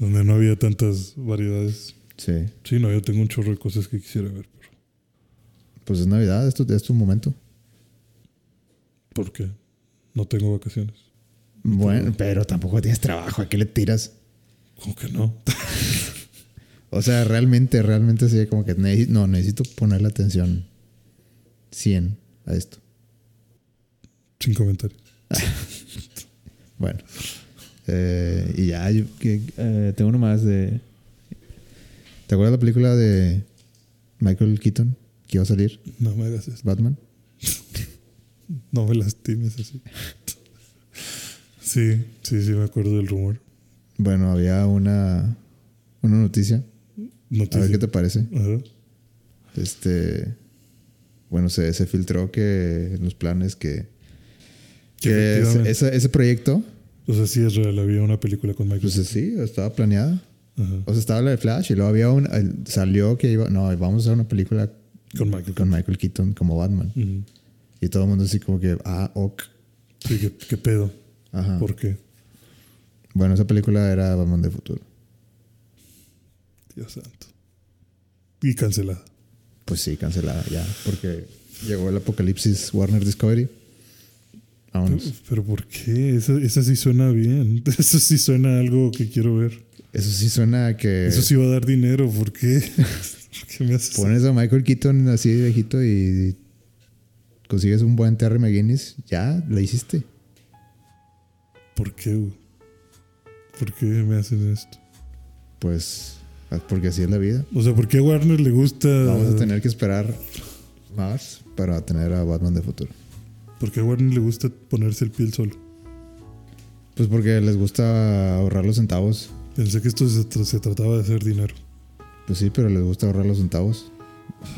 donde no había tantas variedades. Sí. Sí, no, yo tengo un chorro de cosas que quisiera ver, pero Pues es Navidad, es tu, es tu momento. ¿por qué? No tengo vacaciones. Bueno, pero tampoco tienes trabajo. ¿A qué le tiras? ¿Cómo que no? O sea, realmente, realmente sí, como que no, necesito ponerle atención 100 a esto. Sin comentarios. Bueno. Eh, y ya, yo que, eh, tengo uno más de... ¿Te acuerdas la película de Michael Keaton que iba a salir? No me hagas. Batman. No me lastimes así. Sí, sí, sí, me acuerdo del rumor. Bueno, había una, una noticia. A Noticia. ver qué te parece. Ajá. Este... Bueno, se, se filtró que en los planes que... Que ese proyecto, O sea, sí es real, había una película con Michael. pues sí, estaba planeada. Ajá. O sea, estaba la de Flash y luego había un... Salió que iba... No, vamos a hacer una película Con Michael. con Michael Keaton como Batman. Y todo el mundo así como que... Ah, ok. Sí, ¿qué, qué pedo? Ajá. ¿Por qué? Bueno, esa película era Batman de futuro. Dios santo. Y cancelada. Pues sí, cancelada ya. Porque llegó el apocalipsis Warner Discovery. Vámonos. Pero ¿por qué? Esa sí suena bien. Eso sí suena a algo que quiero ver. Eso sí suena a que... Eso sí va a dar dinero. ¿Por qué? ¿Por qué me haces Pones a Michael Keaton así de viejito y consigues un buen Terry McGuinness, ya la hiciste. ¿Por qué? güey? ¿Por qué me hacen esto? Pues porque así es la vida. O sea, ¿por qué a Warner le gusta? Vamos a tener que esperar más para tener a Batman de futuro. ¿Por qué a Warner le gusta ponerse el piel solo? Pues porque les gusta ahorrar los centavos. Pensé que esto se, tra- se trataba de hacer dinero. Pues sí, pero les gusta ahorrar los centavos.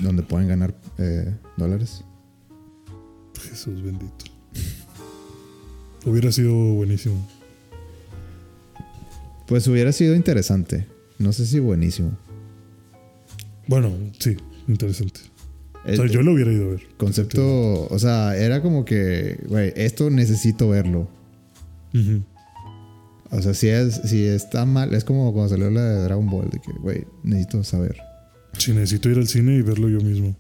Donde pueden ganar eh, dólares. Jesús bendito. Hubiera sido buenísimo. Pues hubiera sido interesante. No sé si buenísimo. Bueno, sí, interesante. O sea, El- yo lo hubiera ido a ver. concepto, o sea, era como que, güey, esto necesito verlo. O sea, si, es, si está mal, es como cuando salió la de Dragon Ball, de que, güey, necesito saber. Sí, necesito ir al cine y verlo yo mismo.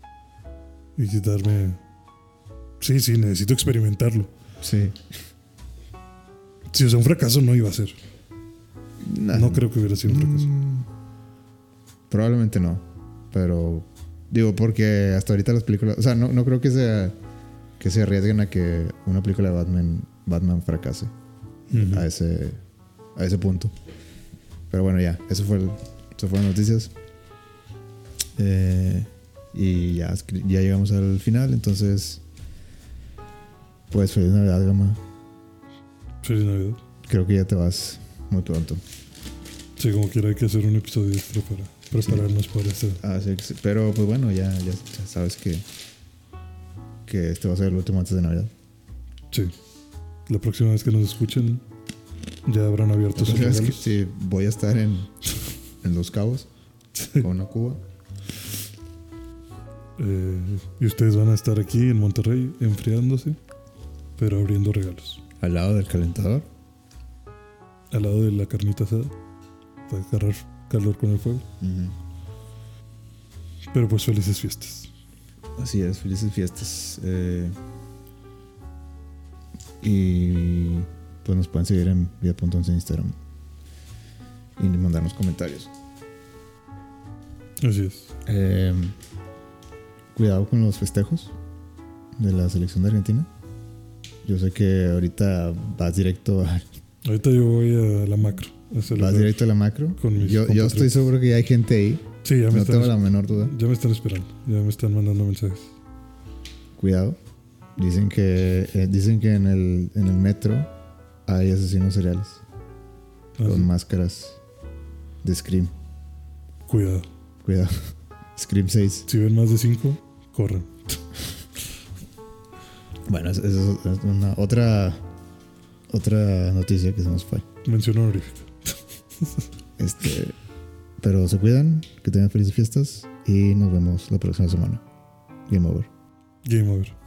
Y quitarme. Sí, sí, necesito experimentarlo. Sí. Sí, o sea, un fracaso no iba a ser. No creo que hubiera sido un fracaso. Mm, Probablemente no. Pero, digo, porque hasta ahorita las películas, o sea, no, no creo que se, que se arriesguen a que una película de Batman, Batman fracase a, ese, a ese punto. Pero bueno, ya, eso fue el, eso fueron las noticias. Eh, y ya, ya llegamos al final, entonces, pues feliz Navidad, Gama. Feliz Navidad. Creo que ya te vas muy pronto. Sí, como quiera hay que hacer un episodio extra para prepararnos para este. Ah, sí, sí, pero pues bueno, ya, ya, ya sabes que, que este va a ser el último antes de Navidad. Sí. La próxima vez que nos escuchen, ya habrán abierto sus regalos. sí, voy a estar en, en Los Cabos con una cuba. Eh, y ustedes van a estar aquí en Monterrey enfriándose, pero abriendo regalos. Al lado del calentador. Al lado de la carnita asada, para agarrar calor con el fuego. Pero pues felices fiestas. Así es, felices fiestas. eh, y pues nos pueden seguir en vida.11 en Instagram. Y mandarnos comentarios. Así es. Eh, cuidado con los festejos de la selección de Argentina. Yo sé que ahorita vas directo a, Ahorita yo voy a la macro. Vas directo a la macro. Yo, yo estoy seguro que ya hay gente ahí. Sí, ya me, No están, tengo la menor duda. ya me están esperando. Ya me están mandando mensajes. Cuidado. Dicen que eh, dicen que en el, en el metro hay asesinos seriales. Ah, con sí. máscaras de Scream. Cuidado. Cuidado. Scream 6. Si ven más de cinco, corran. Bueno, esa es es una otra otra noticia que se nos fue. Mención honorífica. Este, pero se cuidan, que tengan felices fiestas y nos vemos la próxima semana. Game over. Game over.